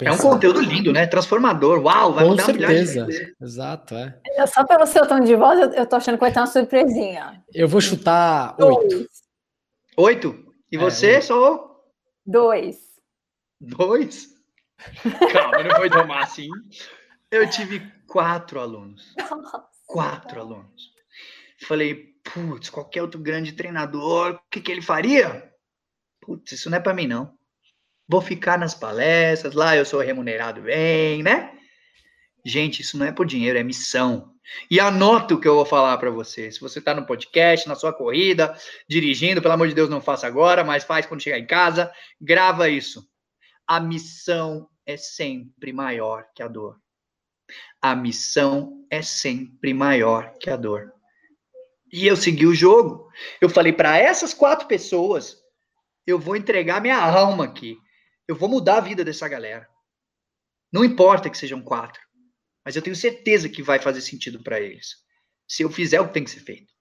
É um conteúdo lindo, né? Transformador. Uau, vai Com mudar certeza. Exato, é. é. Só pelo seu tom de voz, eu, eu tô achando que vai ter uma surpresinha. Eu vou chutar oito. Oito? E é, você, oito. só? Dois. Dois? Calma, não foi tomar assim. Eu tive quatro alunos. Nossa. Quatro alunos. Falei, putz, qualquer outro grande treinador, o que, que ele faria? Putz, isso não é para mim, não vou ficar nas palestras, lá eu sou remunerado bem, né? Gente, isso não é por dinheiro, é missão. E anota o que eu vou falar para você. Se você está no podcast, na sua corrida, dirigindo, pelo amor de Deus, não faça agora, mas faz quando chegar em casa, grava isso. A missão é sempre maior que a dor. A missão é sempre maior que a dor. E eu segui o jogo. Eu falei para essas quatro pessoas, eu vou entregar minha alma aqui. Eu vou mudar a vida dessa galera. Não importa que sejam quatro, mas eu tenho certeza que vai fazer sentido para eles. Se eu fizer o que tem que ser feito.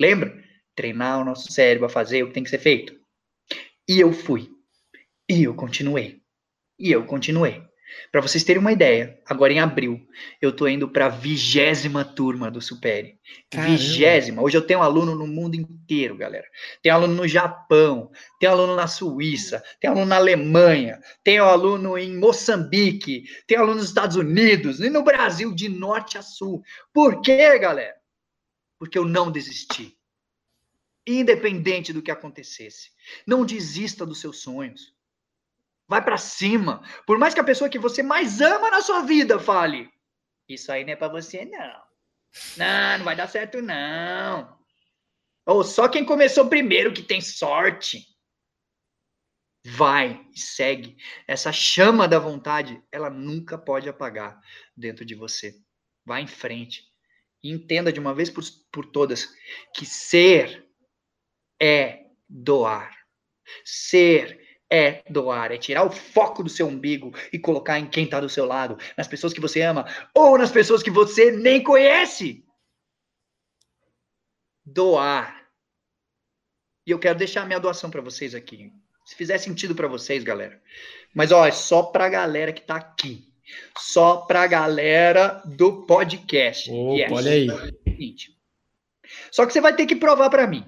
Lembra? Treinar o nosso cérebro a fazer o que tem que ser feito. E eu fui. E eu continuei. E eu continuei. Para vocês terem uma ideia, agora em abril, eu estou indo para a vigésima turma do Supere. Vigésima. Hoje eu tenho aluno no mundo inteiro, galera. Tem aluno no Japão, tem aluno na Suíça, tem aluno na Alemanha, tem aluno em Moçambique, tem aluno nos Estados Unidos e no Brasil, de norte a sul. Por quê, galera? Porque eu não desisti. Independente do que acontecesse. Não desista dos seus sonhos. Vai para cima. Por mais que a pessoa que você mais ama na sua vida fale, isso aí não é para você não. Não, não vai dar certo não. Ou só quem começou primeiro que tem sorte. Vai e segue. Essa chama da vontade, ela nunca pode apagar dentro de você. Vá em frente. E entenda de uma vez por, por todas que ser é doar. Ser é doar, é tirar o foco do seu umbigo e colocar em quem está do seu lado, nas pessoas que você ama ou nas pessoas que você nem conhece. Doar. E eu quero deixar a minha doação para vocês aqui. Se fizer sentido para vocês, galera. Mas ó, é só para a galera que está aqui. Só para a galera do podcast. Opa, yes. Olha aí. Só que você vai ter que provar para mim.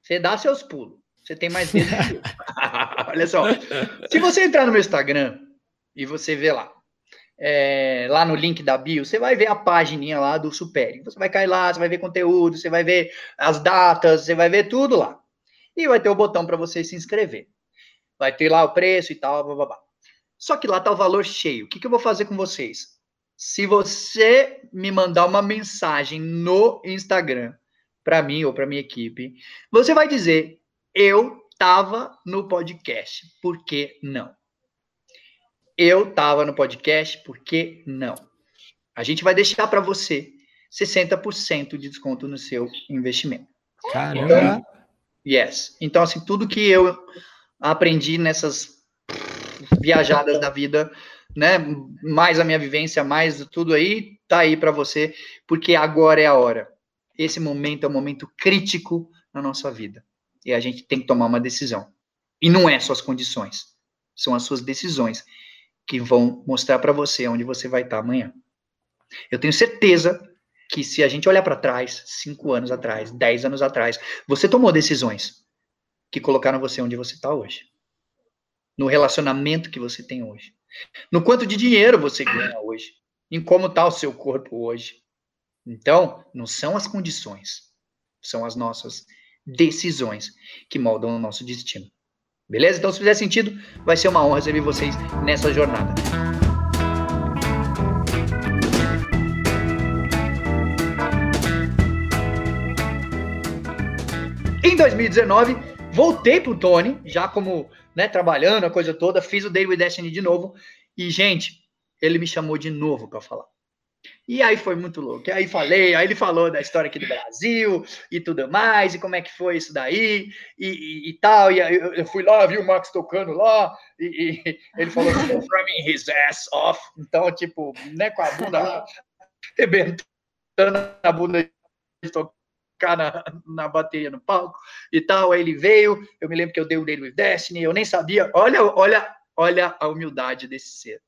Você dá seus pulos. Você tem mais medo que eu. Olha só. Se você entrar no meu Instagram e você vê lá, é, lá no link da bio, você vai ver a página lá do Superi. Você vai cair lá, você vai ver conteúdo, você vai ver as datas, você vai ver tudo lá. E vai ter o botão para você se inscrever. Vai ter lá o preço e tal, blá, blá, blá. Só que lá tá o valor cheio. O que, que eu vou fazer com vocês? Se você me mandar uma mensagem no Instagram para mim ou para minha equipe, você vai dizer: "Eu tava no podcast, por que não?" Eu tava no podcast, por que não? A gente vai deixar para você 60% de desconto no seu investimento. Caramba. Então, yes. Então assim, tudo que eu aprendi nessas viajadas da vida né? Mais a minha vivência, mais tudo aí, tá aí para você, porque agora é a hora. Esse momento é um momento crítico na nossa vida. E a gente tem que tomar uma decisão. E não é suas condições, são as suas decisões que vão mostrar para você onde você vai estar tá amanhã. Eu tenho certeza que se a gente olhar para trás, cinco anos atrás, dez anos atrás, você tomou decisões que colocaram você onde você está hoje, no relacionamento que você tem hoje, no quanto de dinheiro você ganha hoje, em como está o seu corpo hoje. Então, não são as condições, são as nossas decisões que moldam o nosso destino. Beleza? Então, se fizer sentido, vai ser uma honra receber vocês nessa jornada. Em 2019, voltei pro Tony, já como né, trabalhando, a coisa toda, fiz o Day with Destiny de novo, e, gente, ele me chamou de novo para falar. E aí foi muito louco. Aí falei, aí ele falou da história aqui do Brasil e tudo mais, e como é que foi isso daí, e, e, e tal. E aí eu fui lá, vi o Max tocando lá, e, e ele falou from his ass off. Então, tipo, né, com a bunda arrebentando a bunda de tocar na, na bateria no palco e tal. Aí ele veio, eu me lembro que eu dei o Day with Destiny, eu nem sabia. Olha, olha, olha a humildade desse ser.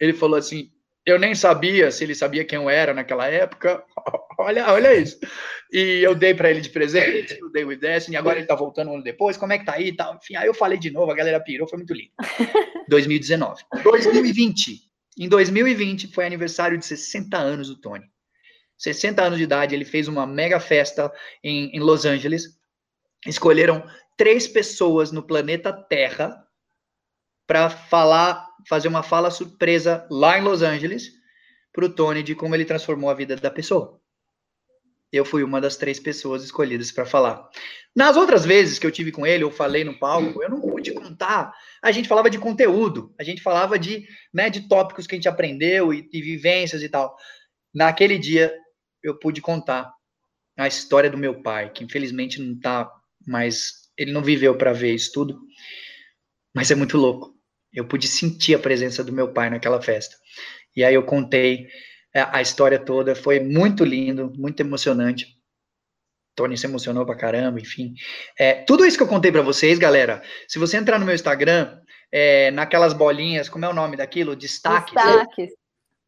Ele falou assim: eu nem sabia se ele sabia quem eu era naquela época. olha, olha isso. E eu dei para ele de presente o Day with Destiny, agora ele tá voltando um ano depois, como é que tá aí e tal. Enfim, aí eu falei de novo, a galera pirou, foi muito lindo. 2019. 2020. Em 2020 foi aniversário de 60 anos do Tony. 60 anos de idade, ele fez uma mega festa em, em Los Angeles. Escolheram três pessoas no planeta Terra para falar, fazer uma fala surpresa lá em Los Angeles para o Tony de como ele transformou a vida da pessoa. Eu fui uma das três pessoas escolhidas para falar. Nas outras vezes que eu tive com ele, eu falei no palco, eu não pude contar. A gente falava de conteúdo, a gente falava de, né, de tópicos que a gente aprendeu e, e vivências e tal. Naquele dia, eu pude contar a história do meu pai, que infelizmente não tá mais, ele não viveu para ver isso tudo, mas é muito louco. Eu pude sentir a presença do meu pai naquela festa. E aí eu contei é, a história toda, foi muito lindo, muito emocionante. Tony se emocionou pra caramba, enfim. É, tudo isso que eu contei para vocês, galera, se você entrar no meu Instagram, é, naquelas bolinhas, como é o nome daquilo? Destaques. Destaques.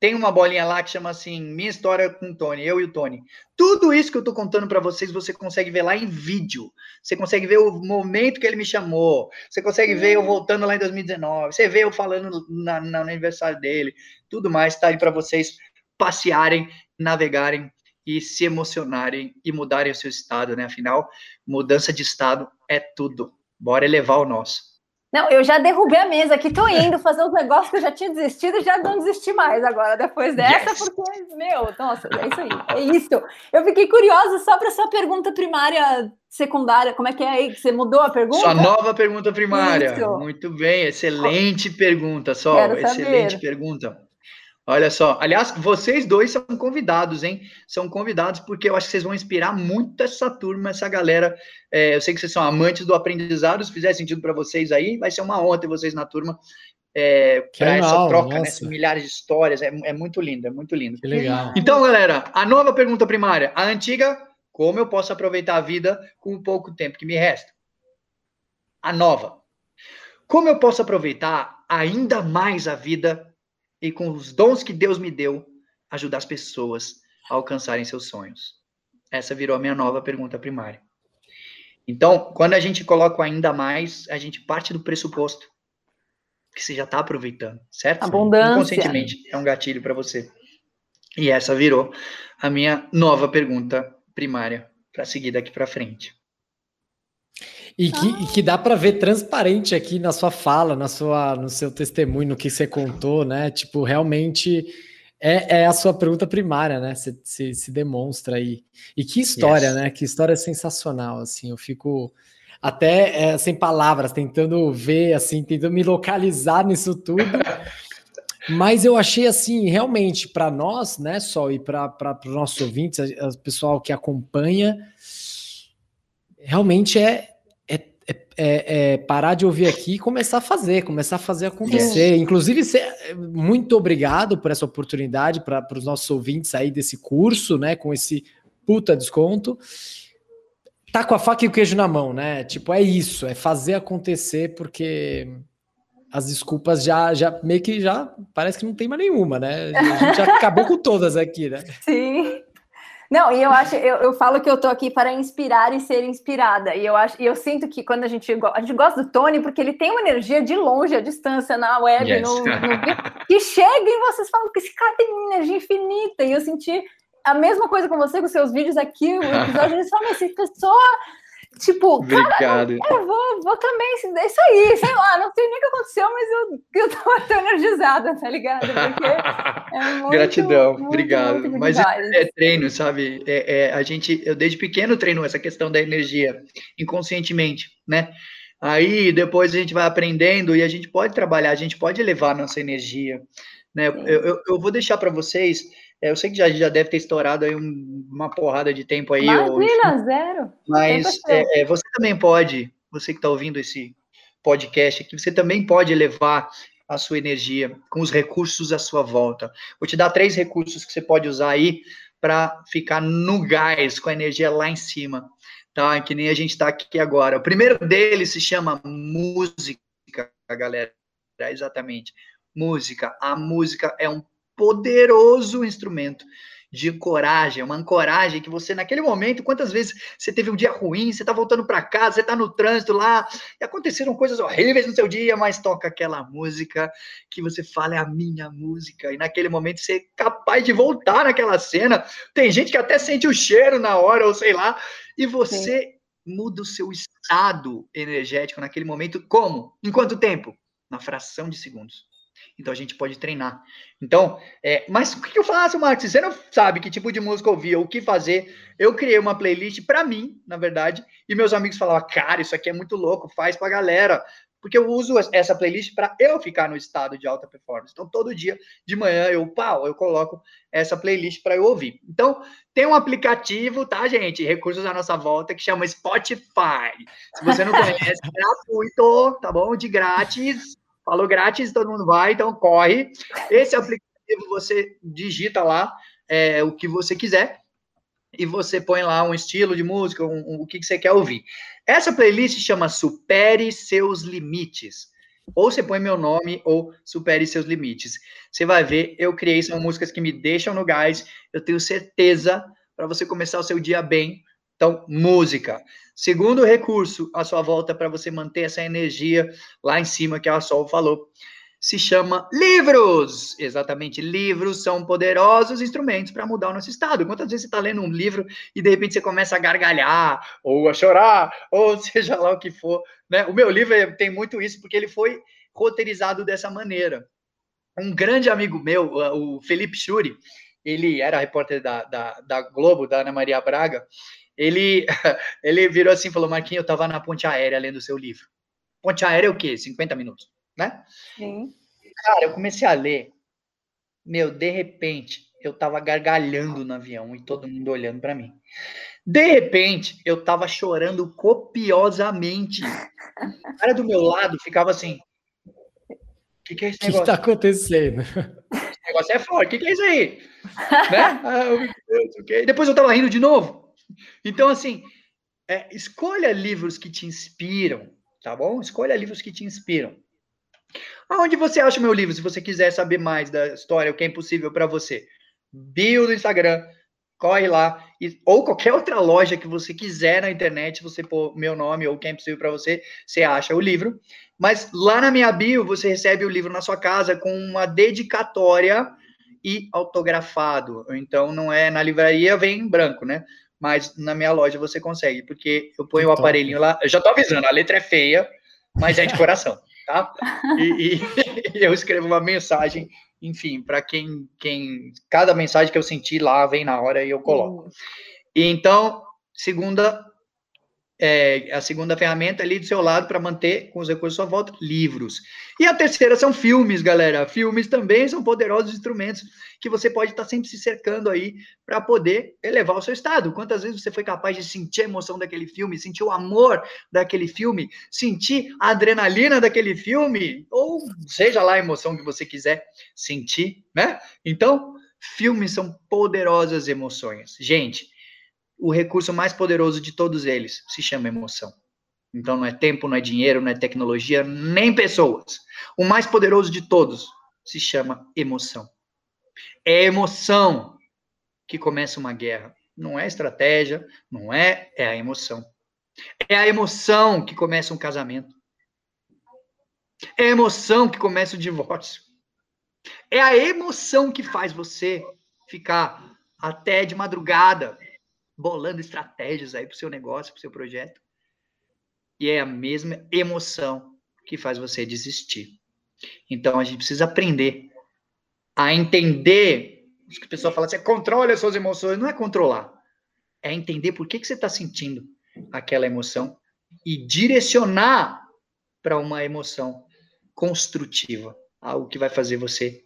Tem uma bolinha lá que chama assim, minha história com o Tony, eu e o Tony. Tudo isso que eu tô contando para vocês, você consegue ver lá em vídeo. Você consegue ver o momento que ele me chamou. Você consegue ver eu voltando lá em 2019. Você vê eu falando na, na, no aniversário dele. Tudo mais tá aí para vocês passearem, navegarem e se emocionarem e mudarem o seu estado, né? Afinal, mudança de estado é tudo. Bora elevar o nosso. Não, eu já derrubei a mesa aqui, tô indo fazer uns negócios que eu já tinha desistido e já não desisti mais agora, depois dessa, yes. porque, meu, nossa, é isso aí, é isso. Eu fiquei curiosa só para sua pergunta primária, secundária, como é que é aí? Você mudou a pergunta? Sua nova pergunta primária. Isso. Muito bem, excelente pergunta, Sol, excelente pergunta. Olha só, aliás, vocês dois são convidados, hein? São convidados porque eu acho que vocês vão inspirar muito essa turma, essa galera. É, eu sei que vocês são amantes do aprendizado, se fizer sentido para vocês aí, vai ser uma honra ter vocês na turma é, para essa troca, né? milhares de histórias. É, é, muito lindo, é muito lindo. Que legal. Então, galera, a nova pergunta primária, a antiga, como eu posso aproveitar a vida com o pouco tempo que me resta? A nova, como eu posso aproveitar ainda mais a vida e com os dons que Deus me deu, ajudar as pessoas a alcançarem seus sonhos? Essa virou a minha nova pergunta primária. Então, quando a gente coloca ainda mais, a gente parte do pressuposto que você já está aproveitando, certo? Abundância. Inconscientemente, é um gatilho para você. E essa virou a minha nova pergunta primária para seguir daqui para frente. E que, ah. e que dá para ver transparente aqui na sua fala, na sua, no seu testemunho, no que você contou, né? Tipo, realmente é, é a sua pergunta primária, né? Se, se, se demonstra aí. E que história, yes. né? Que história sensacional, assim. Eu fico até é, sem palavras, tentando ver, assim, tentando me localizar nisso tudo. Mas eu achei assim, realmente, para nós, né, só e para os nossos ouvintes, o pessoal que acompanha, realmente é, é, é, é, parar de ouvir aqui e começar a fazer, começar a fazer acontecer. Inclusive, muito obrigado por essa oportunidade para os nossos ouvintes aí desse curso, né, com esse puta desconto. Tá com a faca e o queijo na mão, né? Tipo, é isso, é fazer acontecer, porque as desculpas já, já meio que já parece que não tem mais nenhuma, né? A gente já acabou com todas aqui, né? Sim. Não, e eu acho, eu, eu falo que eu tô aqui para inspirar e ser inspirada. E eu acho, e eu sinto que quando a gente a gente gosta do Tony, porque ele tem uma energia de longe, a distância na web, yes. no, no, que chega e vocês falam que esse cara tem uma energia infinita. E eu senti a mesma coisa com você, com seus vídeos aqui, o episódio, eles falam, essa pessoa Tipo, Obrigado. cara, eu vou, vou também, é isso aí, sei lá, não sei nem o que aconteceu, mas eu, eu tô até energizada, tá ligado? É muito, Gratidão, muito, obrigado. Muito mas é, treino, sabe? É, é, a gente, eu desde pequeno treino essa questão da energia, inconscientemente, né? Aí depois a gente vai aprendendo e a gente pode trabalhar, a gente pode elevar nossa energia, né? Eu, eu, eu vou deixar para vocês eu sei que já, já deve ter estourado aí um, uma porrada de tempo aí. Imagina, zero. Mas é, é, você também pode, você que está ouvindo esse podcast aqui, você também pode elevar a sua energia com os recursos à sua volta. Vou te dar três recursos que você pode usar aí para ficar no gás, com a energia lá em cima, tá? Que nem a gente está aqui agora. O primeiro deles se chama música, galera. É exatamente. Música. A música é um poderoso instrumento de coragem, uma ancoragem que você, naquele momento, quantas vezes você teve um dia ruim, você está voltando para casa, você está no trânsito lá, e aconteceram coisas horríveis no seu dia, mas toca aquela música que você fala, é a minha música, e naquele momento você é capaz de voltar naquela cena. Tem gente que até sente o cheiro na hora, ou sei lá, e você Sim. muda o seu estado energético naquele momento, como? Em quanto tempo? Na fração de segundos. Então a gente pode treinar. Então, é, mas o que eu faço, Marcos? Você não sabe que tipo de música ouvir, o que fazer. Eu criei uma playlist para mim, na verdade, e meus amigos falavam, cara, isso aqui é muito louco, faz pra galera. Porque eu uso essa playlist para eu ficar no estado de alta performance. Então, todo dia de manhã eu, pau, eu coloco essa playlist para eu ouvir. Então, tem um aplicativo, tá, gente? Recursos à nossa volta que chama Spotify. Se você não conhece, gratuito, tá bom? De grátis. Falou grátis, todo mundo vai, então corre. Esse aplicativo você digita lá é, o que você quiser e você põe lá um estilo de música, um, um, o que, que você quer ouvir. Essa playlist chama Supere Seus Limites. Ou você põe meu nome ou Supere Seus Limites. Você vai ver, eu criei, são músicas que me deixam no gás. Eu tenho certeza para você começar o seu dia bem. Então, música. Segundo recurso à sua volta para você manter essa energia lá em cima que a Sol falou, se chama livros. Exatamente, livros são poderosos instrumentos para mudar o nosso estado. Quantas vezes você está lendo um livro e de repente você começa a gargalhar, ou a chorar, ou seja lá o que for. Né? O meu livro tem muito isso, porque ele foi roteirizado dessa maneira. Um grande amigo meu, o Felipe Churi, ele era repórter da, da, da Globo, da Ana Maria Braga, ele, ele virou assim e falou: Marquinhos, eu estava na ponte aérea lendo o seu livro. Ponte aérea é o quê? 50 minutos, né? Sim. Cara, eu comecei a ler. Meu, de repente, eu estava gargalhando no avião e todo mundo olhando para mim. De repente, eu estava chorando copiosamente. O cara do meu lado ficava assim: O que, que é esse negócio? O que está acontecendo? Esse negócio é forte, o que, que é isso aí? né? Ah, Deus, okay. Depois eu estava rindo de novo. Então, assim, é, escolha livros que te inspiram, tá bom? Escolha livros que te inspiram. Aonde você acha o meu livro, se você quiser saber mais da história, o que é impossível para você? Bio do Instagram, corre lá, e, ou qualquer outra loja que você quiser na internet, você pôr meu nome ou quem é possível para você, você acha o livro. Mas lá na minha bio, você recebe o livro na sua casa com uma dedicatória e autografado. Então, não é na livraria, vem em branco, né? Mas na minha loja você consegue, porque eu ponho o aparelhinho lá. Eu já tô avisando, a letra é feia, mas é de coração, tá? E, e eu escrevo uma mensagem enfim, para quem, quem. Cada mensagem que eu senti lá vem na hora e eu coloco. E então, segunda. É, a segunda ferramenta ali do seu lado para manter com os recursos à sua volta, livros. E a terceira são filmes, galera. Filmes também são poderosos instrumentos que você pode estar tá sempre se cercando aí para poder elevar o seu estado. Quantas vezes você foi capaz de sentir a emoção daquele filme, sentir o amor daquele filme, sentir a adrenalina daquele filme, ou seja lá a emoção que você quiser sentir, né? Então, filmes são poderosas emoções. Gente, o recurso mais poderoso de todos eles se chama emoção. Então não é tempo, não é dinheiro, não é tecnologia, nem pessoas. O mais poderoso de todos se chama emoção. É emoção que começa uma guerra. Não é estratégia, não é, é a emoção. É a emoção que começa um casamento. É a emoção que começa o divórcio. É a emoção que faz você ficar até de madrugada bolando estratégias aí para o seu negócio, para o seu projeto. E é a mesma emoção que faz você desistir. Então a gente precisa aprender a entender. As pessoas falam assim, controle as suas emoções. Não é controlar. É entender por que, que você está sentindo aquela emoção e direcionar para uma emoção construtiva, algo que vai fazer você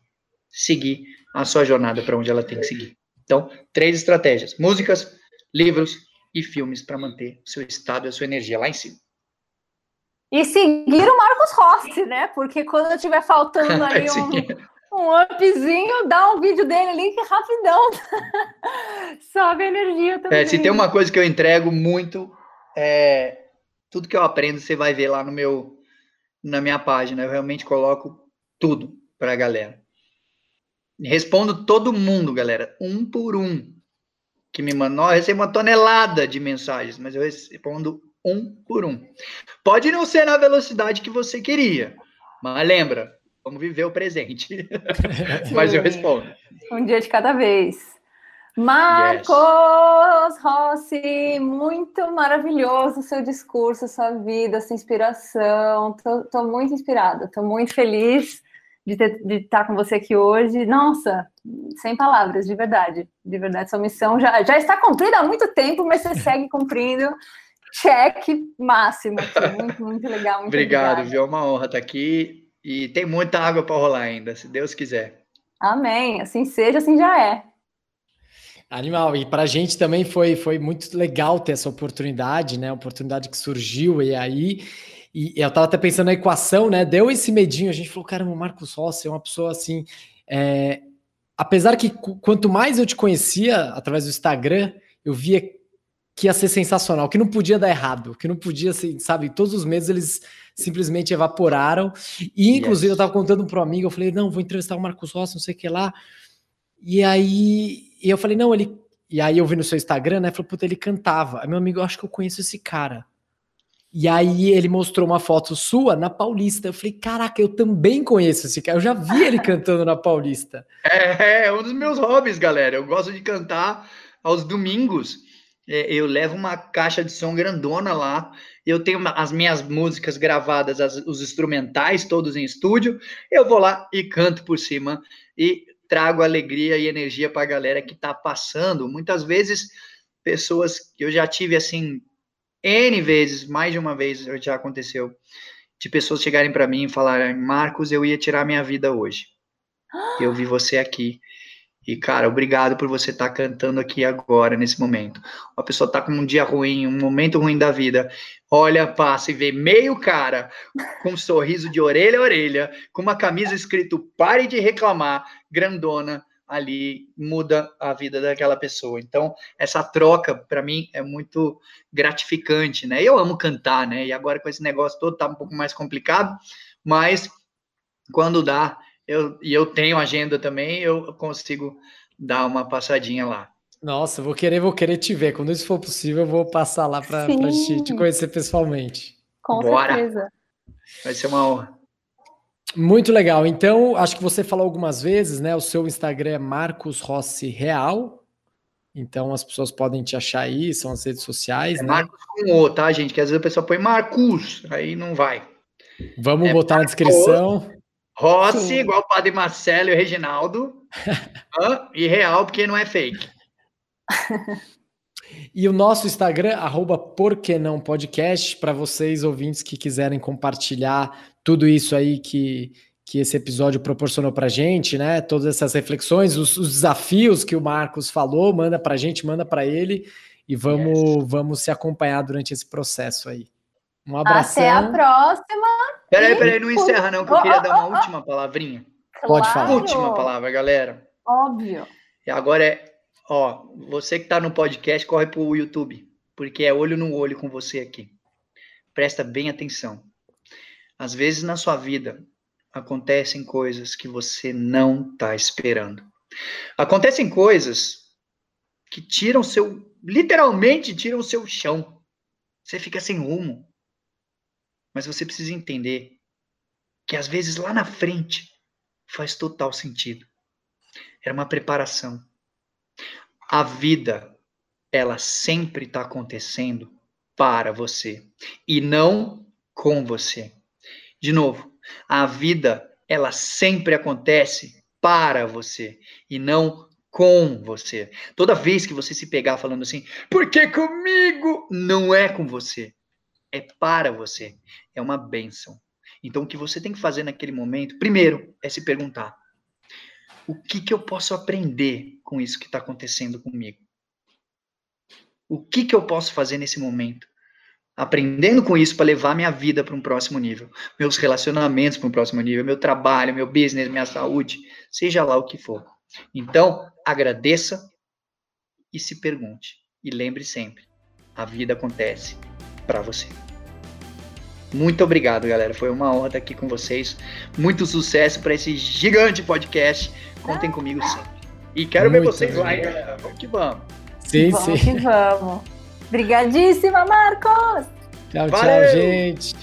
seguir a sua jornada para onde ela tem que seguir. Então, três estratégias: músicas, livros e filmes para manter o seu estado e a sua energia lá em cima. E seguir o Marcos Rossi, né? Porque quando estiver faltando ali um, um upzinho, dá um vídeo dele ali que é rapidão. Sobe a energia também. É, se tem uma coisa que eu entrego muito, é tudo que eu aprendo, você vai ver lá no meu na minha página. Eu realmente coloco tudo para a galera. Respondo todo mundo, galera, um por um que me mandou. Eu recebo uma tonelada de mensagens, mas eu respondo um por um. Pode não ser na velocidade que você queria, mas lembra, vamos viver o presente. mas eu respondo. Um dia de cada vez. Marcos yes. Rossi, muito maravilhoso o seu discurso, sua vida, sua inspiração. Estou muito inspirada, estou muito feliz de, ter, de estar com você aqui hoje. Nossa, sem palavras, de verdade. De verdade, sua missão já, já está cumprida há muito tempo, mas você segue cumprindo. Check máximo. Muito, muito legal. Muito Obrigado, viu? É uma honra estar aqui. E tem muita água para rolar ainda, se Deus quiser. Amém. Assim seja, assim já é. Animal, e para a gente também foi, foi muito legal ter essa oportunidade, né? Oportunidade que surgiu, e aí e eu tava até pensando na equação, né? Deu esse medinho, a gente falou, caramba, o Marcos Rossi é uma pessoa assim. É... Apesar que quanto mais eu te conhecia através do Instagram, eu via que ia ser sensacional, que não podia dar errado, que não podia, assim, sabe? Todos os meses eles simplesmente evaporaram. E inclusive yes. eu tava contando para um amigo, eu falei, não, vou entrevistar o Marcos Rossi, não sei o que lá. E aí e eu falei, não, ele. E aí eu vi no seu Instagram, né? Falei, puta, ele cantava. Aí meu amigo, eu acho que eu conheço esse cara. E aí ele mostrou uma foto sua na Paulista. Eu falei, caraca, eu também conheço esse cara. Eu já vi ele cantando na Paulista. É, é um dos meus hobbies, galera. Eu gosto de cantar aos domingos. É, eu levo uma caixa de som grandona lá. Eu tenho as minhas músicas gravadas, as, os instrumentais todos em estúdio. Eu vou lá e canto por cima e trago alegria e energia para a galera que está passando. Muitas vezes pessoas que eu já tive assim N vezes, mais de uma vez já aconteceu, de pessoas chegarem para mim e falarem: Marcos, eu ia tirar minha vida hoje. Eu vi você aqui. E, cara, obrigado por você estar tá cantando aqui agora, nesse momento. Uma pessoa tá com um dia ruim, um momento ruim da vida, olha, passa e vê meio cara, com um sorriso de orelha a orelha, com uma camisa escrito pare de reclamar, grandona, ali muda a vida daquela pessoa. Então, essa troca, para mim, é muito gratificante, né? Eu amo cantar, né? E agora com esse negócio todo tá um pouco mais complicado, mas quando dá, eu, e eu tenho agenda também, eu consigo dar uma passadinha lá. Nossa, vou querer, vou querer te ver. Quando isso for possível, eu vou passar lá para te, te conhecer pessoalmente. Com Bora. certeza. Vai ser uma honra. Muito legal. Então, acho que você falou algumas vezes, né? O seu Instagram é Marcos Rossi Real. Então, as pessoas podem te achar aí, são as redes sociais, é né? Marcos com O, tá, gente? Que às vezes a pessoa põe Marcos, aí não vai. Vamos é botar Marcos, na descrição. Rossi, igual o Padre Marcelo e o Reginaldo. e real, porque não é fake. E o nosso Instagram, arroba não podcast, para vocês ouvintes que quiserem compartilhar tudo isso aí que, que esse episódio proporcionou para gente, né? Todas essas reflexões, os, os, desafios que o Marcos falou, manda para gente, manda para ele e vamos, yes. vamos se acompanhar durante esse processo aí. Um abraço. Até a próxima. Peraí, peraí, não encerra não, que eu queria oh, dar uma oh, última palavrinha. Claro. Pode falar. Última palavra, galera. Óbvio. E agora é Ó, você que está no podcast, corre para o YouTube, porque é olho no olho com você aqui. Presta bem atenção. Às vezes na sua vida acontecem coisas que você não está esperando. Acontecem coisas que tiram seu, literalmente tiram seu chão. Você fica sem rumo. Mas você precisa entender que às vezes lá na frente faz total sentido. Era uma preparação a vida, ela sempre está acontecendo para você e não com você. De novo, a vida, ela sempre acontece para você e não com você. Toda vez que você se pegar falando assim, porque comigo? Não é com você. É para você. É uma bênção. Então, o que você tem que fazer naquele momento, primeiro, é se perguntar: o que, que eu posso aprender com isso que está acontecendo comigo? O que, que eu posso fazer nesse momento? Aprendendo com isso para levar minha vida para um próximo nível, meus relacionamentos para um próximo nível, meu trabalho, meu business, minha saúde, seja lá o que for. Então, agradeça e se pergunte. E lembre sempre: a vida acontece para você. Muito obrigado, galera. Foi uma honra estar aqui com vocês. Muito sucesso para esse gigante podcast. Contem comigo sempre. E quero Muito ver vocês lá, galera. Vamos que vamos. Sim, vamos sim. que vamos. Obrigadíssima, Marcos! Tchau, Valeu. tchau, gente.